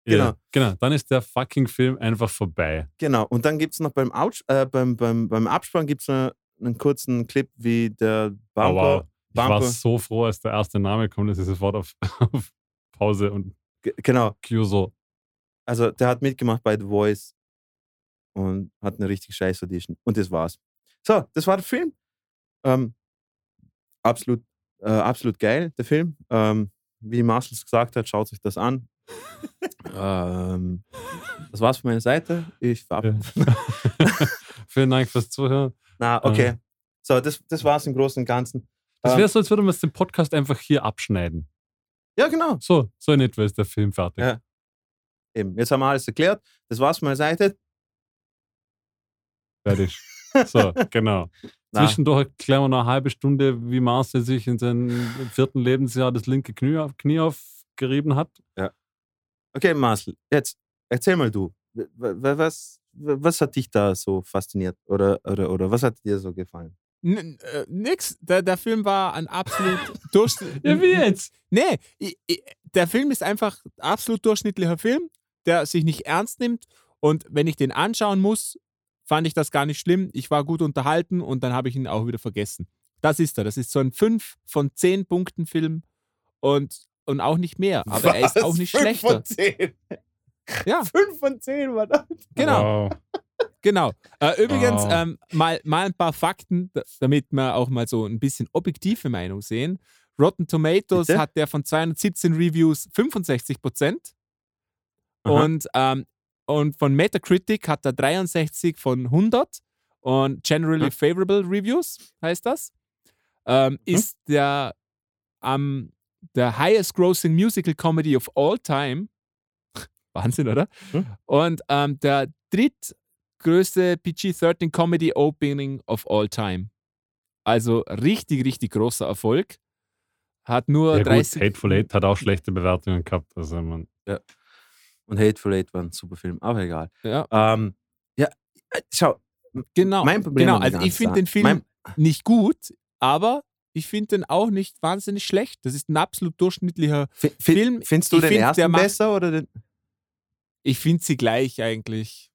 Genau. Ja, genau. Dann ist der fucking Film einfach vorbei. Genau. Und dann gibt es noch beim, Out, äh, beim, beim, beim Abspann gibt's noch einen kurzen Clip, wie der Bumper. Oh, wow. Ich war so froh, als der erste Name kommt, dass ich sofort auf, auf Pause und Ge- Genau. Q so. Also der hat mitgemacht bei The Voice und hat eine richtig scheiß Audition. Und das war's. So, das war der Film. Ähm, absolut, äh, absolut geil, der Film. Ähm, wie Marcel gesagt hat, schaut euch das an. ähm, das war's von meiner Seite. Ich verabschiede. Vielen Dank fürs Zuhören. Na, okay. So, das, das war's im Großen und Ganzen. Das Ähm, wäre so, als würden wir den Podcast einfach hier abschneiden. Ja, genau. So, so in etwa ist der Film fertig. Ja. Eben. Jetzt haben wir alles erklärt. Das war's von meiner Seite. Fertig. So, genau. Zwischendurch klären wir noch eine halbe Stunde, wie Marcel sich in seinem vierten Lebensjahr das linke Knie, auf, Knie aufgerieben hat. okay, Marcel, jetzt erzähl mal du. Was, was hat dich da so fasziniert? Oder, oder, oder was hat dir so gefallen? N äh, nix. Der, der Film war ein absolut durchschnittlicher. Ja, wie jetzt? Nee, ich, ich, der Film ist einfach ein absolut durchschnittlicher Film, der sich nicht ernst nimmt. Und wenn ich den anschauen muss, fand ich das gar nicht schlimm. Ich war gut unterhalten und dann habe ich ihn auch wieder vergessen. Das ist er. Das ist so ein 5 von 10 Punkten Film und, und auch nicht mehr. Aber er ist Was? auch nicht Fünf schlechter. Von zehn. Ja. Fünf von zehn, verdammt. Genau. Wow. Genau. Äh, übrigens, Wow. ähm, mal, mal ein paar Fakten, da- damit wir auch mal so ein bisschen objektive Meinung sehen. Rotten Tomatoes Bitte? hat der von 217 Reviews 65 Prozent. Und, ähm, und von Metacritic hat er 63 von 100. Und Generally Hm. Favorable Reviews heißt das. Ähm, ist der, ähm, der highest grossing musical comedy of all time. Wahnsinn, oder? Hm. Und ähm, der drittgrößte PG-13 Comedy Opening of all time. Also richtig, richtig großer Erfolg. Hat nur Ja, gut, 30. Hateful Eight hat auch schlechte Bewertungen gehabt. Also man, Und Hateful Eight war ein super Film, aber egal. ja, Ähm, ja, äh, schau, genau. mein Problem genau. der Also ich finde den Film mein- nicht gut, aber ich finde den auch nicht wahnsinnig schlecht. Das ist ein absolut durchschnittlicher. Fi- Film, Findest du ich den find, der ersten besser oder den? Ich finde sie gleich eigentlich.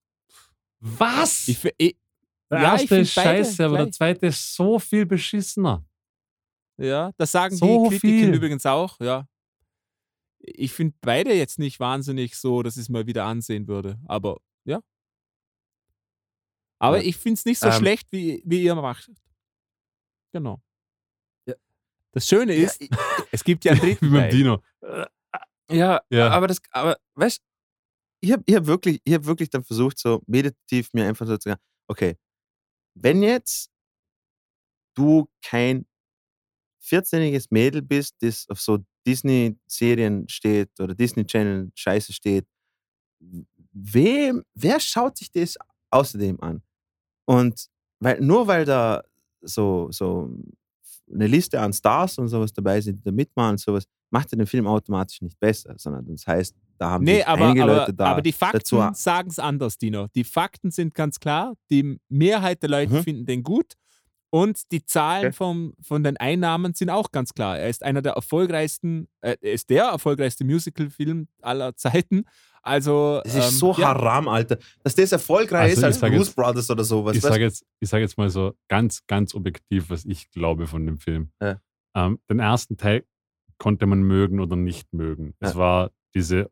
was? Ich, ich, der ja, erste ist scheiße, aber der gleich. zweite ist so viel beschissener. Ja, das sagen So die Kritiker übrigens auch, ja. Ich finde beide jetzt nicht wahnsinnig so, dass ich es mal wieder ansehen würde. Aber ja. Aber Ja. ich finde es nicht so Ähm. schlecht, wie, wie ihr macht. Genau. Ja. Das Schöne Ja, ist, es gibt ja einen Wie dritten beim Teil. Dino. Ja, Ja. aber das, aber weißt ich habe ich hab wirklich, ich hab wirklich dann versucht, so meditativ mir einfach so zu sagen, okay, wenn jetzt du kein 14-jähriges Mädel bist, das auf so Disney-Serien steht oder Disney-Channel Scheiße steht, wem, wer schaut sich das außerdem an? Und weil, nur weil da so, so eine Liste an Stars und sowas dabei sind, die da mitmachen und sowas, macht ja den Film automatisch nicht besser, sondern das heißt, da haben Nee, aber, einige aber, Leute da aber die Fakten sagen es anders, Dino. Die Fakten sind ganz klar. Die Mehrheit der Leute Mhm. finden den gut. Und die Zahlen Okay. vom, von den Einnahmen sind auch ganz klar. Er ist einer der erfolgreichsten, äh, er ist der erfolgreichste Musical-Film aller Zeiten. Also, Das ist ähm, so ja, haram, Alter. Dass das erfolgreich Also ist ich als sag Blues jetzt- Brothers oder sowas. ich sage jetzt, ich sag jetzt mal so ganz, ganz objektiv, was ich glaube von dem Film. Ja. Ähm, den ersten Teil konnte man mögen oder nicht mögen. Es Ja. war diese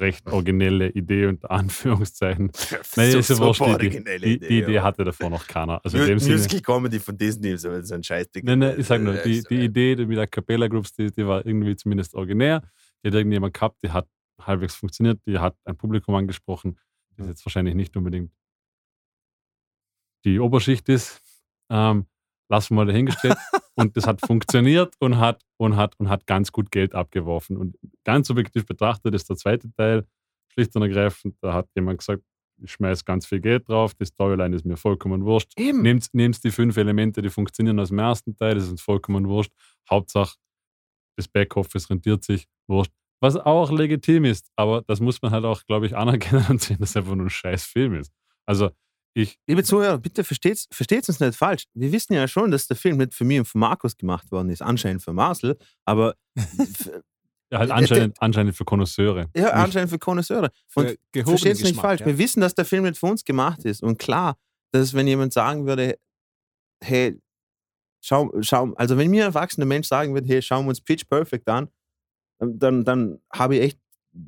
recht originelle Idee unter Anführungszeichen. Nein, ist ja wurscht, die, die, die, Idee hatte davor noch keiner. Also in dem Sinne, Musical Comedy von Disney, so so ein Scheißding. nein, nein, ich sag nur, die, die Idee mit der Capella Groups, die, die war irgendwie zumindest originär. Die hat irgendjemand gehabt, die hat halbwegs funktioniert, die hat ein Publikum angesprochen, das jetzt wahrscheinlich nicht unbedingt die Oberschicht ist. Ähm, lassen wir mal dahingestellt. und das hat funktioniert und hat, und, hat, und hat ganz gut Geld abgeworfen. Und ganz objektiv betrachtet ist der zweite Teil schlicht und ergreifend, da hat jemand gesagt, ich schmeiß ganz viel Geld drauf, die Storyline ist mir vollkommen wurscht. Eben. Nehmt, nehmt die fünf Elemente, die funktionieren aus dem ersten Teil, das ist uns vollkommen wurscht. Hauptsache, das Backoffice rentiert sich, wurscht. Was auch legitim ist, aber das muss man halt auch, glaube ich, anerkennen und sehen, dass es einfach nur ein scheiß Film ist. Also, ich, Liebe Zuhörer, bitte versteht uns nicht falsch. Wir wissen ja schon, dass der Film nicht für mich und für Markus gemacht worden ist, anscheinend für Marcel, aber ja, halt Äh, anscheinend, anscheinend für Konnoisseure. ja, anscheinend für Konnoisseure. Und versteht es nicht falsch. ja. Wir wissen, dass der Film nicht für uns gemacht ist. Und klar, dass wenn jemand sagen würde, hey, schau, schau, also wenn mir ein erwachsener Mensch sagen würde, hey, schauen wir uns Pitch Perfect an, dann, dann habe ich echt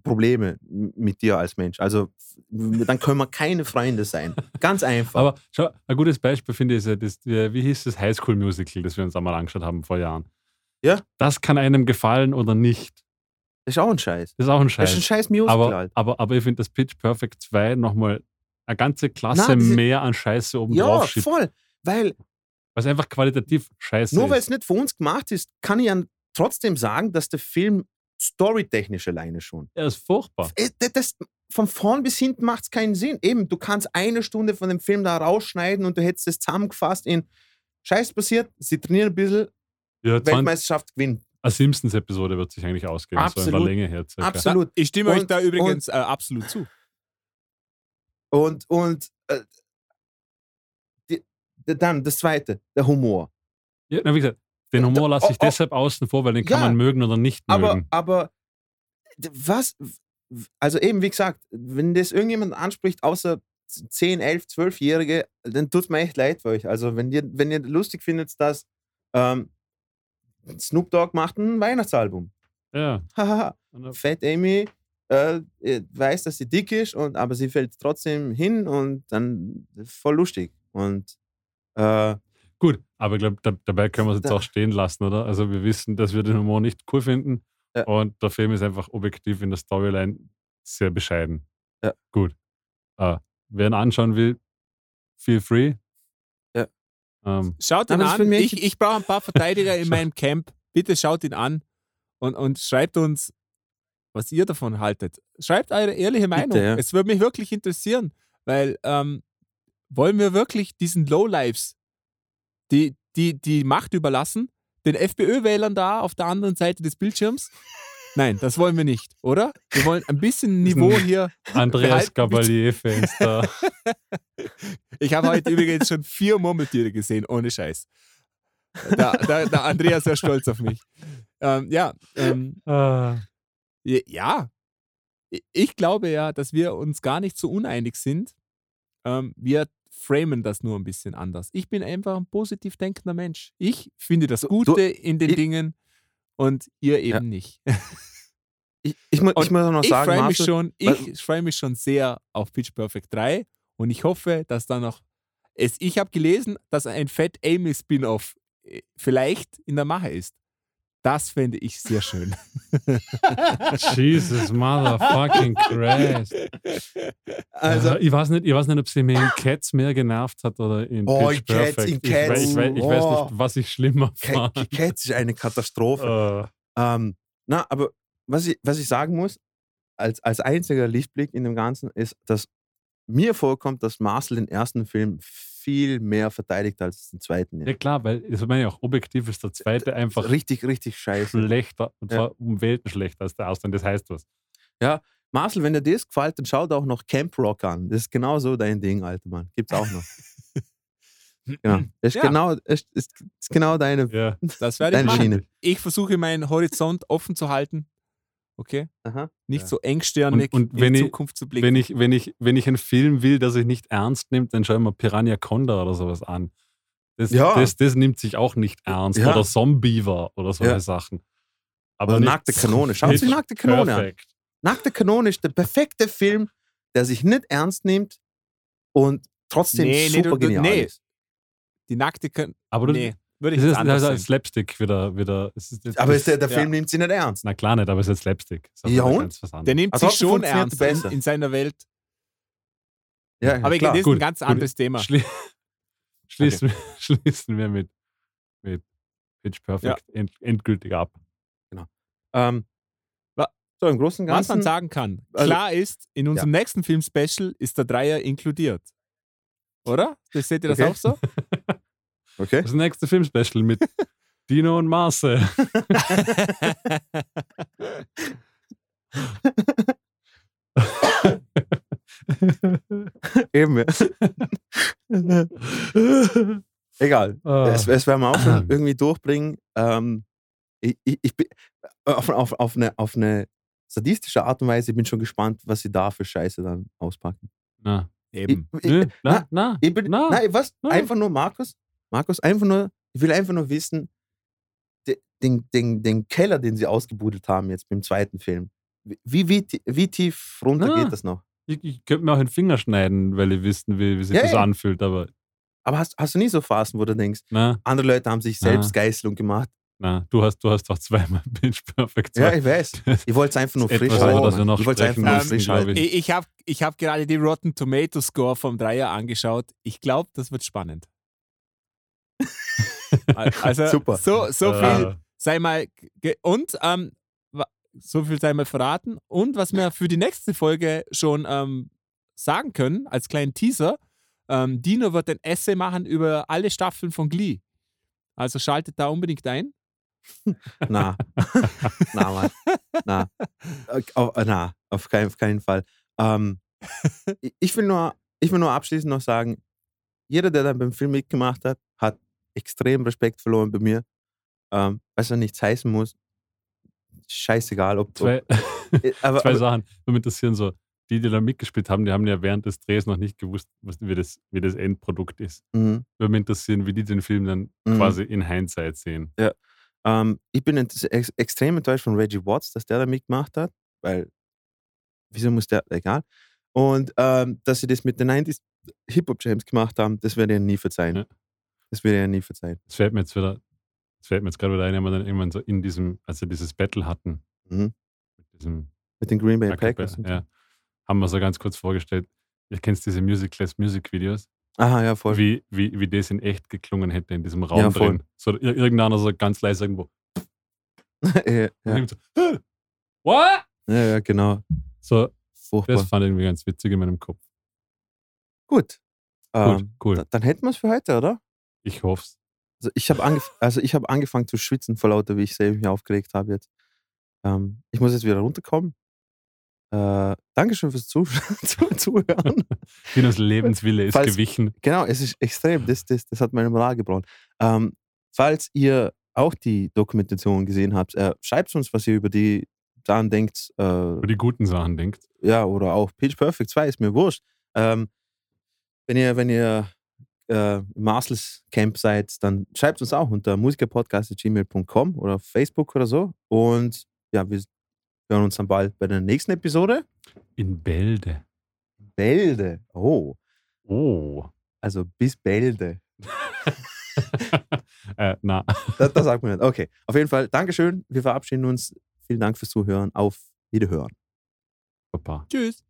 Probleme mit dir als Mensch. Also dann können wir keine Freunde sein. Ganz einfach. Aber schau, ein gutes Beispiel finde ich ist ja, das, äh, wie hieß das Highschool Musical, das wir uns einmal angeschaut haben vor Jahren. Ja. Das kann einem gefallen oder nicht. das ist auch ein Scheiß. Das ist auch ein Das ist ein Scheiß. scheiß Musical Aber, halt. aber, aber ich finde, dass Pitch Perfect 2 nochmal eine ganze Klasse Nein, mehr an Scheiße oben Ja, drauf schiebt. voll. Weil Was einfach qualitativ scheiße nur weil ist. es nicht für uns gemacht ist, kann ich ja trotzdem sagen, dass der Film storytechnisch alleine schon Er ist furchtbar. Äh, das, das, von vorn bis hinten macht es keinen Sinn. Eben, du kannst eine Stunde von dem Film da rausschneiden und du hättest es zusammengefasst in Scheiß passiert, sie trainieren ein bisschen, Ja, 20, Weltmeisterschaft gewinnen. eine Simpsons-Episode wird sich eigentlich ausgehen, so in der Absolut. Länge her. Circa. Absolut. Ich stimme euch Und- da übrigens äh, absolut zu. Und, und äh, die, die- dann das Zweite, der Humor. Ja, na, wie gesagt, den Ja, Humor lasse ich deshalb außen vor, weil den kann Ja. man mögen oder nicht Aber, mögen. aber was, also eben, wie gesagt, wenn das irgendjemand anspricht, außer 10, 11, 12-Jährige, dann tut mir echt leid für euch. Also, wenn ihr, wenn ihr lustig findet, dass ähm, Snoop Dogg macht ein Weihnachtsalbum. Ja. Fat Amy äh, äh, weiß, dass sie dick ist, und, aber sie fällt trotzdem hin und dann voll lustig. Und äh, Gut, aber ich glaube, da, dabei können wir es jetzt Da- auch stehen lassen, oder? Also wir wissen, dass wir den Humor nicht cool finden Ja. und der Film ist einfach objektiv in der Storyline sehr bescheiden. Ja. Gut. Äh, wer ihn anschauen will, feel free. Ja. Ähm, Schaut ihn an. mich- Ich, ich brauche ein paar Verteidiger in meinem Camp. Bitte schaut ihn an und, und schreibt uns, was ihr davon haltet. Schreibt eure ehrliche Meinung. ja. Es würde mich wirklich interessieren, weil ähm, wollen wir wirklich diesen Lowlives die, die, die Macht überlassen, den FPÖ-Wählern da auf der anderen Seite des Bildschirms? Nein, das wollen wir nicht, oder? Wir wollen ein bisschen Niveau hier. Andreas Gabalier-Fans da. Ich habe heute übrigens schon vier Murmeltiere gesehen, ohne Scheiß. Der, der, der Andreas wäre stolz auf mich. Ähm, ja, ähm, Ah, ja. Ich glaube ja, dass wir uns gar nicht so uneinig sind. Ähm, wir framen das nur ein bisschen anders. Ich bin einfach ein positiv denkender Mensch. Ich finde das Gute du- in den ich- Dingen und ihr eben Ja. nicht. ich, ich, mu- ich muss auch noch ich sagen, freue mich, schon, ich freue mich schon sehr auf Pitch Perfect 3 und ich hoffe, dass da noch. Es, ich habe gelesen, dass ein Fat Amy Spin-off äh, vielleicht in der Mache ist. Das fände ich sehr schön. Jesus motherfucking Christ. also, ich, weiß nicht, ich weiß nicht, ob sie mir in Cats mehr genervt hat oder in Oh, Pitch Cats, Perfect. in Ich, Cats. ich, ich weiß Oh. nicht, was ich schlimmer fand. Cats ist eine Katastrophe. Äh, Ähm, na, aber was ich, was ich sagen muss, als, als einziger Lichtblick in dem Ganzen, ist, dass mir vorkommt, dass Marcel den ersten Film viel mehr verteidigt als den zweiten. ja klar, weil das meine ich auch, objektiv ist der zweite einfach Richtig, richtig scheiße. schlechter, und Ja. zwar um Welten schlechter als der erste. Und das heißt was. Marcel, wenn dir das gefällt, dann schau dir auch noch Camp Rock an. Das ist genau so dein Ding, alter Mann. Gibt's auch noch. genau. Das ist, Ja. genau, das ist, ist genau deine, Ja. Das werde ich deine machen. Schiene. Ich versuche meinen Horizont offen zu halten. Okay? Aha. Nicht Ja. so engstirnig Und- und in wenn die ich- Zukunft zu blicken. Wenn ich, wenn, ich, wenn ich einen Film will, der sich nicht ernst nimmt, dann schaue ich mir Piranha Conda oder sowas an. Das, Ja. das, das nimmt sich auch nicht ernst. Ja. Oder Zombiever oder solche Ja. Sachen. Aber Oder nackte Kanone. Schaut sich Pitch nackte Kanone an. Perfect. Nackte Kanone ist der perfekte Film, der sich nicht ernst nimmt und trotzdem Nee, nee, super du- du- genial nee. ist. Die nackte Kan Aber du, Nee, würde ich es jetzt ist, anders das ist Slapstick wieder. wieder es ist, Aber ist der, der Ja. Film nimmt sie nicht ernst. na klar nicht, aber es ist Slapstick. Ist Ja, und? Der nimmt Also sich schon ernst er in, in seiner Welt. Ja, Aber klar. das ist Gut, ein ganz gut. anderes Thema. Schli schließen, wir, schließen wir mit, mit Pitch Perfect end, endgültig ab. Ähm, Wa- so, im Großen und Was man Ganzen. sagen kann, Also- klar ist, in unserem nächsten Film-Special ist der Dreier inkludiert. Oder? Das seht ihr das Okay. auch so? Okay. Das nächste Filmspecial mit Dino und Marcel. Eben. Egal. Ah. Es, es werden wir auch schon irgendwie durchbringen. Ähm, ich, ich, ich bin auf, auf, auf, eine, auf eine sadistische Art und Weise, ich bin schon gespannt, was sie da für Scheiße dann auspacken. na, Eben. Ich, ich, nö, na, na, na, ich bin, na. nein, was? na. Einfach nur, Markus, Markus, einfach nur, ich will einfach nur wissen, de- den, den, den Keller, den sie ausgebuddelt haben jetzt beim zweiten Film, wie, wie, wie tief runter Na. geht das noch? Ich, ich könnte mir auch den Finger schneiden, weil ich wissen will, wie sich Ja, das ja. anfühlt, aber Aber hast, hast du nie so Phasen, wo du denkst, na, andere Leute haben sich Na. selbst Geißelung gemacht? na, du hast, du hast doch zweimal Pitch Perfect. Ja, ich weiß. Ich wollte es einfach nur frisch etwas, halten. das wir noch ich wollte es einfach nur frisch halten. ich. Ich, ich habe ich hab gerade die Rotten Tomato Score vom Dreier angeschaut. Ich glaube, das wird spannend. Al- Also, Super. So, so viel sei mal. Und ähm, so viel sei mal verraten. Und was wir für die nächste Folge schon ähm, sagen können, als kleinen Teaser: ähm, Dino wird ein Essay machen über alle Staffeln von Glee. Also schaltet da unbedingt ein. Na. na, Mann. Na. Äh, Auf, äh, na, auf keinen, auf keinen Fall. Ähm, ich, will nur, ich will nur abschließend noch sagen, jeder, der dann beim Film mitgemacht hat, hat extrem Respekt verloren bei mir. Ähm, was ja nichts heißen muss. Scheißegal, ob. zwei, ob äh, aber, zwei aber, Sachen. Nur mit interessieren so, die, die da mitgespielt haben, die haben ja während des Drehs noch nicht gewusst, was, wie, das, wie das Endprodukt ist. Mhm. Würde mich interessieren, wie die den Film dann Mhm. quasi in Hindsight sehen. Ähm, ich bin ent ex extrem enttäuscht von Reggie Watts, dass der da mitgemacht hat, weil wieso muss der, egal. Und ähm, dass sie das mit den 90s Hip-Hop-Jams gemacht haben, das werde ich nie verzeihen. Ja. Das ich ihnen nie verzeihen. Das fällt mir jetzt wieder, das fällt mir jetzt gerade wieder ein, wenn wir dann irgendwann so in diesem, als wir dieses Battle hatten, Mhm. mit diesem Mit den Green Bay Packers. ja, haben wir so ganz kurz vorgestellt, ihr kennt diese Musicless Music Videos, Aha, ja, voll. wie, wie, wie das in echt geklungen hätte in diesem Raum Ja, voll. drin. So ir- irgendeiner so ganz leise irgendwo. ja, ja. so, "Hä? What? ja, ja, genau. So, Furchtbar. das fand ich irgendwie ganz witzig in meinem Kopf. Gut. Gut, Ähm, cool. da- Dann hätten wir es für heute, oder? Ich hoffe es. Also ich habe angef also ich hab angefangen zu schwitzen vor lauter, wie ich selber mich aufgeregt habe jetzt. Ähm, ich muss jetzt wieder runterkommen. Äh, Dankeschön fürs Zuh zu Zuhören. Dinos Lebenswille ist Falls- gewichen. Genau, es ist extrem. Das, das, das hat meine Moral gebrochen. Ähm, falls ihr auch die Dokumentation gesehen habt, äh, schreibt uns, was ihr über die Sachen denkt. Äh, Über die guten Sachen denkt. ja, oder auch Pitch Perfect 2, ist mir wurscht. Ähm, wenn ihr, wenn ihr äh, Marcel's Camp seid, dann schreibt uns auch unter musikerpodcast.gmail.com oder auf Facebook oder so. Und ja, wir hören uns dann bald bei der nächsten Episode. In Bälde. Bälde. Oh, Oh. also bis Bälde. äh, na. Das, das sagt man nicht. Okay, auf jeden Fall, Dankeschön. Wir verabschieden uns. Vielen Dank fürs Zuhören. Auf Wiederhören. Papa. Tschüss.